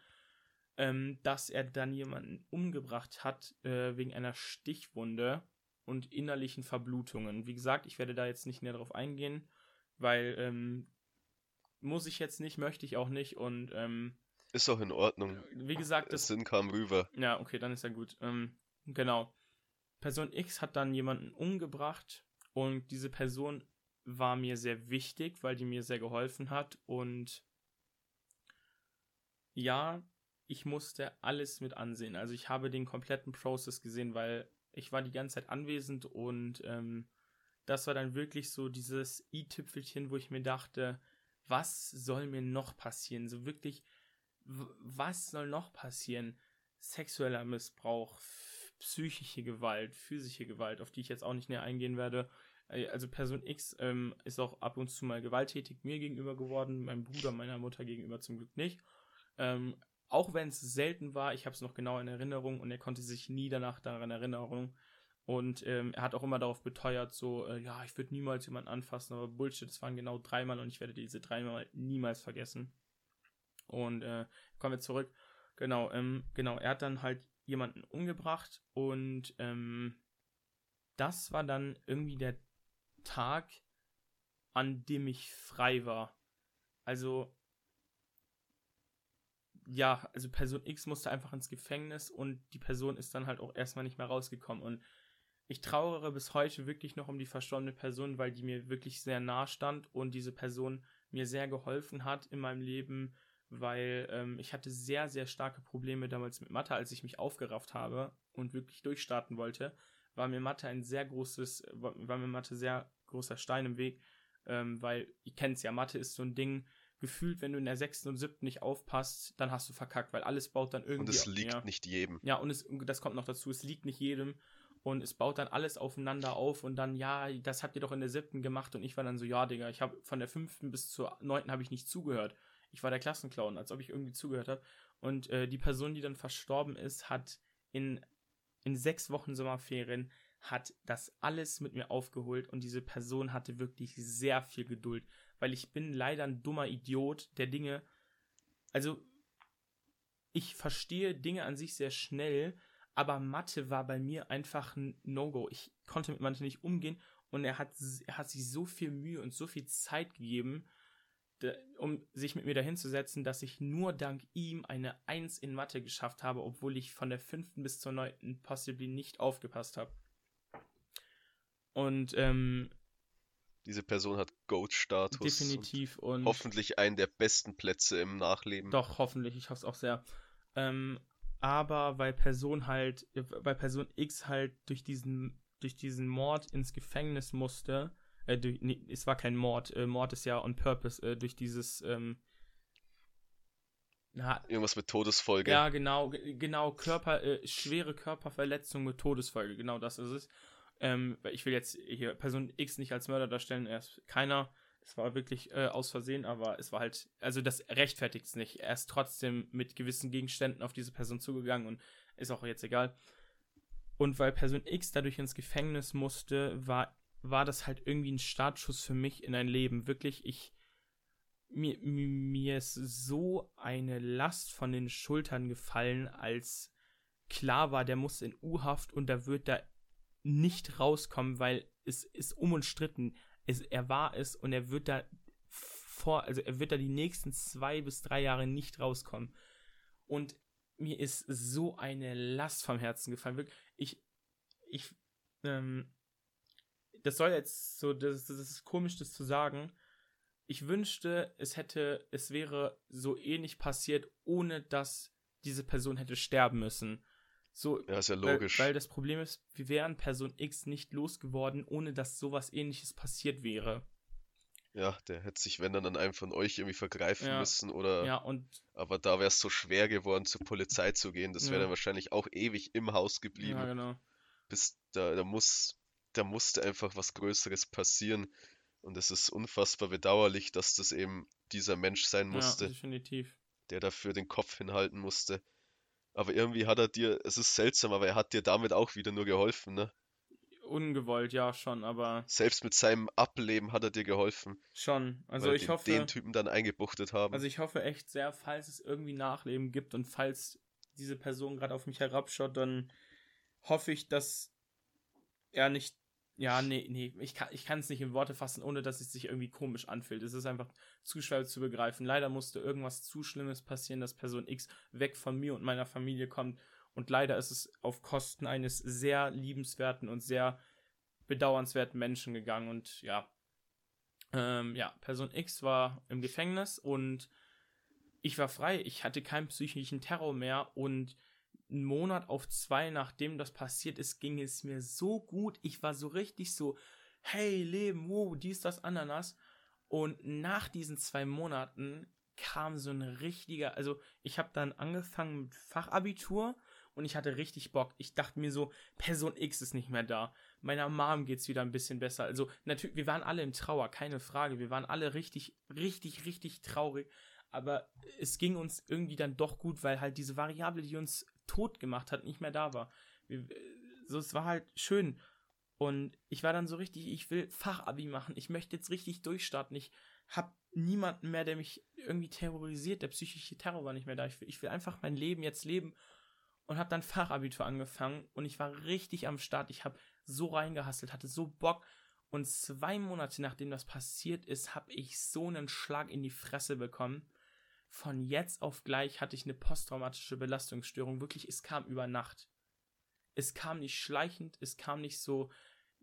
A: ähm, dass er dann jemanden umgebracht hat äh, wegen einer Stichwunde und innerlichen Verblutungen. Wie gesagt, ich werde da jetzt nicht näher drauf eingehen, weil ähm, muss ich jetzt nicht, möchte ich auch nicht und ähm,
B: ist auch in Ordnung.
A: Wie gesagt,
B: das Sinn kam rüber.
A: Ja, okay, dann ist ja gut. Ähm, genau. Person X hat dann jemanden umgebracht und diese Person war mir sehr wichtig, weil die mir sehr geholfen hat und ja, ich musste alles mit ansehen. Also ich habe den kompletten Prozess gesehen, weil ich war die ganze Zeit anwesend und ähm, das war dann wirklich so dieses i-Tüpfelchen, wo ich mir dachte, was soll mir noch passieren? So wirklich, was soll noch passieren? Sexueller Missbrauch, psychische Gewalt, physische Gewalt, auf die ich jetzt auch nicht näher eingehen werde. Äh, also Person X ähm, ist auch ab und zu mal gewalttätig mir gegenüber geworden, meinem Bruder, meiner Mutter gegenüber zum Glück nicht. Ähm, auch wenn es selten war, ich habe es noch genau in Erinnerung und er konnte sich nie danach daran erinnern. Und ähm, er hat auch immer darauf beteuert, so, äh, ja, ich würde niemals jemanden anfassen, aber Bullshit, es waren genau dreimal und ich werde diese dreimal niemals vergessen. Und äh, kommen wir zurück. Genau, ähm, genau, er hat dann halt jemanden umgebracht und ähm, das war dann irgendwie der Tag, an dem ich frei war. Also ja, also Person X musste einfach ins Gefängnis und die Person ist dann halt auch erstmal nicht mehr rausgekommen. Und ich trauere bis heute wirklich noch um die verstorbene Person, weil die mir wirklich sehr nah stand und diese Person mir sehr geholfen hat in meinem Leben, weil ähm, ich hatte sehr, sehr starke Probleme damals mit Mathe, als ich mich aufgerafft habe und wirklich durchstarten wollte, war mir Mathe ein sehr großes, war mir Mathe sehr großer Stein im Weg, ähm, weil ihr kennt es ja, Mathe ist so ein Ding, gefühlt, wenn du in der sechsten und siebten nicht aufpasst, dann hast du verkackt, weil alles baut dann irgendwie. Und
B: es liegt ja. nicht jedem.
A: Ja, und es, das kommt noch dazu, es liegt nicht jedem und es baut dann alles aufeinander auf und dann, ja, das habt ihr doch in der siebten gemacht und ich war dann so, ja, Digga, ich habe von der fünften bis zur neunten habe ich nicht zugehört. Ich war der Klassenclown, als ob ich irgendwie zugehört habe. Und äh, die Person, die dann verstorben ist, hat in, in sechs Wochen Sommerferien hat das alles mit mir aufgeholt und diese Person hatte wirklich sehr viel Geduld weil ich bin leider ein dummer Idiot, der Dinge, also ich verstehe Dinge an sich sehr schnell, aber Mathe war bei mir einfach ein No-Go. Ich konnte mit Mathe nicht umgehen und er hat, er hat sich so viel Mühe und so viel Zeit gegeben, um sich mit mir dahinzusetzen, dass ich nur dank ihm eine Eins in Mathe geschafft habe, obwohl ich von der fünften bis zur neunten possibly nicht aufgepasst habe. Und ähm,
B: diese Person hat Goat-Status.
A: Definitiv.
B: Und, und, hoffentlich einen der besten Plätze im Nachleben.
A: Doch, hoffentlich. Ich hoffe es auch sehr. Ähm, aber weil Person halt, weil Person X halt durch diesen, durch diesen Mord ins Gefängnis musste, äh, durch, nee, es war kein Mord, äh, Mord ist ja on purpose, äh, durch dieses, ähm,
B: na, Irgendwas mit Todesfolge.
A: Ja, genau, genau, Körper, äh, schwere Körperverletzung mit Todesfolge, genau das ist es. Ähm, ich will jetzt hier Person X nicht als Mörder darstellen, er ist keiner. Es war wirklich äh, aus Versehen, aber es war halt, also das rechtfertigt es nicht. Er ist trotzdem mit gewissen Gegenständen auf diese Person zugegangen und ist auch jetzt egal. Und weil Person X dadurch ins Gefängnis musste, war, war das halt irgendwie ein Startschuss für mich in ein Leben. Wirklich, ich, mir, mir ist so eine Last von den Schultern gefallen, als klar war, der muss in U-Haft und da wird da nicht rauskommen, weil es ist unumstritten. Es, er war es und er wird da vor, also er wird da die nächsten zwei bis drei Jahre nicht rauskommen. Und mir ist so eine Last vom Herzen gefallen. Wirklich, ich, ich, ähm, das soll jetzt so, das, das ist komisch, das zu sagen. Ich wünschte, es hätte, es wäre so ähnlich passiert, ohne dass diese Person hätte sterben müssen. So,
B: ja, ist ja logisch.
A: Weil, weil das Problem ist, wir wären Person X nicht losgeworden, ohne dass sowas ähnliches passiert wäre.
B: Ja, der hätte sich, wenn dann, an einem von euch irgendwie vergreifen ja. müssen oder.
A: Ja, und.
B: Aber da wäre es so schwer geworden, zur Polizei zu gehen. Das wäre ja. dann wahrscheinlich auch ewig im Haus geblieben. Ja,
A: genau.
B: Bis da, da muss, da musste einfach was Größeres passieren. Und es ist unfassbar bedauerlich, dass das eben dieser Mensch sein musste.
A: Ja, definitiv.
B: Der dafür den Kopf hinhalten musste. Aber irgendwie hat er dir, es ist seltsam, aber er hat dir damit auch wieder nur geholfen, ne?
A: Ungewollt, ja, schon, aber.
B: Selbst mit seinem Ableben hat er dir geholfen.
A: Schon. Also ich hoffe.
B: Den Typen dann eingebuchtet haben.
A: Also ich hoffe echt sehr, falls es irgendwie Nachleben gibt und falls diese Person gerade auf mich herabschaut, dann hoffe ich, dass er nicht ja, nee, nee, ich kann ich es nicht in Worte fassen, ohne dass es sich irgendwie komisch anfühlt. Es ist einfach zu schwer zu begreifen. Leider musste irgendwas zu Schlimmes passieren, dass Person X weg von mir und meiner Familie kommt. Und leider ist es auf Kosten eines sehr liebenswerten und sehr bedauernswerten Menschen gegangen. Und ja, ähm, ja, Person X war im Gefängnis und ich war frei. Ich hatte keinen psychischen Terror mehr und einen Monat auf zwei, nachdem das passiert ist, ging es mir so gut. Ich war so richtig so, hey, Leben, wow, dies, das, Ananas. Und nach diesen zwei Monaten kam so ein richtiger, also ich habe dann angefangen mit Fachabitur und ich hatte richtig Bock. Ich dachte mir so, Person X ist nicht mehr da. Meiner Mom geht's wieder ein bisschen besser. Also natürlich, wir waren alle im Trauer, keine Frage. Wir waren alle richtig, richtig, richtig traurig. Aber es ging uns irgendwie dann doch gut, weil halt diese Variable, die uns tot gemacht hat, nicht mehr da war. so, es war halt schön. Und ich war dann so richtig, ich will Fachabi machen. Ich möchte jetzt richtig durchstarten. Ich hab niemanden mehr, der mich irgendwie terrorisiert. Der psychische Terror war nicht mehr da. Ich will, ich will einfach mein Leben jetzt leben. Und hab dann Fachabitur angefangen. Und ich war richtig am Start. Ich hab so reingehasselt, hatte so Bock. Und zwei Monate nachdem das passiert ist, hab ich so einen Schlag in die Fresse bekommen von jetzt auf gleich hatte ich eine posttraumatische Belastungsstörung. Wirklich, es kam über Nacht. Es kam nicht schleichend, es kam nicht so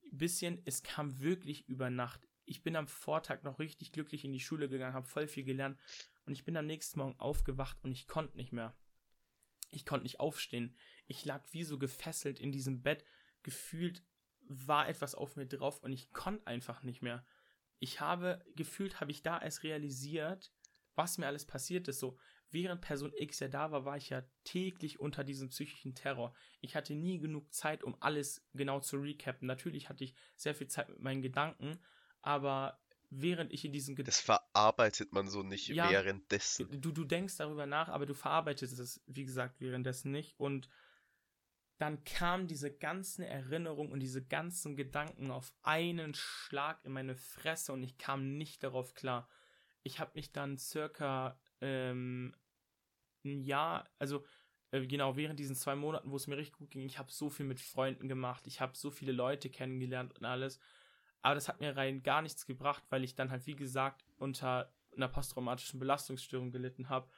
A: ein bisschen, es kam wirklich über Nacht. Ich bin am Vortag noch richtig glücklich in die Schule gegangen, habe voll viel gelernt und ich bin am nächsten Morgen aufgewacht und ich konnte nicht mehr. Ich konnte nicht aufstehen. Ich lag wie so gefesselt in diesem Bett. Gefühlt war etwas auf mir drauf und ich konnte einfach nicht mehr. Ich habe, gefühlt habe ich da erst realisiert, was mir alles passiert ist. So, während Person X ja da war, war ich ja täglich unter diesem psychischen Terror. Ich hatte nie genug Zeit, um alles genau zu recappen. Natürlich hatte ich sehr viel Zeit mit meinen Gedanken, aber während ich in diesem
B: Gedanken. Das verarbeitet man so nicht ja, währenddessen.
A: Du, du denkst darüber nach, aber du verarbeitest es, wie gesagt, währenddessen nicht. Und dann kamen diese ganzen Erinnerungen und diese ganzen Gedanken auf einen Schlag in meine Fresse und ich kam nicht darauf klar ich habe mich dann circa ähm, ein Jahr, also äh, genau während diesen zwei Monaten, wo es mir richtig gut ging, ich habe so viel mit Freunden gemacht, ich habe so viele Leute kennengelernt und alles. Aber das hat mir rein gar nichts gebracht, weil ich dann halt, wie gesagt, unter einer posttraumatischen Belastungsstörung gelitten habe.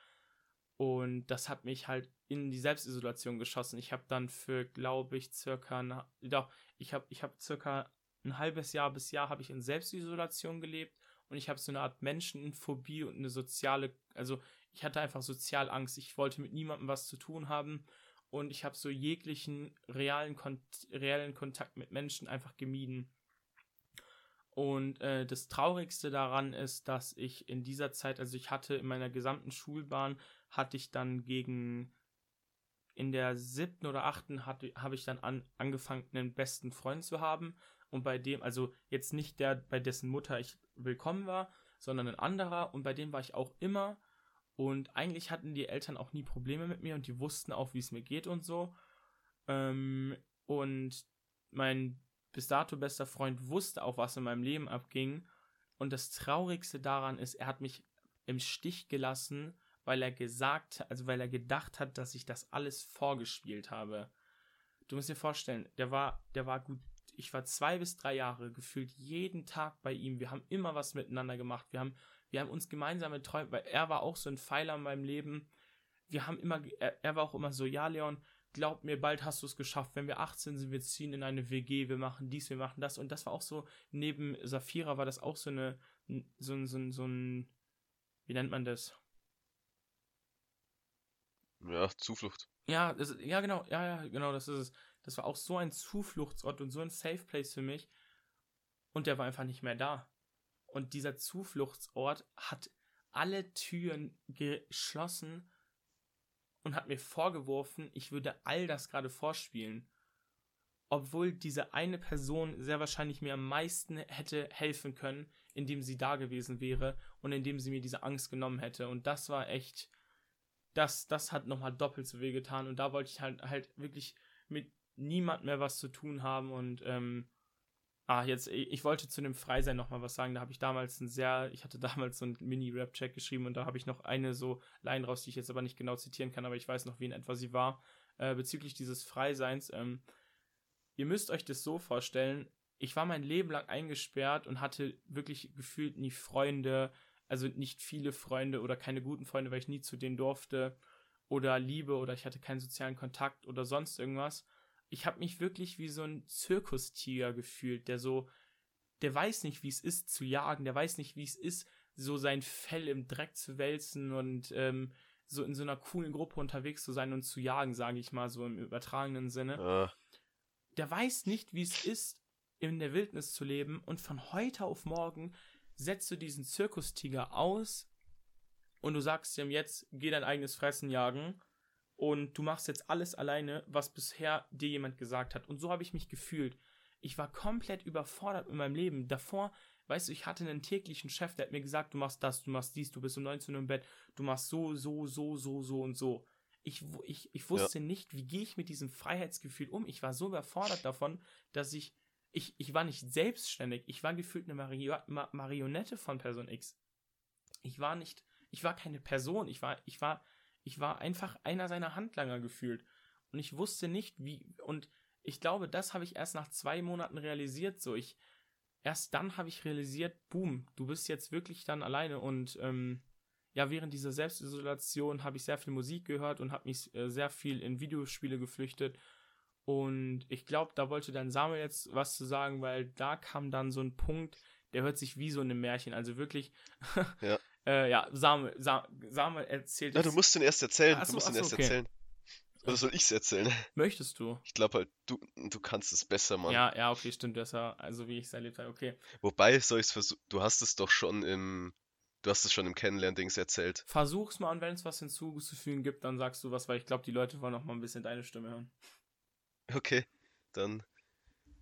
A: Und das hat mich halt in die Selbstisolation geschossen. Ich habe dann für, glaube ich, circa, na, doch, ich habe ich hab circa ein halbes Jahr bis Jahr habe ich in Selbstisolation gelebt und ich habe so eine Art Menschenphobie und eine soziale, also ich hatte einfach Sozialangst. Ich wollte mit niemandem was zu tun haben und ich habe so jeglichen realen, Kon reellen Kontakt mit Menschen einfach gemieden. Und äh, das Traurigste daran ist, dass ich in dieser Zeit, also ich hatte in meiner gesamten Schulbahn, hatte ich dann gegen in der siebten oder achten habe ich dann an, angefangen, einen besten Freund zu haben. Und bei dem, also jetzt nicht der, bei dessen Mutter ich willkommen war, sondern ein anderer. Und bei dem war ich auch immer. Und eigentlich hatten die Eltern auch nie Probleme mit mir und die wussten auch, wie es mir geht und so. Ähm, Und mein bis dato bester Freund wusste auch, was in meinem Leben abging. Und das Traurigste daran ist, er hat mich im Stich gelassen, weil er gesagt, also weil er gedacht hat, dass ich das alles vorgespielt habe. Du musst dir vorstellen, der war, der war gut, ich war zwei bis drei Jahre gefühlt jeden Tag bei ihm. Wir haben immer was miteinander gemacht. Wir haben, wir haben uns gemeinsame Träume, weil er war auch so ein Pfeiler in meinem Leben. Wir haben immer, er, er war auch immer so, ja, Leon, glaub mir, bald hast du es geschafft. Wenn wir 18 sind, wir ziehen in eine WG, wir machen dies, wir machen das. Und das war auch so, neben Safira war das auch so eine, so ein, so ein, so ein, wie nennt man das?
B: Ja, Zuflucht.
A: Ja, das, ja, genau, ja, ja, genau, das ist es. Das war auch so ein Zufluchtsort und so ein Safe Place für mich. Und der war einfach nicht mehr da. Und dieser Zufluchtsort hat alle Türen geschlossen und hat mir vorgeworfen, ich würde all das gerade vorspielen. Obwohl diese eine Person sehr wahrscheinlich mir am meisten hätte helfen können, indem sie da gewesen wäre und indem sie mir diese Angst genommen hätte. Und das war echt, das, das hat nochmal doppelt so weh getan. Und da wollte ich halt, halt wirklich mit niemand mehr was zu tun haben und ähm, Ah, jetzt, ich wollte zu dem Freisein nochmal was sagen. Da habe ich damals ein sehr, ich hatte damals so einen Mini-Rap-Check geschrieben und da habe ich noch eine so Line raus, die ich jetzt aber nicht genau zitieren kann, aber ich weiß noch, wie in etwa sie war. Äh, bezüglich dieses Freiseins. Ähm, ihr müsst euch das so vorstellen, ich war mein Leben lang eingesperrt und hatte wirklich gefühlt nie Freunde, also nicht viele Freunde oder keine guten Freunde, weil ich nie zu denen durfte oder Liebe oder ich hatte keinen sozialen Kontakt oder sonst irgendwas ich habe mich wirklich wie so ein Zirkustiger gefühlt, der so, der weiß nicht, wie es ist zu jagen, der weiß nicht, wie es ist, so sein Fell im Dreck zu wälzen und ähm, so in so einer coolen Gruppe unterwegs zu sein und zu jagen, sage ich mal, so im übertragenen Sinne. Uh. Der weiß nicht, wie es ist, in der Wildnis zu leben und von heute auf morgen setzt du diesen Zirkustiger aus und du sagst ihm jetzt, geh dein eigenes Fressen jagen und du machst jetzt alles alleine, was bisher dir jemand gesagt hat. Und so habe ich mich gefühlt. Ich war komplett überfordert in meinem Leben. Davor, weißt du, ich hatte einen täglichen Chef, der hat mir gesagt, du machst das, du machst dies, du bist um 19 Uhr im Bett, du machst so, so, so, so, so und so. Ich, ich, ich wusste ja. nicht, wie gehe ich mit diesem Freiheitsgefühl um. Ich war so überfordert davon, dass ich, ich, ich war nicht selbstständig. Ich war gefühlt eine Mario Marionette von Person X. Ich war nicht, ich war keine Person. Ich war, ich war, ich war einfach einer seiner Handlanger gefühlt. Und ich wusste nicht, wie. Und ich glaube, das habe ich erst nach zwei Monaten realisiert. So, ich. Erst dann habe ich realisiert, boom, du bist jetzt wirklich dann alleine. Und ähm, ja, während dieser Selbstisolation habe ich sehr viel Musik gehört und habe mich äh, sehr viel in Videospiele geflüchtet. Und ich glaube, da wollte dann Samuel jetzt was zu sagen, weil da kam dann so ein Punkt, der hört sich wie so ein Märchen. Also wirklich, ja. Äh, ja, Samuel, Samuel erzählt.
B: Ja, du musst den erst erzählen. Achso, du musst den erst okay. erzählen. Oder soll ich es erzählen?
A: Möchtest du?
B: Ich glaube halt, du, du kannst es besser, Mann.
A: Ja, ja, okay, stimmt. Das ja, also wie ich es erlebt habe, okay.
B: Wobei, soll ich es versuchen? Du hast es doch schon im. Du hast es schon im Kennenlern-Dings erzählt.
A: Versuch's mal und wenn es was hinzuzufügen gibt, dann sagst du was, weil ich glaube, die Leute wollen noch mal ein bisschen deine Stimme hören.
B: Okay, dann.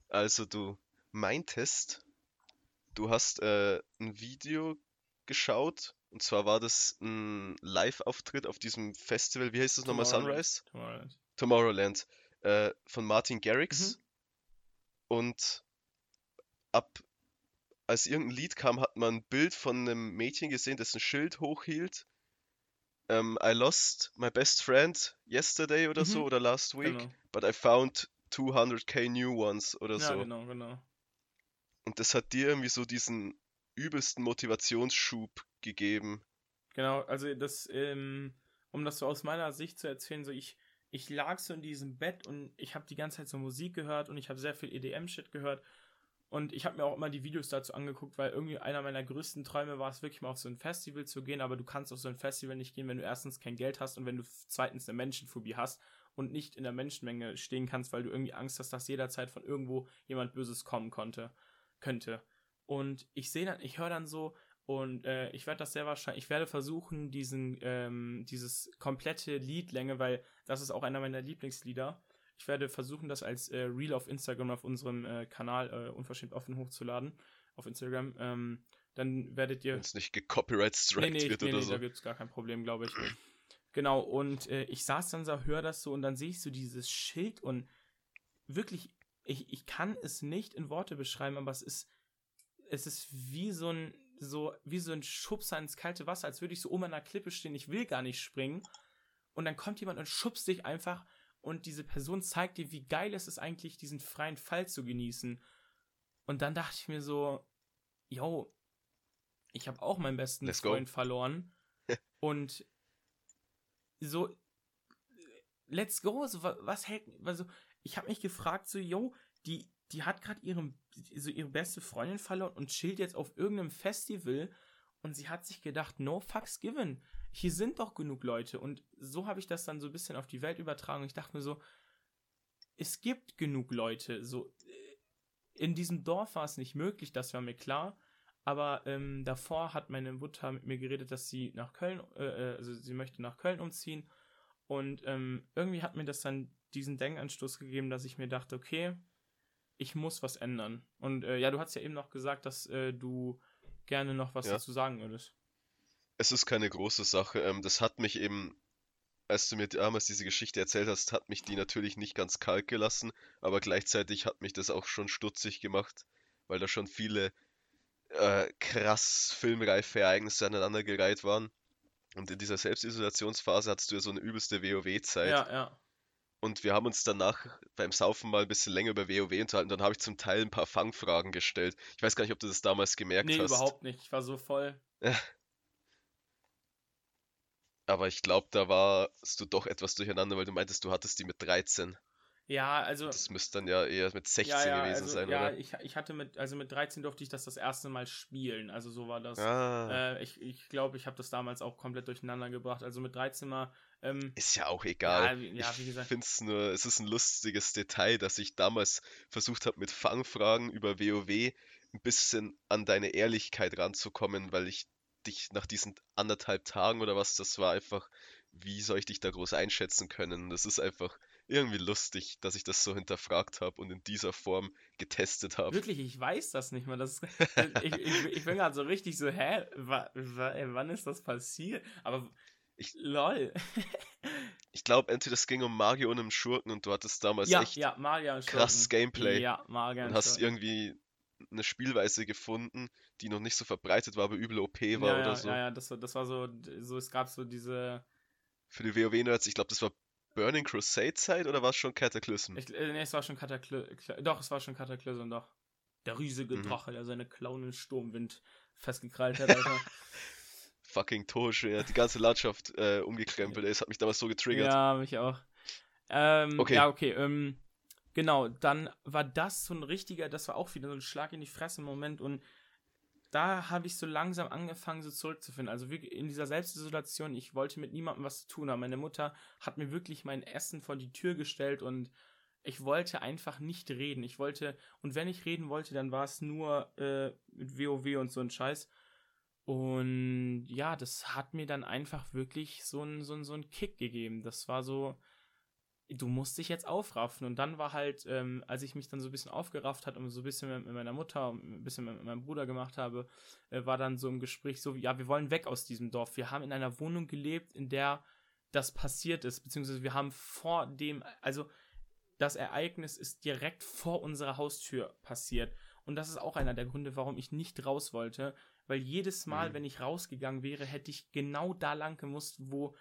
B: Also, du meintest, du hast äh, ein Video geschaut. Und zwar war das ein Live-Auftritt auf diesem Festival, wie heißt das nochmal? Sunrise? Tomorrowland. Tomorrowland. Äh, von Martin Garrix. Mhm. Und ab als irgendein Lied kam, hat man ein Bild von einem Mädchen gesehen, das ein Schild hochhielt. Um, ähm, I lost my best friend yesterday oder mhm. so oder last week, genau. but I found 200k new ones oder ja, so. Ja, genau, genau. Und das hat dir irgendwie so diesen übelsten Motivationsschub gegeben.
A: Genau, also das, ähm, um das so aus meiner Sicht zu erzählen, so ich, ich lag so in diesem Bett und ich habe die ganze Zeit so Musik gehört und ich habe sehr viel EDM-Shit gehört und ich habe mir auch immer die Videos dazu angeguckt, weil irgendwie einer meiner größten Träume war es wirklich mal auf so ein Festival zu gehen, aber du kannst auf so ein Festival nicht gehen, wenn du erstens kein Geld hast und wenn du zweitens eine Menschenphobie hast und nicht in der Menschenmenge stehen kannst, weil du irgendwie Angst hast, dass jederzeit von irgendwo jemand Böses kommen konnte, könnte. Und ich sehe dann, ich höre dann so, und äh, ich werde das sehr wahrscheinlich, ich werde versuchen, diesen, ähm, dieses komplette Liedlänge, weil das ist auch einer meiner Lieblingslieder. Ich werde versuchen, das als äh, Reel auf Instagram auf unserem äh, Kanal äh, unverschämt offen hochzuladen. Auf Instagram. Ähm, dann werdet ihr. Wenn
B: es nicht gecopyright nee, nee, wird nee, oder nee, so.
A: Da gibt es gar kein Problem, glaube ich. genau, und äh, ich saß dann so, höre das so und dann sehe ich so dieses Schild und wirklich, ich, ich kann es nicht in Worte beschreiben, aber es ist, es ist wie so ein, so, wie so ein Schubser ins kalte Wasser, als würde ich so oben an einer Klippe stehen, ich will gar nicht springen. Und dann kommt jemand und schubst dich einfach und diese Person zeigt dir, wie geil es ist eigentlich, diesen freien Fall zu genießen. Und dann dachte ich mir so, yo, ich habe auch meinen besten
B: Let's
A: Freund
B: go.
A: verloren. und so, let's go. So, wa- was hält, also, ich habe mich gefragt, so, yo, die, die hat gerade ihre, so ihre beste Freundin verloren und chillt jetzt auf irgendeinem Festival und sie hat sich gedacht, no fucks given. Hier sind doch genug Leute. Und so habe ich das dann so ein bisschen auf die Welt übertragen. Ich dachte mir so, es gibt genug Leute. So, äh, in diesem Dorf war es nicht möglich, das war mir klar. Aber ähm, davor hat meine Mutter mit mir geredet, dass sie nach Köln, äh, äh, also sie möchte nach Köln umziehen. Und ähm, irgendwie hat mir das dann diesen Denkanstoß gegeben, dass ich mir dachte, okay, ich muss was ändern. Und äh, ja, du hast ja eben noch gesagt, dass äh, du gerne noch was
B: Ja.
A: dazu sagen würdest.
B: Es ist keine große Sache. Ähm, das hat mich eben, als du mir damals diese Geschichte erzählt hast, hat mich die natürlich nicht ganz kalt gelassen, aber gleichzeitig hat mich das auch schon stutzig gemacht, weil da schon viele äh, krass filmreife Ereignisse aneinandergereiht waren. Und in dieser Selbstisolationsphase hattest du ja so eine übelste WoW-Zeit.
A: Ja, ja.
B: Und wir haben uns danach beim Saufen mal ein bisschen länger über WoW unterhalten. Dann habe ich zum Teil ein paar Fangfragen gestellt. Ich weiß gar nicht, ob du das damals gemerkt
A: Nee,
B: hast.
A: überhaupt nicht. Ich war so voll.
B: Aber ich glaube, da warst du doch etwas durcheinander, weil du meintest, du hattest die mit 13.
A: Ja, also.
B: Das müsste dann ja eher mit 16
A: ja, ja,
B: gewesen
A: also,
B: sein,
A: ja,
B: oder?
A: ich, ich hatte mit, also mit 13 durfte ich das das erste Mal spielen. Also so war das.
B: Ah,
A: Äh, ich ich glaube, ich habe das damals auch komplett durcheinander gebracht. Also mit 13 mal. Ähm,
B: ist ja auch egal.
A: ja, ja, wie
B: Ich
A: gesagt.
B: finde es nur, es ist ein lustiges Detail, dass ich damals versucht habe, mit Fangfragen über WoW ein bisschen an deine Ehrlichkeit ranzukommen, weil ich dich nach diesen anderthalb Tagen oder was das war, einfach, wie soll ich dich da groß einschätzen können? Das ist einfach irgendwie lustig, dass ich das so hinterfragt habe und in dieser Form getestet habe.
A: Wirklich, ich weiß das nicht mal. Das ist, ich, ich, ich bin gerade so richtig so, hä? Ey, wann ist das passiert? Aber
B: Ich-
A: lol.
B: Ich glaube, entweder es ging um Magier und um Schurken und du hattest damals
A: ja,
B: echt
A: ja,
B: krasses. Gameplay
A: Ja, Magier
B: und
A: und
B: hast irgendwie eine Spielweise gefunden, die noch nicht so verbreitet war, aber übel OP war
A: ja,
B: oder
A: ja,
B: so.
A: ja, ja, das, war- das war so, so, es gab so diese,
B: Für die WoW-Nerds, ich glaube, das war Burning Crusade-Zeit oder war es schon Cataclysm?
A: ich, äh, nee, es war schon Kataklysm, doch, es war schon Kataklysm, doch. Der riesige
B: Mhm.
A: Drache, der seine Klauen im Sturmwind festgekrallt hat, Alter.
B: Fucking Tosche, er hat die ganze Landschaft äh, umgekrempelt, es hat mich damals so getriggert.
A: Ja, mich auch. Ähm,
B: Okay.
A: Ja, okay. Ähm, genau, dann war das so ein richtiger, das war auch wieder so ein Schlag in die Fresse im Moment und da habe ich so langsam angefangen, so zurückzufinden. Also wirklich in dieser Selbstisolation, ich wollte mit niemandem was zu tun haben. Meine Mutter hat mir wirklich mein Essen vor die Tür gestellt und ich wollte einfach nicht reden. Ich wollte, und wenn ich reden wollte, dann war es nur äh, mit WoW und so ein Scheiß. Und ja, das hat mir dann einfach wirklich so einen so so einen Kick gegeben. Das war so, du musst dich jetzt aufraffen. Und dann war halt, ähm, als ich mich dann so ein bisschen aufgerafft hat und so ein bisschen mit, mit meiner Mutter und ein bisschen mit meinem Bruder gemacht habe, äh, war dann so im Gespräch so, ja, wir wollen weg aus diesem Dorf. Wir haben in einer Wohnung gelebt, in der das passiert ist, beziehungsweise wir haben vor dem, also das Ereignis ist direkt vor unserer Haustür passiert. Und das ist auch einer der Gründe, warum ich nicht raus wollte, weil jedes Mal,
B: Mhm.
A: wenn ich rausgegangen wäre, hätte ich genau da lang gemusst, wo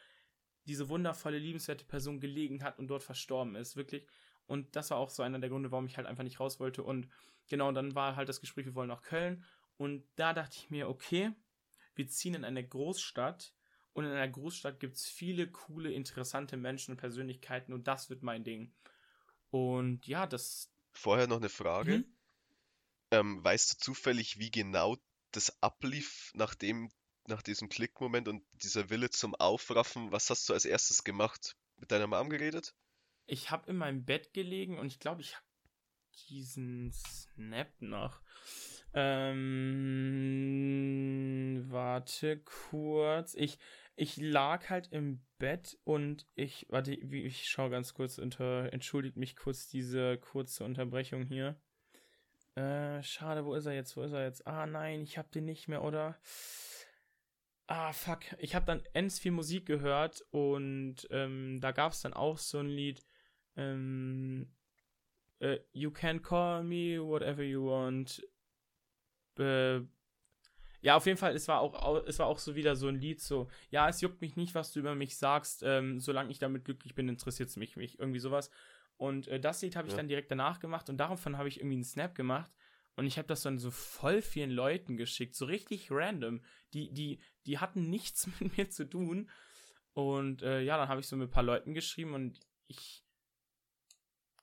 A: diese wundervolle, liebenswerte Person gelegen hat und dort verstorben ist, wirklich. Und das war auch so einer der Gründe, warum ich halt einfach nicht raus wollte. Und genau, dann war halt das Gespräch, wir wollen nach Köln. Und da dachte ich mir, okay, wir ziehen in eine Großstadt. Und in einer Großstadt gibt es viele coole, interessante Menschen und Persönlichkeiten. Und das wird mein Ding. Und ja, das.
B: Vorher noch eine Frage.
A: Hm?
B: Ähm, weißt du zufällig, wie genau das ablief, nachdem, nach diesem Klickmoment und dieser Wille zum Aufraffen? Was hast du als erstes gemacht? Mit deiner Mom geredet?
A: Ich habe in meinem Bett gelegen und ich glaube, ich habe diesen Snap noch. Ähm, warte kurz. Ich, ich lag halt im Bett und ich, warte, ich schaue ganz kurz unter, entschuldigt mich kurz diese kurze Unterbrechung hier. Äh, schade, wo ist er jetzt? Wo ist er jetzt? Ah, nein, ich hab den nicht mehr, oder? Ah, fuck. Ich habe dann ends viel Musik gehört und ähm, da gab es dann auch so ein Lied. Ähm, äh, you can call me whatever you want. Äh, ja, auf jeden Fall, es war auch, es war auch so wieder so ein Lied, so, ja, es juckt mich nicht, was du über mich sagst, ähm, solange ich damit glücklich bin, interessiert es mich, mich, irgendwie sowas. Und äh, das Lied habe ich ja. dann direkt danach gemacht und davon habe ich irgendwie einen Snap gemacht und ich habe das dann so voll vielen Leuten geschickt, so richtig random. Die, die, die hatten nichts mit mir zu tun. Und äh, ja, dann habe ich so mit ein paar Leuten geschrieben und ich,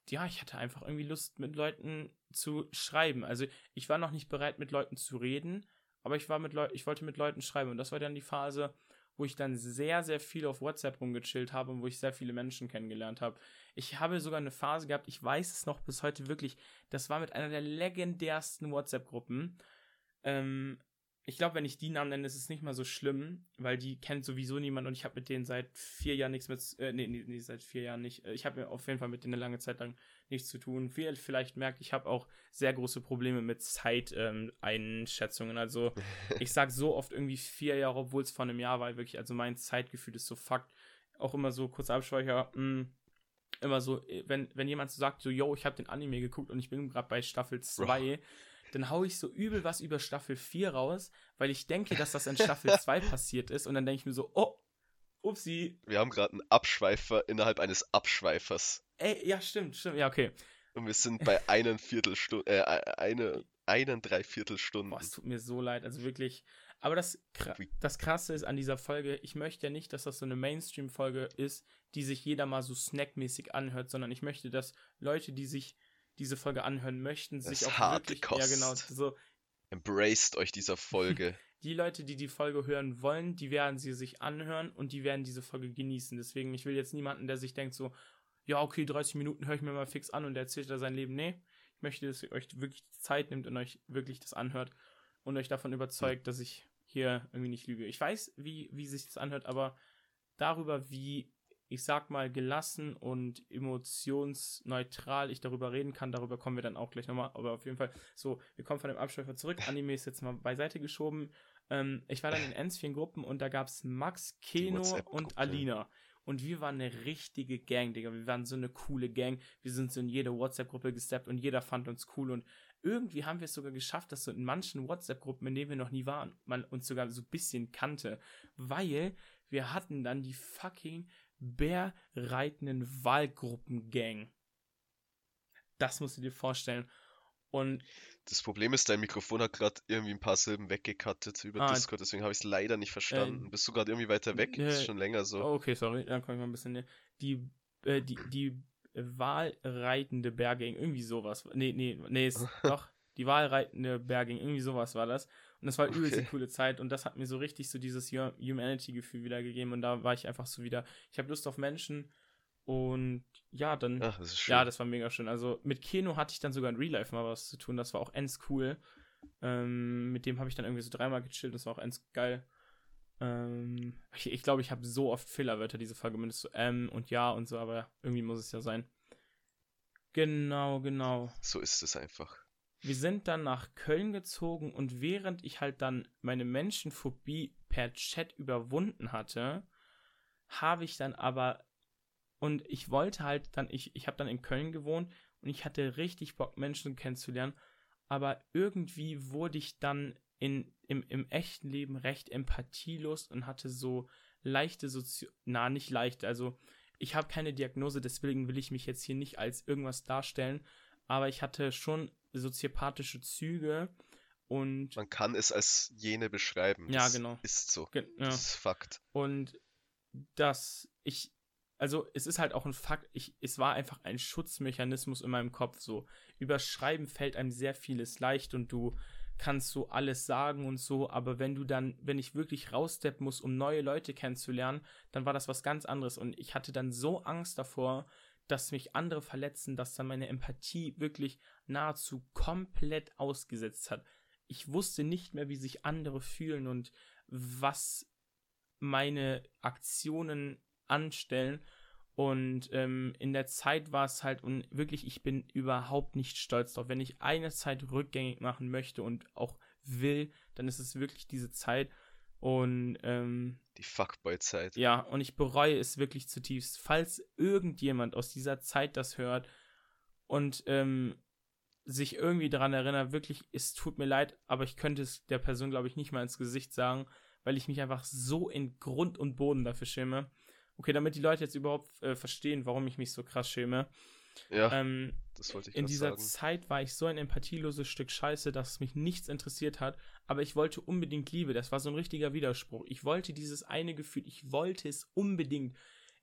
A: ja, ich hatte einfach irgendwie Lust, mit Leuten zu schreiben. Also ich war noch nicht bereit, mit Leuten zu reden, aber ich war mit Leuten, ich wollte mit Leuten schreiben. Und das war dann die Phase, wo ich dann sehr, sehr viel auf WhatsApp rumgechillt habe und wo ich sehr viele Menschen kennengelernt habe. Ich habe sogar eine Phase gehabt, ich weiß es noch bis heute wirklich, das war mit einer der legendärsten WhatsApp-Gruppen. Ähm, ich glaube, wenn ich die Namen nenne, ist es nicht mal so schlimm, weil die kennt sowieso niemand und ich habe mit denen seit vier Jahren nichts mit, äh, nee, nee, nee, seit vier Jahren nicht. Äh, ich habe auf jeden Fall mit denen eine lange Zeit lang nichts zu tun. Wie ihr vielleicht merkt, ich habe auch sehr große Probleme mit Zeiteinschätzungen. Ähm, also ich sage so oft irgendwie vier Jahre, obwohl es vor einem Jahr war, wirklich, also mein Zeitgefühl ist so Fakt. Auch immer so kurz Abspeicher, mh, mm, immer so, äh, wenn, wenn jemand so sagt, so, yo, ich habe den Anime geguckt und ich bin gerade bei Staffel 2, dann haue ich so übel was über Staffel 4 raus, weil ich denke, dass das in Staffel 2 passiert ist und dann denke ich mir so, oh, upsi.
B: Wir haben gerade einen Abschweifer innerhalb eines Abschweifers.
A: Ey, ja, stimmt, stimmt, ja, okay.
B: Und wir sind bei einen Viertelstunde, äh, eine, einen Dreiviertelstunden.
A: Boah, es tut mir so leid, also wirklich. Aber das, das Krasse ist an dieser Folge, ich möchte ja nicht, dass das so eine Mainstream-Folge ist, die sich jeder mal so snackmäßig anhört, sondern ich möchte, dass Leute, die sich diese Folge anhören möchten, sich auch harte wirklich, Kost. ja genau, so
B: embraced euch dieser Folge.
A: Die Leute, die die Folge hören wollen, die werden sie sich anhören und die werden diese Folge genießen. Deswegen, ich will jetzt niemanden, der sich denkt so, ja, okay, 30 Minuten höre ich mir mal fix an und erzählt da sein Leben. Nee, ich möchte, dass ihr euch wirklich Zeit nimmt und euch wirklich das anhört und euch davon überzeugt, dass ich hier irgendwie nicht lüge. Ich weiß, wie, wie sich das anhört, aber darüber, wie ich sag mal, gelassen und emotionsneutral ich darüber reden kann. Darüber kommen wir dann auch gleich nochmal. Aber auf jeden Fall, so, wir kommen von dem Abschweifer zurück. Anime ist jetzt mal beiseite geschoben. Ähm, ich war dann in ends vielen Gruppen und da gab es Max, Keno und Alina. Und wir waren eine richtige Gang, Digga. Wir waren so eine coole Gang. Wir sind so in jede WhatsApp-Gruppe gesteppt und jeder fand uns cool. Und irgendwie haben wir es sogar geschafft, dass so in manchen WhatsApp-Gruppen, in denen wir noch nie waren, man uns sogar so ein bisschen kannte. Weil wir hatten dann die fucking bärreitenden Wahlgruppengang. Das musst du dir vorstellen. Und
B: das Problem ist, dein Mikrofon hat gerade irgendwie ein paar Silben weggekattet über ah, Discord, deswegen habe ich es leider nicht verstanden. Äh, Bist du gerade irgendwie weiter weg? Äh, ist schon länger so.
A: Okay, sorry, dann komme ich mal ein bisschen näher. Die, äh, die, die Wahlreitende Berging, irgendwie sowas. Nee, nee, nee, ist, doch, die Wahlreitende Berging, irgendwie sowas war das. Und das war okay. übelst eine coole Zeit und das hat mir so richtig so dieses Humanity-Gefühl wiedergegeben und da war ich einfach so wieder, ich habe Lust auf Menschen und ja, dann, Ach, das ja, das war mega schön. Also mit Keno hatte ich dann sogar in Real Life mal was zu tun, das war auch ends cool. Ähm, mit dem habe ich dann irgendwie so dreimal gechillt, das war auch ends geil. Ähm, ich glaube, ich, glaub, ich habe so oft Fehlerwörter diese Folge, mindestens so M und Ja und so, aber irgendwie muss es ja sein. Genau, genau.
B: So ist es einfach
A: wir sind dann nach Köln gezogen und während ich halt dann meine Menschenphobie per Chat überwunden hatte, habe ich dann aber und ich wollte halt dann, ich, ich habe dann in Köln gewohnt und ich hatte richtig Bock, Menschen kennenzulernen, aber irgendwie wurde ich dann in, im, im echten Leben recht empathielos und hatte so leichte Sozi na nicht leicht, also ich habe keine Diagnose, deswegen will ich mich jetzt hier nicht als irgendwas darstellen, aber ich hatte schon soziopathische Züge und.
B: Man kann es als jene beschreiben.
A: Ja, genau.
B: Ist so.
A: Ge ja.
B: Das ist Fakt.
A: Und dass ich. Also es ist halt auch ein Fakt, ich, es war einfach ein Schutzmechanismus in meinem Kopf so. Über Schreiben fällt einem sehr vieles leicht und du kannst so alles sagen und so, aber wenn du dann, wenn ich wirklich raussteppen muss, um neue Leute kennenzulernen, dann war das was ganz anderes und ich hatte dann so Angst davor, dass mich andere verletzen, dass dann meine Empathie wirklich nahezu komplett ausgesetzt hat. Ich wusste nicht mehr, wie sich andere fühlen und was meine Aktionen anstellen. Und ähm, in der Zeit war es halt, und wirklich, ich bin überhaupt nicht stolz drauf. Wenn ich eine Zeit rückgängig machen möchte und auch will, dann ist es wirklich diese Zeit. Und ähm,
B: die Fuckboy-Zeit.
A: Ja, und ich bereue es wirklich zutiefst. Falls irgendjemand aus dieser Zeit das hört und ähm, sich irgendwie daran erinnert, wirklich, es tut mir leid, aber ich könnte es der Person, glaube ich, nicht mal ins Gesicht sagen, weil ich mich einfach so in Grund und Boden dafür schäme. Okay, damit die Leute jetzt überhaupt äh, verstehen, warum ich mich so krass schäme.
B: Ja,
A: Ähm,
B: das wollte ich
A: in dieser
B: sagen.
A: Zeit war ich so ein empathieloses Stück Scheiße, dass mich nichts interessiert hat, aber ich wollte unbedingt Liebe. Das war so ein richtiger Widerspruch. Ich wollte dieses eine Gefühl, ich wollte es unbedingt.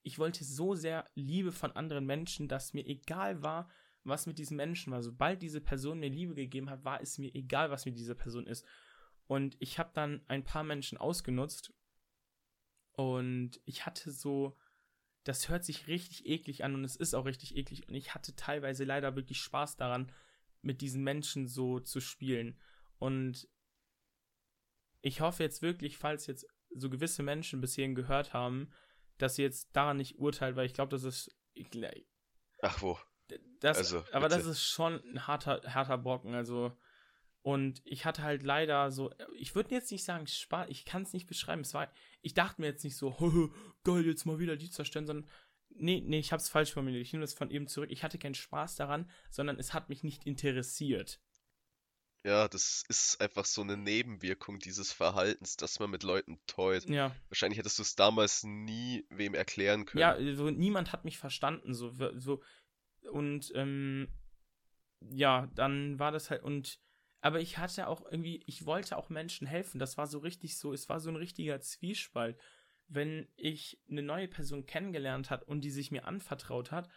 A: Ich wollte so sehr Liebe von anderen Menschen, dass mir egal war, was mit diesen Menschen war. Sobald diese Person mir Liebe gegeben hat, war es mir egal, was mit dieser Person ist. Und ich habe dann ein paar Menschen ausgenutzt und ich hatte so, das hört sich richtig eklig an und es ist auch richtig eklig. Und ich hatte teilweise leider wirklich Spaß daran, mit diesen Menschen so zu spielen. Und ich hoffe jetzt wirklich, falls jetzt so gewisse Menschen bis hierhin gehört haben, dass sie jetzt daran nicht urteilt, weil ich glaube, das ist.
B: Ach wo.
A: das,
B: Also,
A: aber das
B: bitte.
A: ist schon ein harter, harter Brocken. Also. Und ich hatte halt leider so, ich würde jetzt nicht sagen, Spaß, ich kann es nicht beschreiben. Es war, ich dachte mir jetzt nicht so, geil, jetzt mal wieder die zerstören, sondern, nee, nee, ich habe es falsch formuliert. Ich nehme das von eben zurück. Ich hatte keinen Spaß daran, sondern es hat mich nicht interessiert.
B: Ja, das ist einfach so eine Nebenwirkung dieses Verhaltens, dass man mit Leuten toyt.
A: Ja,
B: Wahrscheinlich hättest du es damals nie wem erklären können.
A: ja, so niemand hat mich verstanden, so, so, und, ähm, ja, dann war das halt, und, aber ich hatte auch irgendwie, ich wollte auch Menschen helfen. Das war so richtig so, es war so ein richtiger Zwiespalt. Wenn ich eine neue Person kennengelernt hat und die sich mir anvertraut hat,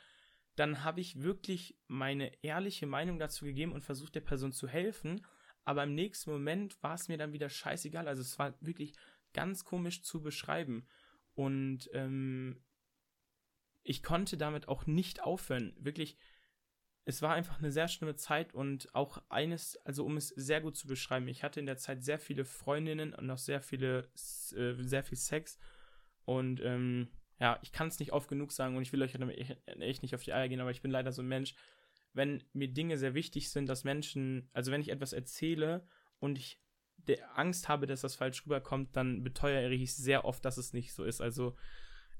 A: dann habe ich wirklich meine ehrliche Meinung dazu gegeben und versucht der Person zu helfen. Aber im nächsten Moment war es mir dann wieder scheißegal. Also es war wirklich ganz komisch zu beschreiben. Und ähm, ich konnte damit auch nicht aufhören. Wirklich, es war einfach eine sehr schlimme Zeit und auch eines, also um es sehr gut zu beschreiben, ich hatte in der Zeit sehr viele Freundinnen und auch sehr viele, äh, sehr viel Sex und ähm, ja, ich kann es nicht oft genug sagen und ich will euch echt, nicht auf die Eier gehen, aber ich bin leider so ein Mensch, wenn mir Dinge sehr wichtig sind, dass Menschen, also wenn ich etwas erzähle und ich Angst habe, dass das falsch rüberkommt, dann beteuere ich sehr oft, dass es nicht so ist. Also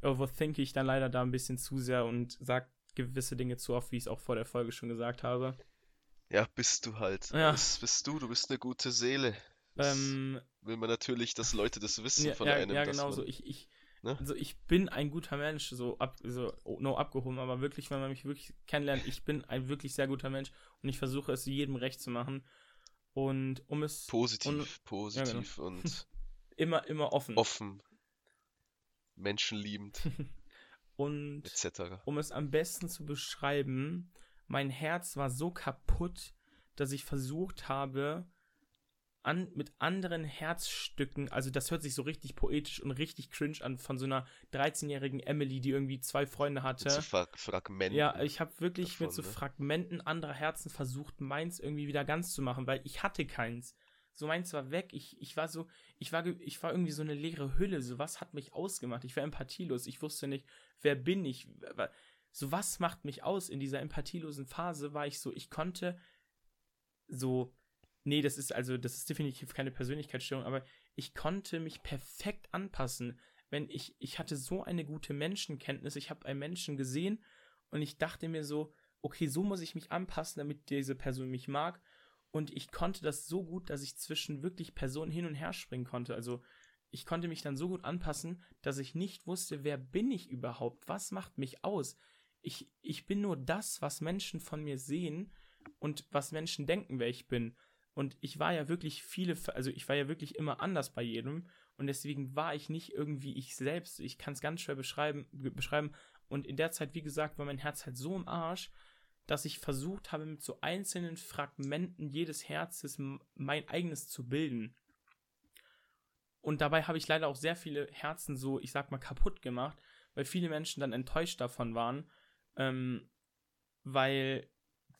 A: overthinke ich dann leider da ein bisschen zu sehr und sage gewisse Dinge zu oft, wie ich es auch vor der Folge schon gesagt habe.
B: Ja, bist du halt.
A: Ja.
B: Das bist du, du bist eine gute Seele.
A: Ähm,
B: will man natürlich, dass Leute das wissen
A: ja,
B: von
A: ja,
B: einem,
A: ja genau so. Ich, ich,
B: ne?
A: also ich bin ein guter Mensch, so, ab, so no abgehoben, aber wirklich, wenn man mich wirklich kennenlernt, ich bin ein wirklich sehr guter Mensch und ich versuche es jedem recht zu machen. Und um es
B: positiv,
A: und-
B: positiv und
A: immer, immer offen.
B: offen, menschenliebend,
A: Und
B: etc.
A: um es am besten zu beschreiben, mein Herz war so kaputt, dass ich versucht habe, an, mit anderen Herzstücken, also das hört sich so richtig poetisch und richtig cringe an, von so einer 13-jährigen Emily, die irgendwie zwei Freunde hatte.
B: So Fra Fragmenten.
A: Ja, ich habe wirklich
B: davon,
A: mit so
B: ne?
A: Fragmenten anderer Herzen versucht, meins irgendwie wieder ganz zu machen, weil ich hatte keins. So meins war weg. Ich, ich war so, ich war, ich war irgendwie so eine leere Hülle. So was hat mich ausgemacht? Ich war empathielos. Ich wusste nicht, wer bin ich? So was macht mich aus? In dieser empathielosen Phase war ich so, ich konnte so, nee, das ist also, das ist definitiv keine Persönlichkeitsstörung, aber ich konnte mich perfekt anpassen. Wenn ich, ich hatte so eine gute Menschenkenntnis, ich habe einen Menschen gesehen und ich dachte mir so, okay, so muss ich mich anpassen, damit diese Person mich mag. Und ich konnte das so gut, dass ich zwischen wirklich Personen hin und her springen konnte. Also ich konnte mich dann so gut anpassen, dass ich nicht wusste, wer bin ich überhaupt? Was macht mich aus? Ich, ich bin nur das, was Menschen von mir sehen und was Menschen denken, wer ich bin. Und ich war ja wirklich viele, also ich war ja wirklich immer anders bei jedem. Und deswegen war ich nicht irgendwie ich selbst. Ich kann es ganz schwer beschreiben, beschreiben. Und in der Zeit, wie gesagt, war mein Herz halt so im Arsch, dass ich versucht habe, mit so einzelnen Fragmenten jedes Herzes mein eigenes zu bilden. Und dabei habe ich leider auch sehr viele Herzen so, ich sag mal, kaputt gemacht, weil viele Menschen dann enttäuscht davon waren, ähm, weil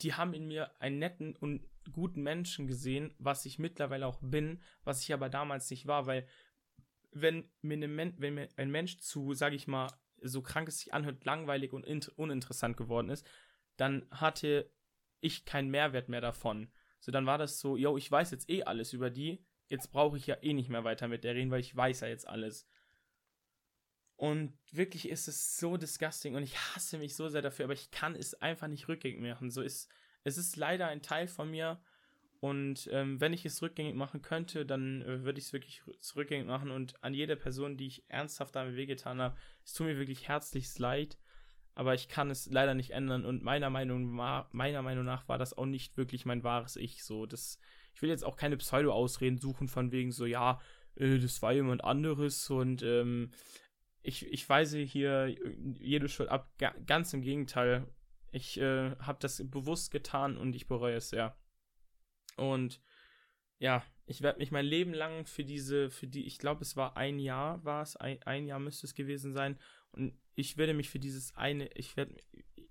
A: die haben in mir einen netten und guten Menschen gesehen, was ich mittlerweile auch bin, was ich aber damals nicht war, weil wenn mir, eine Men wenn mir ein Mensch zu, sage ich mal, so krank es sich anhört, langweilig und int- uninteressant geworden ist, dann hatte ich keinen Mehrwert mehr davon. So, dann war das so, yo, ich weiß jetzt eh alles über die, jetzt brauche ich ja eh nicht mehr weiter mit der reden, weil ich weiß ja jetzt alles. Und wirklich ist es so disgusting und ich hasse mich so sehr dafür, aber ich kann es einfach nicht rückgängig machen. So ist, es ist leider ein Teil von mir und ähm, wenn ich es rückgängig machen könnte, dann äh, würde ich es wirklich rückgängig machen und an jede Person, die ich ernsthaft damit wehgetan habe, es tut mir wirklich herzlichst leid, aber ich kann es leider nicht ändern und meiner Meinung, meiner Meinung nach war das auch nicht wirklich mein wahres Ich. So, das, ich will jetzt auch keine Pseudo-Ausreden suchen von wegen so, ja, äh, das war jemand anderes und ähm, ich, ich weise hier jede Schuld ab. Ganz im Gegenteil. Ich äh, habe das bewusst getan und ich bereue es sehr. Und ja, ich werde mich mein Leben lang für diese, für die, ich glaube, es war ein Jahr, war es, ein, ein Jahr müsste es gewesen sein. Und ich werde mich für dieses eine, ich werde,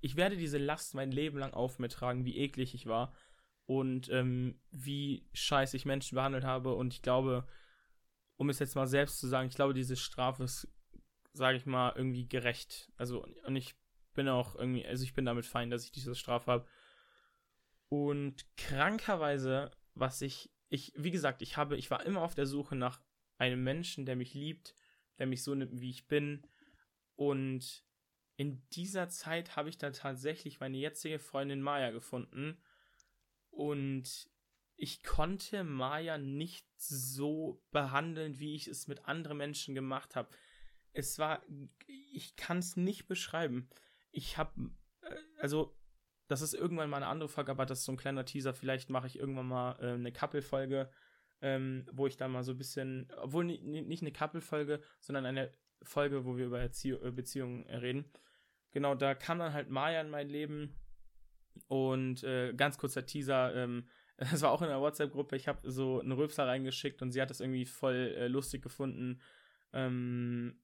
A: ich werde diese Last mein Leben lang auf mir tragen, wie eklig ich war und ähm, wie scheiße ich Menschen behandelt habe. Und ich glaube, um es jetzt mal selbst zu sagen, ich glaube, diese Strafe ist sage ich mal, irgendwie gerecht. Also, und ich bin auch irgendwie, also ich bin damit fein, dass ich diese Strafe habe. Und krankerweise, was ich, ich, wie gesagt, ich habe, ich war immer auf der Suche nach einem Menschen, der mich liebt, der mich so nimmt, wie ich bin. Und in dieser Zeit habe ich dann tatsächlich meine jetzige Freundin Maya gefunden. Und ich konnte Maya nicht so behandeln, wie ich es mit anderen Menschen gemacht habe es war, ich kann es nicht beschreiben. Ich habe, äh, also, das ist irgendwann mal eine andere Folge, aber das ist so ein kleiner Teaser. Vielleicht mache ich irgendwann mal äh, eine Couple-Folge, ähm, wo ich da mal so ein bisschen, obwohl nicht eine Couple-Folge, sondern eine Folge, wo wir über Erzie äh, Beziehungen reden. Genau, da kam dann halt Maya in mein Leben und äh, ganz kurzer Teaser, ähm, das war auch in der WhatsApp-Gruppe, ich habe so einen Rülpser reingeschickt und sie hat das irgendwie voll äh, lustig gefunden. Ähm,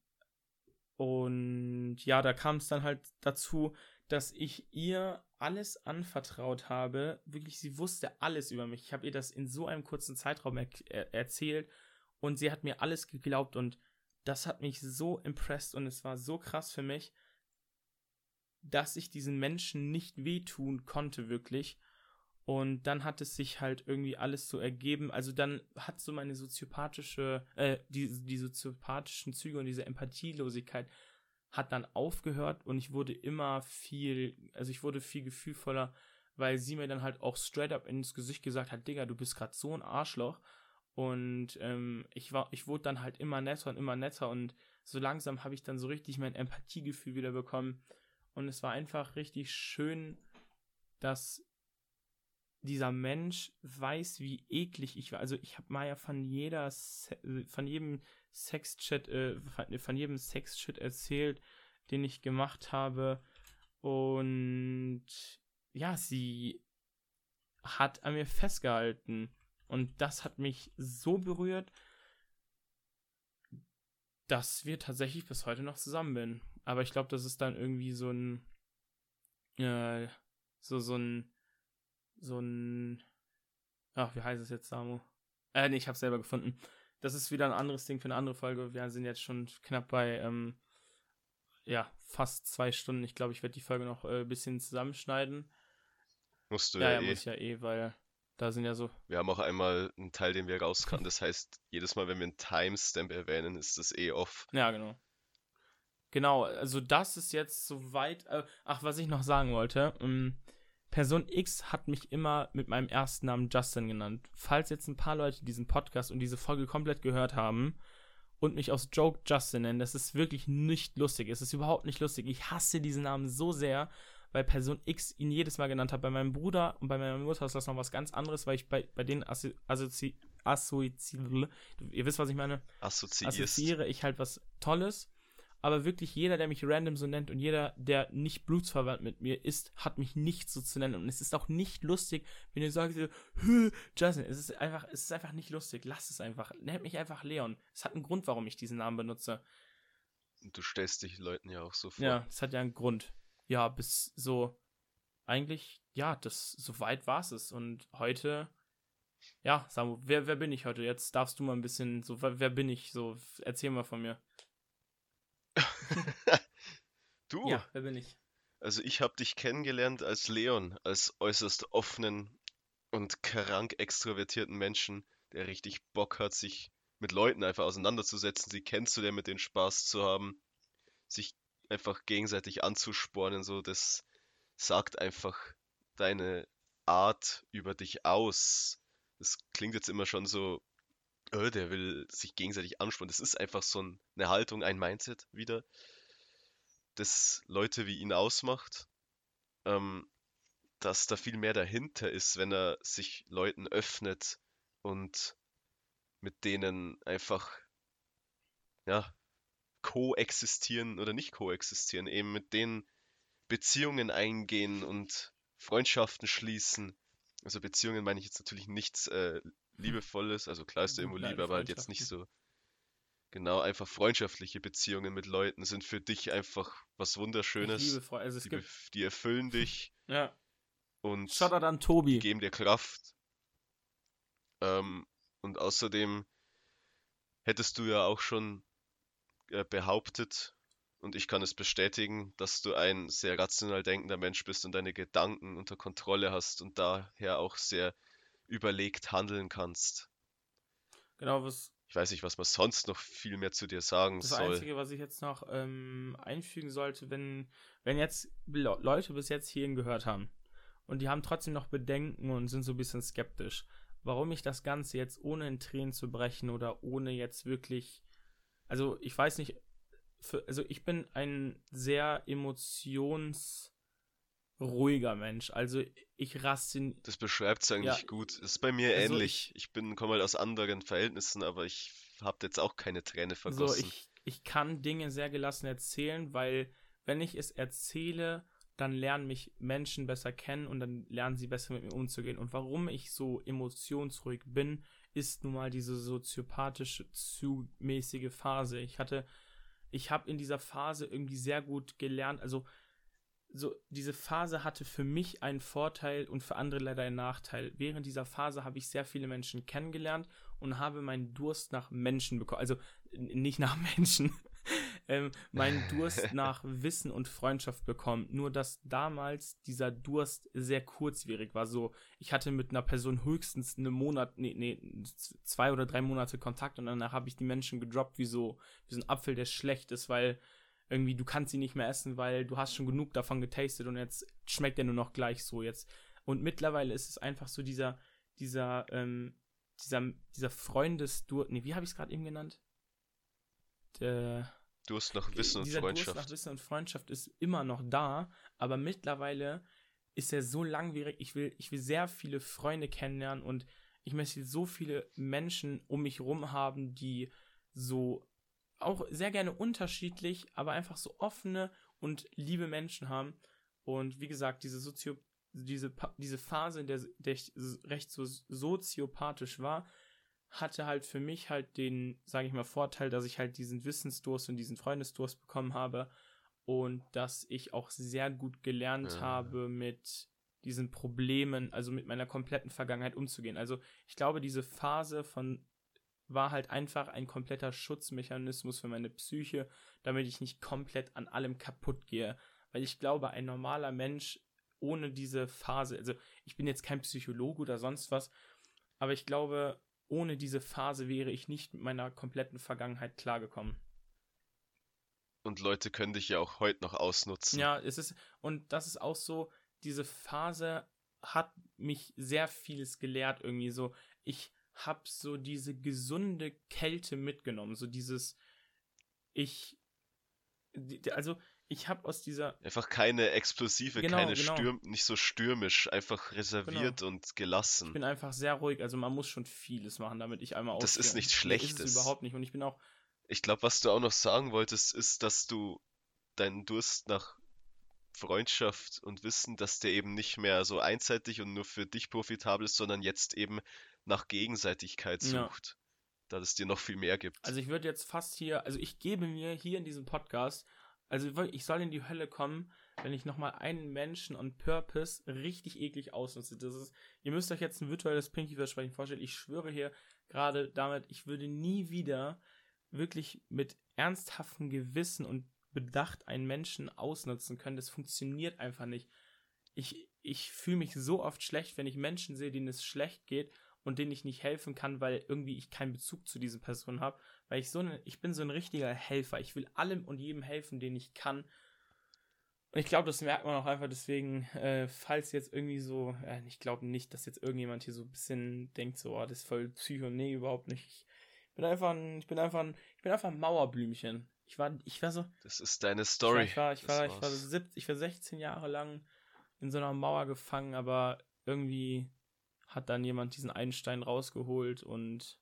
A: und ja, da kam es dann halt dazu, dass ich ihr alles anvertraut habe. Wirklich, sie wusste alles über mich. Ich habe ihr das in so einem kurzen Zeitraum er er erzählt und sie hat mir alles geglaubt und das hat mich so impressed und es war so krass für mich, dass ich diesen Menschen nicht wehtun konnte, wirklich. Und dann hat es sich halt irgendwie alles so ergeben. Also dann hat so meine soziopathische, äh, die, die soziopathischen Züge und diese Empathielosigkeit hat dann aufgehört und ich wurde immer viel, also ich wurde viel gefühlvoller, weil sie mir dann halt auch straight up ins Gesicht gesagt hat, Digga, du bist gerade so ein Arschloch. Und ähm, ich war, ich wurde dann halt immer netter und immer netter und so langsam habe ich dann so richtig mein Empathiegefühl wieder bekommen. Und es war einfach richtig schön, dass dieser Mensch weiß, wie eklig ich war. Also ich habe mal ja von jeder, von jedem Sexchat, äh, von jedem Sexchat erzählt, den ich gemacht habe. Und ja, sie hat an mir festgehalten. Und das hat mich so berührt, dass wir tatsächlich bis heute noch zusammen sind. Aber ich glaube, das ist dann irgendwie so ein, äh, so, so ein, so ein. Ach, wie heißt es jetzt, Samu? Äh, nee, ich hab's selber gefunden. Das ist wieder ein anderes Ding für eine andere Folge. Wir sind jetzt schon knapp bei, ähm, ja, fast zwei Stunden. Ich glaube, ich werde die Folge noch äh, ein bisschen zusammenschneiden.
B: Musst du
A: ja, ja, eh. muss ich ja eh, weil da sind ja so.
B: Wir haben auch einmal einen Teil, den wir rauskanten. Das heißt, jedes Mal, wenn wir einen Timestamp erwähnen, ist das eh off.
A: Ja, genau. Genau, also das ist jetzt soweit. Äh, ach, was ich noch sagen wollte. Ähm, Person X hat mich immer mit meinem ersten Namen Justin genannt. Falls jetzt ein paar Leute diesen Podcast und diese Folge komplett gehört haben und mich aus Joke Justin nennen, das ist wirklich nicht lustig. Es ist überhaupt nicht lustig. Ich hasse diesen Namen so sehr, weil Person X ihn jedes Mal genannt hat. Bei meinem Bruder und bei meiner Mutter ist das noch was ganz anderes, weil ich bei, bei denen assozi assozi assozi ihr wisst, was ich meine? Assoziiere ich halt was Tolles aber wirklich jeder, der mich random so nennt und jeder, der nicht blutsverwandt mit mir ist, hat mich nicht so zu nennen. Und es ist auch nicht lustig, wenn ihr sagt, Justin, es ist einfach, es ist einfach nicht lustig. Lass es einfach. Nennt mich einfach Leon. Es hat einen Grund, warum ich diesen Namen benutze.
B: Du stellst dich Leuten ja auch so vor.
A: Ja, es hat ja einen Grund. Ja, bis so, eigentlich, ja, das, so weit war es. Und heute, ja, Samu, wer, wer bin ich heute? Jetzt darfst du mal ein bisschen, so, wer, wer bin ich? So, erzähl mal von mir.
B: du?
A: Ja, wer bin ich?
B: Also ich habe dich kennengelernt als Leon, als äußerst offenen und krank extrovertierten Menschen, der richtig Bock hat, sich mit Leuten einfach auseinanderzusetzen, sie kennenzulernen, mit denen Spaß zu haben. sich einfach gegenseitig anzuspornen, so das sagt einfach deine Art über dich aus. Das klingt jetzt immer schon so, oh, der will sich gegenseitig anspornen. Das ist einfach so eine Haltung, ein Mindset wieder, das Leute wie ihn ausmacht. Ähm, dass da viel mehr dahinter ist, wenn er sich Leuten öffnet und mit denen einfach ja koexistieren oder nicht koexistieren, eben mit denen Beziehungen eingehen und Freundschaften schließen. Also Beziehungen meine ich jetzt natürlich nichts äh, Liebevolles, also klar ist da irgendwo Liebe, aber halt jetzt nicht so. Genau, einfach freundschaftliche Beziehungen mit Leuten sind für dich einfach was Wunderschönes. Ich liebe also es die, gibt... die erfüllen dich.
A: Ja.
B: Und
A: Shoutout an Tobi.
B: geben dir Kraft. Ähm, und außerdem hättest du ja auch schon äh, behauptet, und ich kann es bestätigen, dass du ein sehr rational denkender Mensch bist und deine Gedanken unter Kontrolle hast und daher auch sehr überlegt handeln kannst.
A: Genau, was.
B: Ich weiß nicht, was man sonst noch viel mehr zu dir sagen
A: das
B: soll.
A: Das Einzige, was ich jetzt noch ähm, einfügen sollte, wenn, wenn jetzt Leute bis jetzt hierhin gehört haben und die haben trotzdem noch Bedenken und sind so ein bisschen skeptisch, warum ich das Ganze jetzt ohne in Tränen zu brechen oder ohne jetzt wirklich. Also, ich weiß nicht, für, also ich bin ein sehr emotionsruhiger Mensch. Also ich raste.
B: Das beschreibt es eigentlich ja. gut. Das ist bei mir also ähnlich. Ich, ich bin komme halt aus anderen Verhältnissen, aber ich habe jetzt auch keine Träne vergossen.
A: So, ich, ich kann Dinge sehr gelassen erzählen, weil wenn ich es erzähle, dann lernen mich Menschen besser kennen und dann lernen sie besser mit mir umzugehen. Und warum ich so emotionsruhig bin, ist nun mal diese soziopathische, zu mäßige Phase. Ich hatte ich habe in dieser Phase irgendwie sehr gut gelernt. Also so diese Phase hatte für mich einen Vorteil und für andere leider einen Nachteil. Während dieser Phase habe ich sehr viele Menschen kennengelernt und habe meinen Durst nach Menschen bekommen. Also nicht nach Menschen, ähm, meinen Durst nach Wissen und Freundschaft bekommen. Nur dass damals dieser Durst sehr kurzwierig war. So, ich hatte mit einer Person höchstens einen Monat, nee, nee, zwei oder drei Monate Kontakt und danach habe ich die Menschen gedroppt wie so, wie so ein Apfel, der schlecht ist, weil irgendwie du kannst sie nicht mehr essen, weil du hast schon genug davon getastet und jetzt schmeckt er nur noch gleich so jetzt. Und mittlerweile ist es einfach so dieser, dieser, ähm, dieser, dieser Freundesdur, nee, wie habe ich es gerade eben genannt? Der,
B: Durst nach Wissen und Freundschaft. Durst
A: nach Wissen und Freundschaft ist immer noch da, aber mittlerweile ist er so langwierig. Ich will, ich will sehr viele Freunde kennenlernen und ich möchte so viele Menschen um mich herum haben, die so auch sehr gerne unterschiedlich, aber einfach so offene und liebe Menschen haben. Und wie gesagt, diese Sozio diese, diese Phase, in der, der ich recht so soziopathisch war, hatte halt für mich halt den, sage ich mal, Vorteil, dass ich halt diesen Wissensdurst und diesen Freundesdurst bekommen habe und dass ich auch sehr gut gelernt ja. habe, mit diesen Problemen, also mit meiner kompletten Vergangenheit umzugehen. Also ich glaube, diese Phase von war halt einfach ein kompletter Schutzmechanismus für meine Psyche, damit ich nicht komplett an allem kaputt gehe. Weil ich glaube, ein normaler Mensch ohne diese Phase, also ich bin jetzt kein Psychologe oder sonst was, aber ich glaube, ohne diese Phase wäre ich nicht mit meiner kompletten Vergangenheit klargekommen.
B: Und Leute können dich ja auch heute noch ausnutzen.
A: Ja, es ist, und das ist auch so, diese Phase hat mich sehr vieles gelehrt irgendwie so. Ich habe so diese gesunde Kälte mitgenommen, so dieses, ich, also ich habe aus dieser.
B: Einfach keine explosive, genau, keine genau. Stürm, nicht so stürmisch, einfach reserviert genau. und gelassen.
A: Ich bin einfach sehr ruhig, also man muss schon vieles machen, damit ich einmal
B: Das ist nichts Schlechtes.
A: Nee, ist überhaupt nicht und ich bin auch.
B: Ich glaube, was du auch noch sagen wolltest, ist, dass du deinen Durst nach Freundschaft und Wissen, dass der eben nicht mehr so einseitig und nur für dich profitabel ist, sondern jetzt eben nach Gegenseitigkeit sucht. Ja. Da es dir noch viel mehr gibt.
A: Also ich würde jetzt fast hier, also ich gebe mir hier in diesem Podcast also ich soll in die Hölle kommen, wenn ich nochmal einen Menschen on Purpose richtig eklig ausnutze. Das ist, ihr müsst euch jetzt ein virtuelles Pinky-Versprechen vorstellen. Ich schwöre hier gerade damit, ich würde nie wieder wirklich mit ernsthaftem Gewissen und Bedacht einen Menschen ausnutzen können. Das funktioniert einfach nicht. Ich, ich fühle mich so oft schlecht, wenn ich Menschen sehe, denen es schlecht geht und denen ich nicht helfen kann, weil irgendwie ich keinen Bezug zu diesen Personen habe, weil ich so eine, ich bin so ein richtiger Helfer. Ich will allem und jedem helfen, den ich kann. Und ich glaube, das merkt man auch einfach deswegen, äh, falls jetzt irgendwie so, äh, ich glaube nicht, dass jetzt irgendjemand hier so ein bisschen denkt, so, oh, das ist voll Psycho. Nee, überhaupt nicht. Ich bin einfach ein, ich bin einfach ein, ich bin einfach ein Mauerblümchen. Ich war, ich war so.
B: Das ist deine Story.
A: Ich war, ich war, ich war, ich war, ich war 16 Jahre lang in so einer Mauer gefangen, aber irgendwie hat dann jemand diesen einen Stein rausgeholt und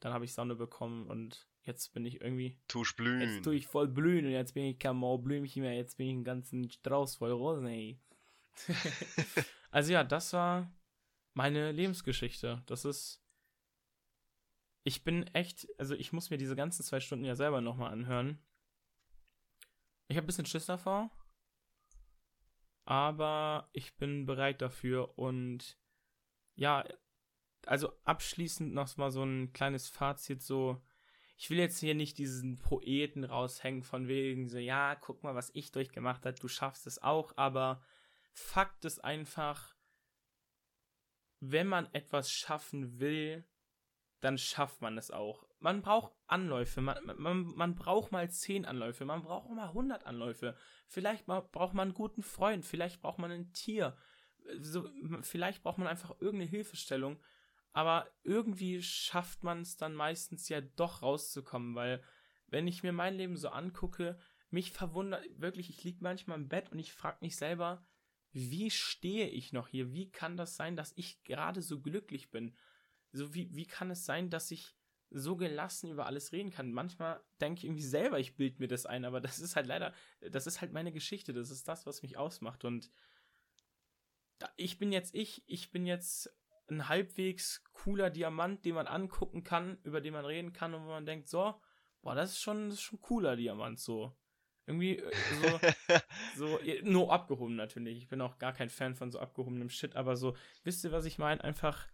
A: dann habe ich Sonne bekommen und jetzt bin ich irgendwie.
B: Tusch blühen.
A: Jetzt tue ich voll blühen und jetzt bin ich kein Mauerblümchen mehr, jetzt bin ich einen ganzen Strauß voll Rosen, ey. also ja, das war meine Lebensgeschichte. Das ist. Ich bin echt, also ich muss mir diese ganzen zwei Stunden ja selber nochmal anhören. Ich habe ein bisschen Schiss davor. Aber ich bin bereit dafür und ja, also abschließend noch mal so ein kleines Fazit so ich will jetzt hier nicht diesen Poeten raushängen von wegen so, ja, guck mal, was ich durchgemacht habe, du schaffst es auch, aber Fakt ist einfach, wenn man etwas schaffen will, dann schafft man es auch. Man braucht Anläufe, man, man, man braucht mal 10 Anläufe, man braucht mal 100 Anläufe. Vielleicht braucht man einen guten Freund, vielleicht braucht man ein Tier, so, vielleicht braucht man einfach irgendeine Hilfestellung aber irgendwie schafft man es dann meistens ja doch rauszukommen, weil wenn ich mir mein Leben so angucke, mich verwundert wirklich, ich liege manchmal im Bett und ich frage mich selber, wie stehe ich noch hier? Wie kann das sein, dass ich gerade so glücklich bin? So wie, wie kann es sein, dass ich so gelassen über alles reden kann? Manchmal denke ich irgendwie selber, ich bild mir das ein, aber das ist halt leider, das ist halt meine Geschichte, das ist das, was mich ausmacht und ich bin jetzt ich, ich bin jetzt ein halbwegs cooler Diamant, den man angucken kann, über den man reden kann und wo man denkt, so, boah, das ist schon, das ist schon cooler Diamant, so. Irgendwie äh, so, so, nur abgehoben natürlich. Ich bin auch gar kein Fan von so abgehobenem Shit, aber so, wisst ihr, was ich meine? Einfach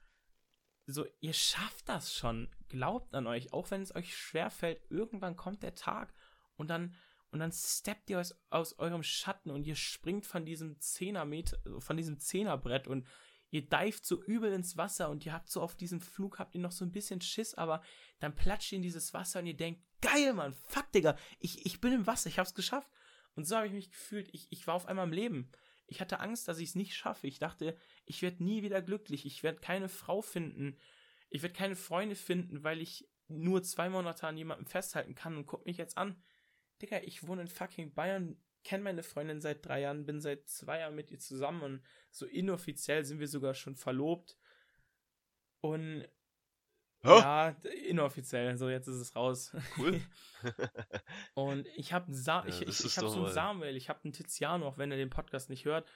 A: so, ihr schafft das schon. Glaubt an euch, auch wenn es euch schwerfällt. Irgendwann kommt der Tag und dann, und dann steppt ihr aus, aus eurem Schatten und ihr springt von diesem Zehnermeter, von diesem Zehnerbrett und ihr dived so übel ins Wasser und ihr habt so auf diesem Flug, habt ihr noch so ein bisschen Schiss, aber dann platscht ihr in dieses Wasser und ihr denkt, geil, Mann, fuck, Digga, ich, ich bin im Wasser, ich hab's geschafft. Und so habe ich mich gefühlt, ich, ich war auf einmal im Leben. Ich hatte Angst, dass ich es nicht schaffe. Ich dachte, ich werde nie wieder glücklich, ich werde keine Frau finden, ich werde keine Freunde finden, weil ich nur zwei Monate an jemandem festhalten kann und guck mich jetzt an. Digga, ich wohne in fucking Bayern, kenne meine Freundin seit drei Jahren, bin seit zwei Jahren mit ihr zusammen und so inoffiziell sind wir sogar schon verlobt. Und oh. ja, inoffiziell, so jetzt ist es raus. Cool. und ich habe Sa ja, ich, ich, ich hab so einen Samuel, ich habe einen Tiziano, auch wenn er den Podcast nicht hört.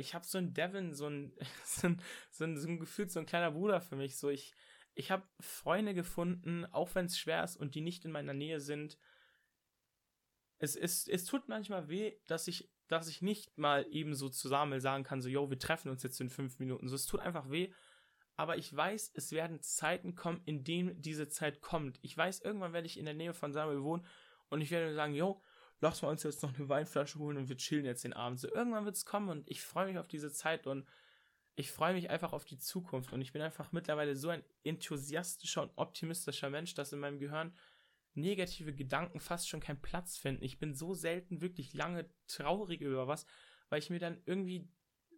A: Ich habe so einen Devin, so ein, so ein, so ein, so ein Gefühl, so ein kleiner Bruder für mich. So ich, ich habe Freunde gefunden, auch wenn es schwer ist und die nicht in meiner Nähe sind es, es, es tut manchmal weh, dass ich, dass ich nicht mal eben so zusammen sagen kann, so, yo, wir treffen uns jetzt in fünf Minuten. So, es tut einfach weh. Aber ich weiß, es werden Zeiten kommen, in denen diese Zeit kommt. Ich weiß, irgendwann werde ich in der Nähe von Samuel wohnen und ich werde sagen, yo, lass mal uns jetzt noch eine Weinflasche holen und wir chillen jetzt den Abend. So, irgendwann wird es kommen und ich freue mich auf diese Zeit und ich freue mich einfach auf die Zukunft und ich bin einfach mittlerweile so ein enthusiastischer und optimistischer Mensch, dass in meinem Gehirn negative Gedanken fast schon keinen Platz finden. Ich bin so selten wirklich lange traurig über was, weil ich mir dann irgendwie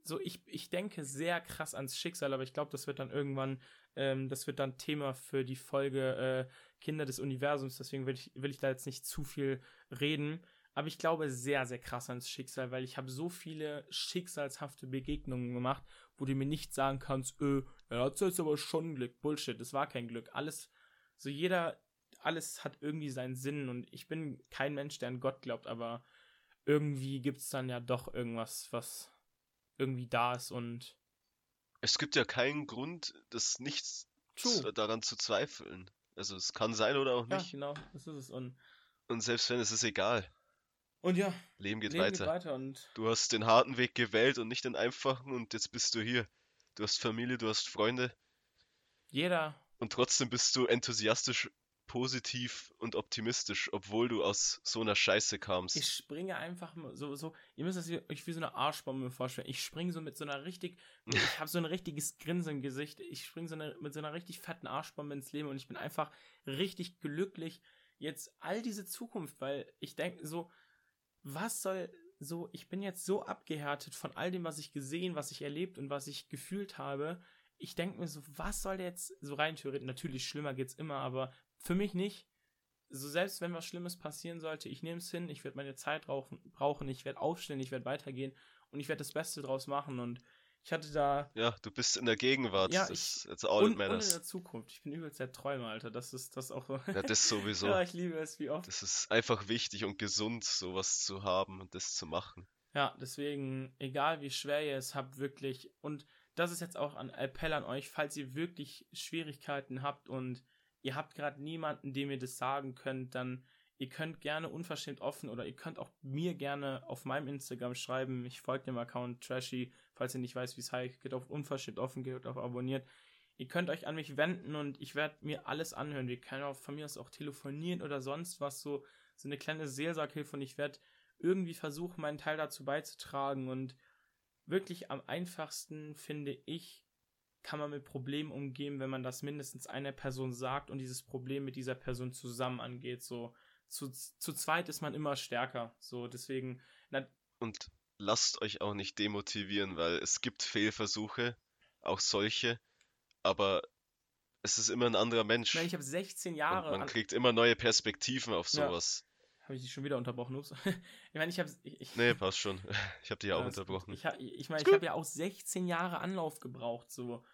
A: so, ich, ich denke sehr krass ans Schicksal, aber ich glaube, das wird dann irgendwann, ähm, das wird dann Thema für die Folge äh, Kinder des Universums, deswegen will ich, will ich da jetzt nicht zu viel reden. Aber ich glaube sehr, sehr krass ans Schicksal, weil ich habe so viele schicksalshafte Begegnungen gemacht, wo du mir nicht sagen kannst, äh, er hat jetzt aber schon Glück. Bullshit, das war kein Glück. Alles, so jeder, alles hat irgendwie seinen Sinn und ich bin kein Mensch, der an Gott glaubt, aber irgendwie gibt es dann ja doch irgendwas, was irgendwie da ist und.
B: Es gibt ja keinen Grund, das nichts daran zu zweifeln. Also es kann sein oder auch nicht.
A: Ja, genau, das ist es. Und,
B: und selbst wenn, es ist egal.
A: Und ja,
B: Leben geht Leben weiter. Geht weiter und du hast den harten Weg gewählt und nicht den einfachen und jetzt bist du hier. Du hast Familie, du hast Freunde.
A: Jeder.
B: Und trotzdem bist du enthusiastisch positiv und optimistisch, obwohl du aus so einer Scheiße kamst.
A: Ich springe einfach so, so, ihr müsst das euch wie so eine Arschbombe vorstellen. Ich springe so mit so einer richtig, ich habe so ein richtiges Grinsen im Gesicht. Ich springe so eine, mit so einer richtig fetten Arschbombe ins Leben und ich bin einfach richtig glücklich jetzt all diese Zukunft, weil ich denke so, was soll so, ich bin jetzt so abgehärtet von all dem, was ich gesehen, was ich erlebt und was ich gefühlt habe. Ich denke mir so, was soll jetzt so rein theoretisch, natürlich schlimmer geht's immer, aber für mich nicht. So selbst wenn was Schlimmes passieren sollte, ich nehme es hin, ich werde meine Zeit brauchen, ich werde aufstehen, ich werde weitergehen und ich werde das Beste draus machen und ich hatte da.
B: Ja, du bist in der Gegenwart.
A: Ja, das
B: ist all
A: und, und in der Zukunft. Ich bin übelst der Träumer, Alter. Das ist das auch.
B: Ja, das sowieso.
A: ja, ich liebe es wie oft.
B: Das ist einfach wichtig und gesund, sowas zu haben und das zu machen.
A: Ja, deswegen, egal wie schwer ihr es habt, wirklich. Und das ist jetzt auch ein Appell an euch, falls ihr wirklich Schwierigkeiten habt und ihr habt gerade niemanden, dem ihr das sagen könnt, dann ihr könnt gerne unverschämt offen oder ihr könnt auch mir gerne auf meinem Instagram schreiben. Ich folge dem Account Trashy, falls ihr nicht weiß, wie es heißt. Geht auf unverschämt offen, geht auf abonniert. Ihr könnt euch an mich wenden und ich werde mir alles anhören. Wir können auch von mir aus auch telefonieren oder sonst was, so, so eine kleine Seelsorghilfe und ich werde irgendwie versuchen, meinen Teil dazu beizutragen und wirklich am einfachsten finde ich, kann man mit Problemen umgehen, wenn man das mindestens einer Person sagt und dieses Problem mit dieser Person zusammen angeht. So zu, zu zweit ist man immer stärker. So deswegen.
B: Und lasst euch auch nicht demotivieren, weil es gibt Fehlversuche, auch solche, aber es ist immer ein anderer Mensch.
A: Ich, ich habe 16 Jahre.
B: Und man kriegt immer neue Perspektiven auf sowas.
A: Ja. Habe ich dich schon wieder unterbrochen? Ups. ich meine, ich habe. Ich,
B: nee, passt schon. Ich habe dich ja auch unterbrochen.
A: Ich, ich meine, ich habe ja auch 16 Jahre Anlauf gebraucht, so.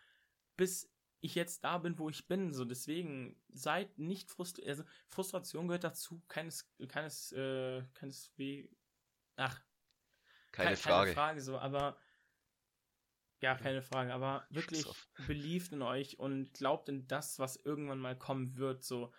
A: Bis ich jetzt da bin, wo ich bin. So, deswegen seid nicht frustriert. Also, Frustration gehört dazu. Keines, keines, äh, keines wie. Ach.
B: Keine, keine Frage.
A: Keine Frage, so, aber. Ja, keine Frage, aber wirklich beliebt in euch und glaubt in das, was irgendwann mal kommen wird. So,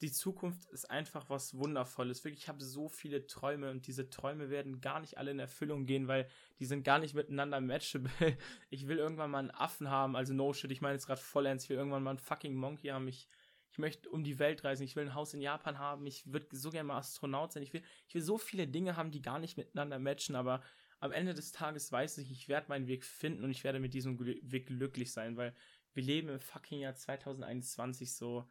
A: die Zukunft ist einfach was Wundervolles. Wirklich, ich habe so viele Träume und diese Träume werden gar nicht alle in Erfüllung gehen, weil die sind gar nicht miteinander matchable. Ich will irgendwann mal einen Affen haben, also no shit, ich meine jetzt gerade voll ernst, ich will irgendwann mal einen fucking Monkey haben. Ich, ich möchte um die Welt reisen, ich will ein Haus in Japan haben, ich würde so gerne mal Astronaut sein. Ich will, ich will so viele Dinge haben, die gar nicht miteinander matchen, aber am Ende des Tages weiß ich, ich werde meinen Weg finden und ich werde mit diesem Weg glücklich sein, weil wir leben im fucking Jahr 2021 so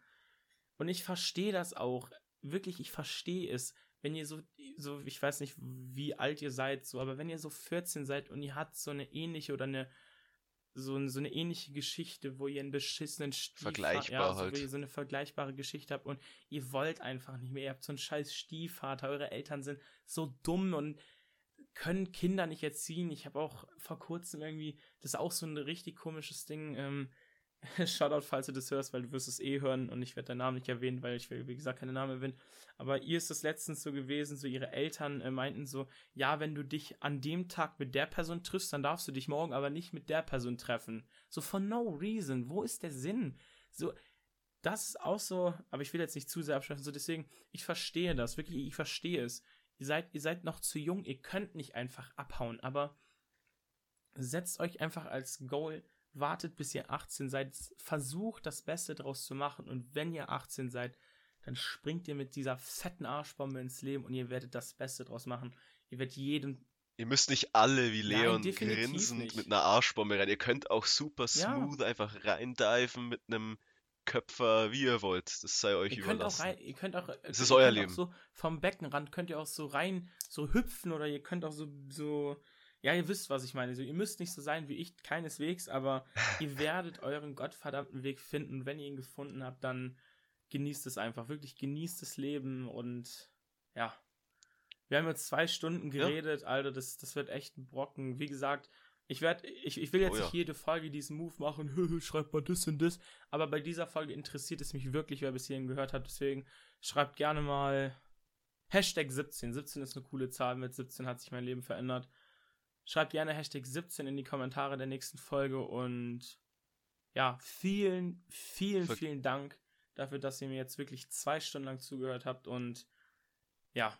A: und ich verstehe das auch. Wirklich, ich verstehe es. Wenn ihr so, so, ich weiß nicht, wie alt ihr seid, so, aber wenn ihr so 14 seid und ihr habt so eine ähnliche oder eine, so, so eine ähnliche Geschichte, wo ihr einen beschissenen
B: Stiefvater, Vergleichbar ja,
A: so,
B: halt.
A: wo ihr so eine vergleichbare Geschichte habt und ihr wollt einfach nicht mehr, ihr habt so einen scheiß Stiefvater, eure Eltern sind so dumm und können Kinder nicht erziehen. Ich habe auch vor kurzem irgendwie, das ist auch so ein richtig komisches Ding, ähm, Shoutout, falls du das hörst, weil du wirst es eh hören und ich werde deinen Namen nicht erwähnen, weil ich will, wie gesagt, keine Namen erwähnen. Aber ihr ist es letztens so gewesen, so ihre Eltern äh, meinten so, ja, wenn du dich an dem Tag mit der Person triffst, dann darfst du dich morgen aber nicht mit der Person treffen. So for no reason. Wo ist der Sinn? So, das ist auch so, aber ich will jetzt nicht zu sehr abschreiben, so deswegen, ich verstehe das, wirklich, ich verstehe es. Ihr seid, ihr seid noch zu jung, ihr könnt nicht einfach abhauen, aber setzt euch einfach als Goal, wartet bis ihr 18 seid, versucht das Beste draus zu machen und wenn ihr 18 seid, dann springt ihr mit dieser fetten Arschbombe ins Leben und ihr werdet das Beste draus machen. Ihr werdet jedem
B: Ihr müsst nicht alle wie Leon Nein, grinsend nicht. mit einer Arschbombe rein. Ihr könnt auch super smooth ja. einfach reindiven mit einem Köpfer, wie ihr wollt. Das sei euch
A: ihr
B: überlassen.
A: Könnt auch rein, ihr könnt auch,
B: es ist euer Leben.
A: so vom Beckenrand könnt ihr auch so rein, so hüpfen oder ihr könnt auch so, so ja, ihr wisst, was ich meine. So, ihr müsst nicht so sein wie ich, keineswegs, aber ihr werdet euren gottverdammten Weg finden. Wenn ihr ihn gefunden habt, dann genießt es einfach. Wirklich genießt das Leben und ja. Wir haben jetzt zwei Stunden geredet, ja. Alter, das, das wird echt ein Brocken. Wie gesagt, ich werde, ich, ich will jetzt oh, ja. nicht jede Folge diesen Move machen, schreibt mal das und das, aber bei dieser Folge interessiert es mich wirklich, wer bis hierhin gehört hat, deswegen schreibt gerne mal Hashtag 17. 17 ist eine coole Zahl, mit 17 hat sich mein Leben verändert. Schreibt gerne Hashtag 17 in die Kommentare der nächsten Folge und ja, vielen, vielen, vielen Dank dafür, dass ihr mir jetzt wirklich zwei Stunden lang zugehört habt und ja.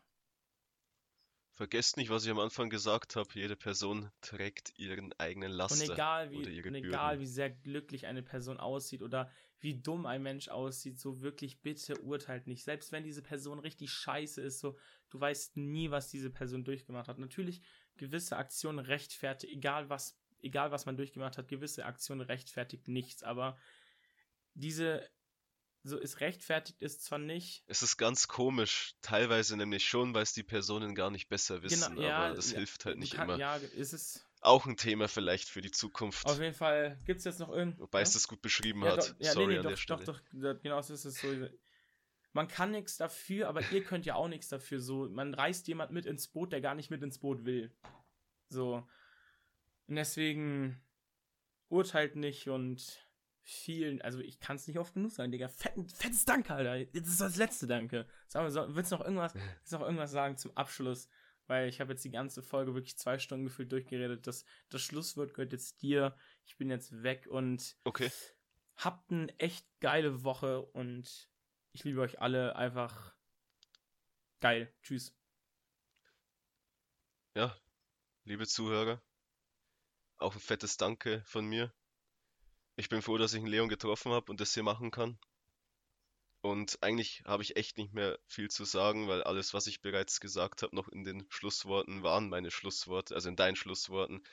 B: Vergesst nicht, was ich am Anfang gesagt habe. Jede Person trägt ihren eigenen Laster.
A: Und egal wie, und egal wie sehr glücklich eine Person aussieht oder wie dumm ein Mensch aussieht, so wirklich bitte urteilt nicht. Selbst wenn diese Person richtig scheiße ist, so, du weißt nie, was diese Person durchgemacht hat. Natürlich, gewisse Aktionen rechtfertigt, egal was, egal was man durchgemacht hat, gewisse Aktionen rechtfertigt nichts, aber diese, so, es rechtfertigt ist zwar nicht.
B: Es ist ganz komisch, teilweise nämlich schon, weil es die Personen gar nicht besser wissen,
A: Genau, ja,
B: aber das
A: ja,
B: hilft halt nicht
A: kann,
B: immer.
A: Ja, ist es.
B: Auch ein Thema vielleicht für die Zukunft,
A: Auf jeden Fall gibt es jetzt noch irgend.
B: wobei
A: ja?
B: es das gut beschrieben hat.
A: doch, ja
B: Sorry
A: nee, nee,
B: an
A: doch,
B: der Stelle.
A: doch, doch, genau so ist es so. Man kann nichts dafür, aber ihr könnt ja auch nichts dafür. So, man reißt jemand mit ins Boot, der gar nicht mit ins Boot will. So. Und deswegen urteilt nicht und vielen, also ich kann es nicht oft genug sagen, Digga. Fetten, fettes Danke, Alter. Das ist das letzte Danke. Sag mal, so, willst du noch irgendwas, willst du noch irgendwas sagen zum Abschluss? Weil ich habe jetzt die ganze Folge wirklich zwei Stunden gefühlt durchgeredet. Das, das Schlusswort gehört jetzt dir. Ich bin jetzt weg und
B: Okay,
A: habt eine echt geile Woche und ich liebe euch alle einfach geil. Tschüss.
B: ja, liebe Zuhörer, auch ein fettes Danke von mir. Ich bin froh, dass ich einen Leon getroffen habe und das hier machen kann. Und eigentlich habe ich echt nicht mehr viel zu sagen, weil alles, was ich bereits gesagt habe, noch in den Schlussworten waren meine Schlussworte, also in deinen Schlussworten.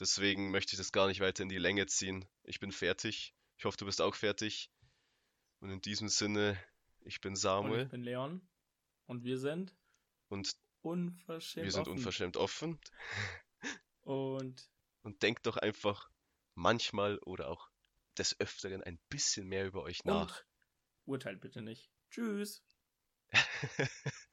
B: Deswegen möchte ich das gar nicht weiter in die Länge ziehen. Ich bin fertig. Ich hoffe, du bist auch fertig. Und in diesem Sinne, ich bin
A: Und
B: Samuel
A: ich bin Leon. Und wir sind
B: und
A: unverschämt
B: wir sind
A: offen.
B: unverschämt offen.
A: Und
B: Und denkt doch einfach manchmal oder auch des Öfteren ein bisschen mehr über euch nach.
A: und urteilt bitte nicht. Tschüss.